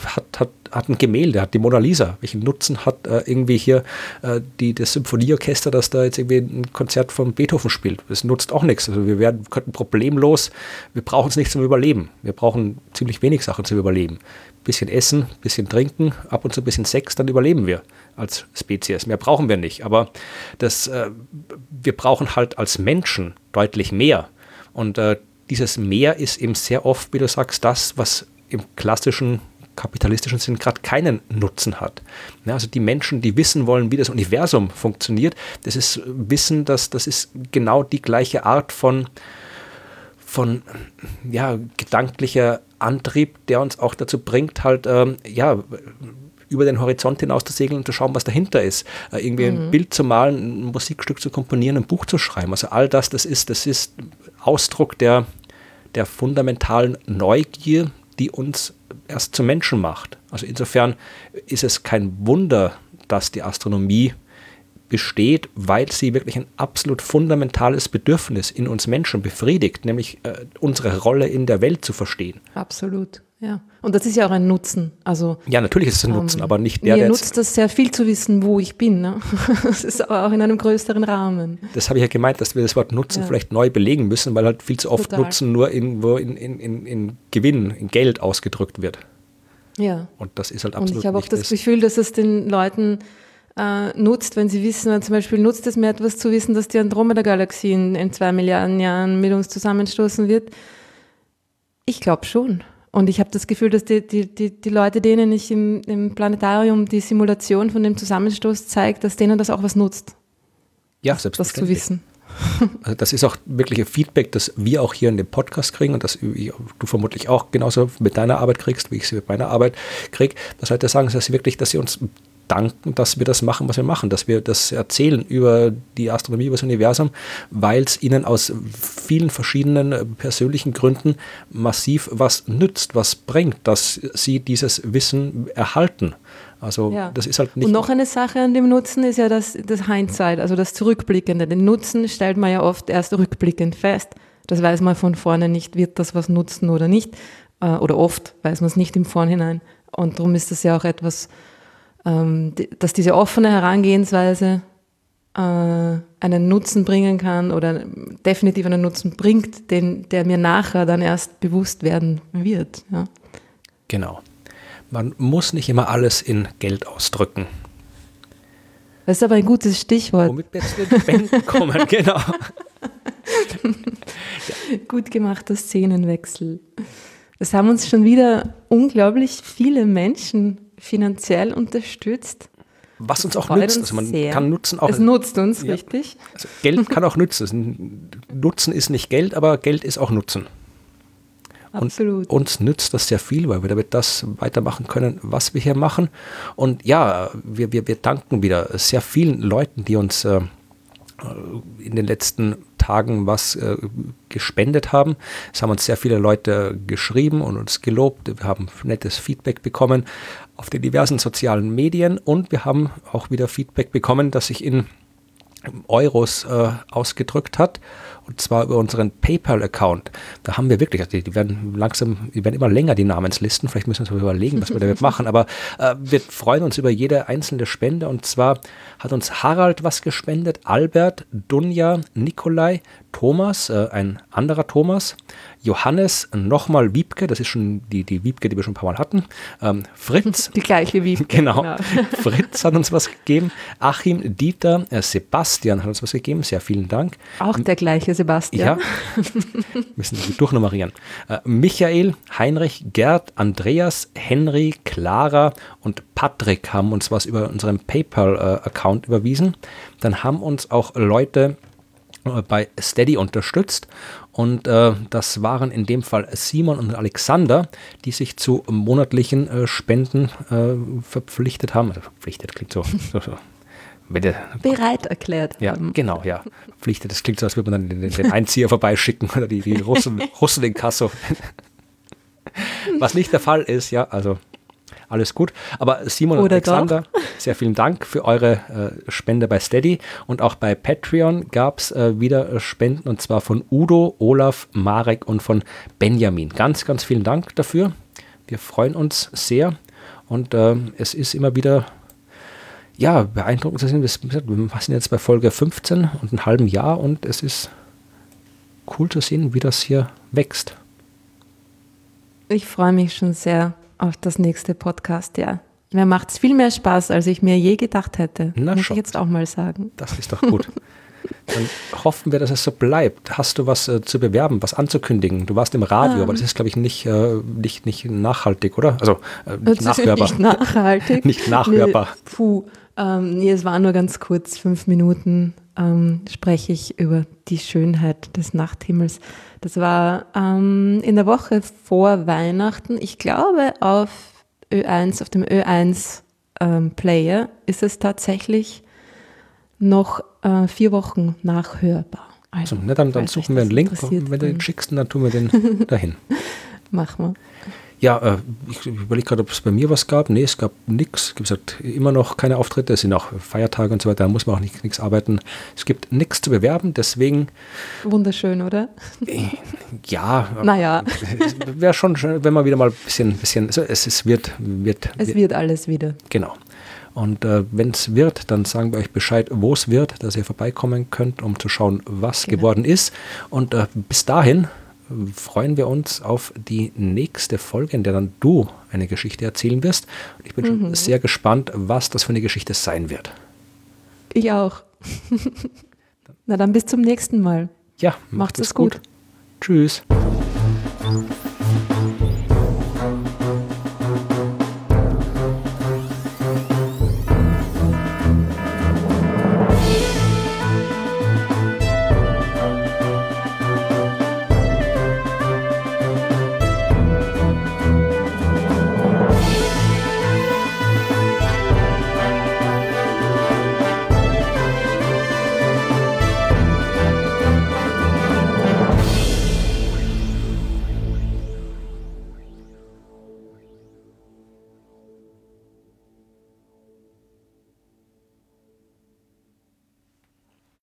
hat, hat, hat ein Gemälde, hat die Mona Lisa, welchen Nutzen hat äh, irgendwie hier äh, die, das Symphonieorchester, das da jetzt irgendwie ein Konzert von Beethoven spielt? Das nutzt auch nichts. Also wir werden, könnten problemlos, wir brauchen es nicht zum Überleben. Wir brauchen ziemlich wenig Sachen zum Überleben bisschen Essen, bisschen Trinken, ab und zu ein bisschen Sex, dann überleben wir als Spezies. Mehr brauchen wir nicht. Aber das, äh, wir brauchen halt als Menschen deutlich mehr. Und äh, dieses Mehr ist eben sehr oft, wie du sagst, das, was im klassischen kapitalistischen Sinn gerade keinen Nutzen hat. Ja, also die Menschen, die wissen wollen, wie das Universum funktioniert, das ist Wissen, dass das ist genau die gleiche Art von von ja, gedanklicher Antrieb, der uns auch dazu bringt, halt ähm, ja, über den Horizont hinaus zu segeln und zu schauen, was dahinter ist. Äh, irgendwie mhm. ein Bild zu malen, ein Musikstück zu komponieren, ein Buch zu schreiben. Also all das, das ist, das ist Ausdruck der, der fundamentalen Neugier, die uns erst zu Menschen macht. Also insofern ist es kein Wunder, dass die Astronomie besteht, weil sie wirklich ein absolut fundamentales Bedürfnis in uns Menschen befriedigt, nämlich äh, unsere Rolle in der Welt zu verstehen. Absolut. Ja, und das ist ja auch ein Nutzen. Also, ja, natürlich ist es ein ähm, Nutzen, aber nicht der, Mir der nutzt das sehr viel zu wissen, wo ich bin. Ne? Das ist aber auch in einem größeren Rahmen. Das habe ich ja gemeint, dass wir das Wort Nutzen ja. vielleicht neu belegen müssen, weil halt viel zu oft Total. Nutzen nur in, in, in, in Gewinn, in Geld ausgedrückt wird. Ja. Und das ist halt absolut Und ich habe auch das Gefühl, dass es den Leuten äh, nutzt, wenn sie wissen, zum Beispiel nutzt es mir etwas zu wissen, dass die Andromeda-Galaxie in, in zwei Milliarden Jahren mit uns zusammenstoßen wird. Ich glaube schon. Und ich habe das Gefühl, dass die, die, die, die Leute, denen ich im, im Planetarium die Simulation von dem Zusammenstoß zeige, dass denen das auch was nutzt. Ja, selbstverständlich. Das zu wissen. Also das ist auch wirklich ein Feedback, das wir auch hier in dem Podcast kriegen und das du vermutlich auch genauso mit deiner Arbeit kriegst, wie ich sie mit meiner Arbeit kriege. Das Leute sagen, dass sie wirklich, dass sie uns danken, dass wir das machen, was wir machen, dass wir das erzählen über die Astronomie, über das Universum, weil es ihnen aus vielen verschiedenen äh, persönlichen Gründen massiv was nützt, was bringt, dass sie dieses Wissen erhalten. Also ja. das ist halt nicht. Und noch eine Sache an dem Nutzen ist ja das, das Hindsight, also das Zurückblickende. Den Nutzen stellt man ja oft erst rückblickend fest. Das weiß man von vorne nicht, wird das was nutzen oder nicht. Äh, oder oft weiß man es nicht im Vorhinein. Und darum ist das ja auch etwas, ähm, dass diese offene Herangehensweise äh, einen Nutzen bringen kann oder definitiv einen Nutzen bringt, den, der mir nachher dann erst bewusst werden wird. Ja. Genau. Man muss nicht immer alles in Geld ausdrücken. Das ist aber ein gutes Stichwort. Womit wir zu den Spenden kommen, genau. Gut gemachter Szenenwechsel. Es haben uns schon wieder unglaublich viele Menschen finanziell unterstützt. Was uns auch nützt. Also man sehr. kann Nutzen auch. Es nutzt uns, ja. richtig. Also Geld kann auch nützen. Nutzen ist nicht Geld, aber Geld ist auch Nutzen. Absolut. Und uns nützt das sehr viel, weil wir damit das weitermachen können, was wir hier machen. Und ja, wir, wir, wir danken wieder sehr vielen Leuten, die uns äh, in den letzten Tagen was äh, gespendet haben. Es haben uns sehr viele Leute geschrieben und uns gelobt. Wir haben nettes Feedback bekommen auf den diversen sozialen Medien und wir haben auch wieder Feedback bekommen, das sich in Euros äh, ausgedrückt hat und zwar über unseren PayPal-Account. Da haben wir wirklich, also die, werden langsam, die werden immer länger, die Namenslisten. Vielleicht müssen wir uns überlegen, was wir damit machen. Aber äh, wir freuen uns über jede einzelne Spende. Und zwar hat uns Harald was gespendet, Albert, Dunja, Nikolai, Thomas, äh, ein anderer Thomas, Johannes, nochmal Wiebke, das ist schon die, die Wiebke, die wir schon ein paar Mal hatten, ähm, Fritz. Die gleiche Wiebke. Genau. genau. Fritz hat uns was gegeben, Achim, Dieter, äh, Sebastian hat uns was gegeben, sehr vielen Dank. Auch der gleiche Sebastian. Ja, müssen wir durchnummerieren. Äh, Michael, Heinrich, Gerd, Andreas, Henry, Clara und Patrick haben uns was über unseren PayPal-Account überwiesen. Dann haben uns auch Leute äh, bei Steady unterstützt. Und äh, das waren in dem Fall Simon und Alexander, die sich zu monatlichen äh, Spenden äh, verpflichtet haben. Also verpflichtet klingt so. so, so. Bereit erklärt ja, haben. Genau, ja. Verpflichtet, das klingt so, als würde man dann den, den Einzieher vorbeischicken oder die, die Russen, Russen in Kasso. Was nicht der Fall ist, ja, also alles gut. Aber Simon Oder und Alexander, doch. sehr vielen Dank für eure äh, Spende bei Steady. Und auch bei Patreon gab es äh, wieder Spenden und zwar von Udo, Olaf, Marek und von Benjamin. Ganz, ganz vielen Dank dafür. Wir freuen uns sehr und äh, es ist immer wieder ja, beeindruckend zu sehen. Wir sind jetzt bei Folge 15 und einem halben Jahr und es ist cool zu sehen, wie das hier wächst. Ich freue mich schon sehr auf das nächste Podcast, ja. Mir macht es viel mehr Spaß, als ich mir je gedacht hätte. Na muss schon. ich jetzt auch mal sagen. Das ist doch gut. Dann hoffen wir, dass es so bleibt. Hast du was äh, zu bewerben, was anzukündigen? Du warst im Radio, ähm. aber das ist, glaube ich, nicht, äh, nicht, nicht nachhaltig, oder? Also äh, nicht nachhörbar. Nicht nachhaltig. nicht nachhörbar. Nee, puh. Ähm, nee, es war nur ganz kurz, fünf Minuten ähm, spreche ich über die Schönheit des Nachthimmels. Das war ähm, in der Woche vor Weihnachten. Ich glaube, auf Ö1, auf dem Ö1 ähm, Player ist es tatsächlich noch äh, vier Wochen nachhörbar. Also, ne, dann, dann suchen wir einen Link. Wenn du den schickst, dann tun wir den dahin. Machen wir. Ja, äh, ich überlege gerade, ob es bei mir was gab. Nee, es gab nichts. Es gibt halt immer noch keine Auftritte. Es sind auch Feiertage und so weiter. Da muss man auch nichts arbeiten. Es gibt nichts zu bewerben. Deswegen. Wunderschön, oder? Ja. Naja. Wäre schon schön, wenn man wieder mal ein bisschen. bisschen also es, es wird, wird. Es wird alles wieder. Genau. Und äh, wenn es wird, dann sagen wir euch Bescheid, wo es wird, dass ihr vorbeikommen könnt, um zu schauen, was genau. geworden ist. Und äh, bis dahin freuen wir uns auf die nächste Folge, in der dann du eine Geschichte erzählen wirst. Ich bin mhm. schon sehr gespannt, was das für eine Geschichte sein wird. Ich auch. Na dann bis zum nächsten Mal. Ja, macht, es gut. gut. Tschüss.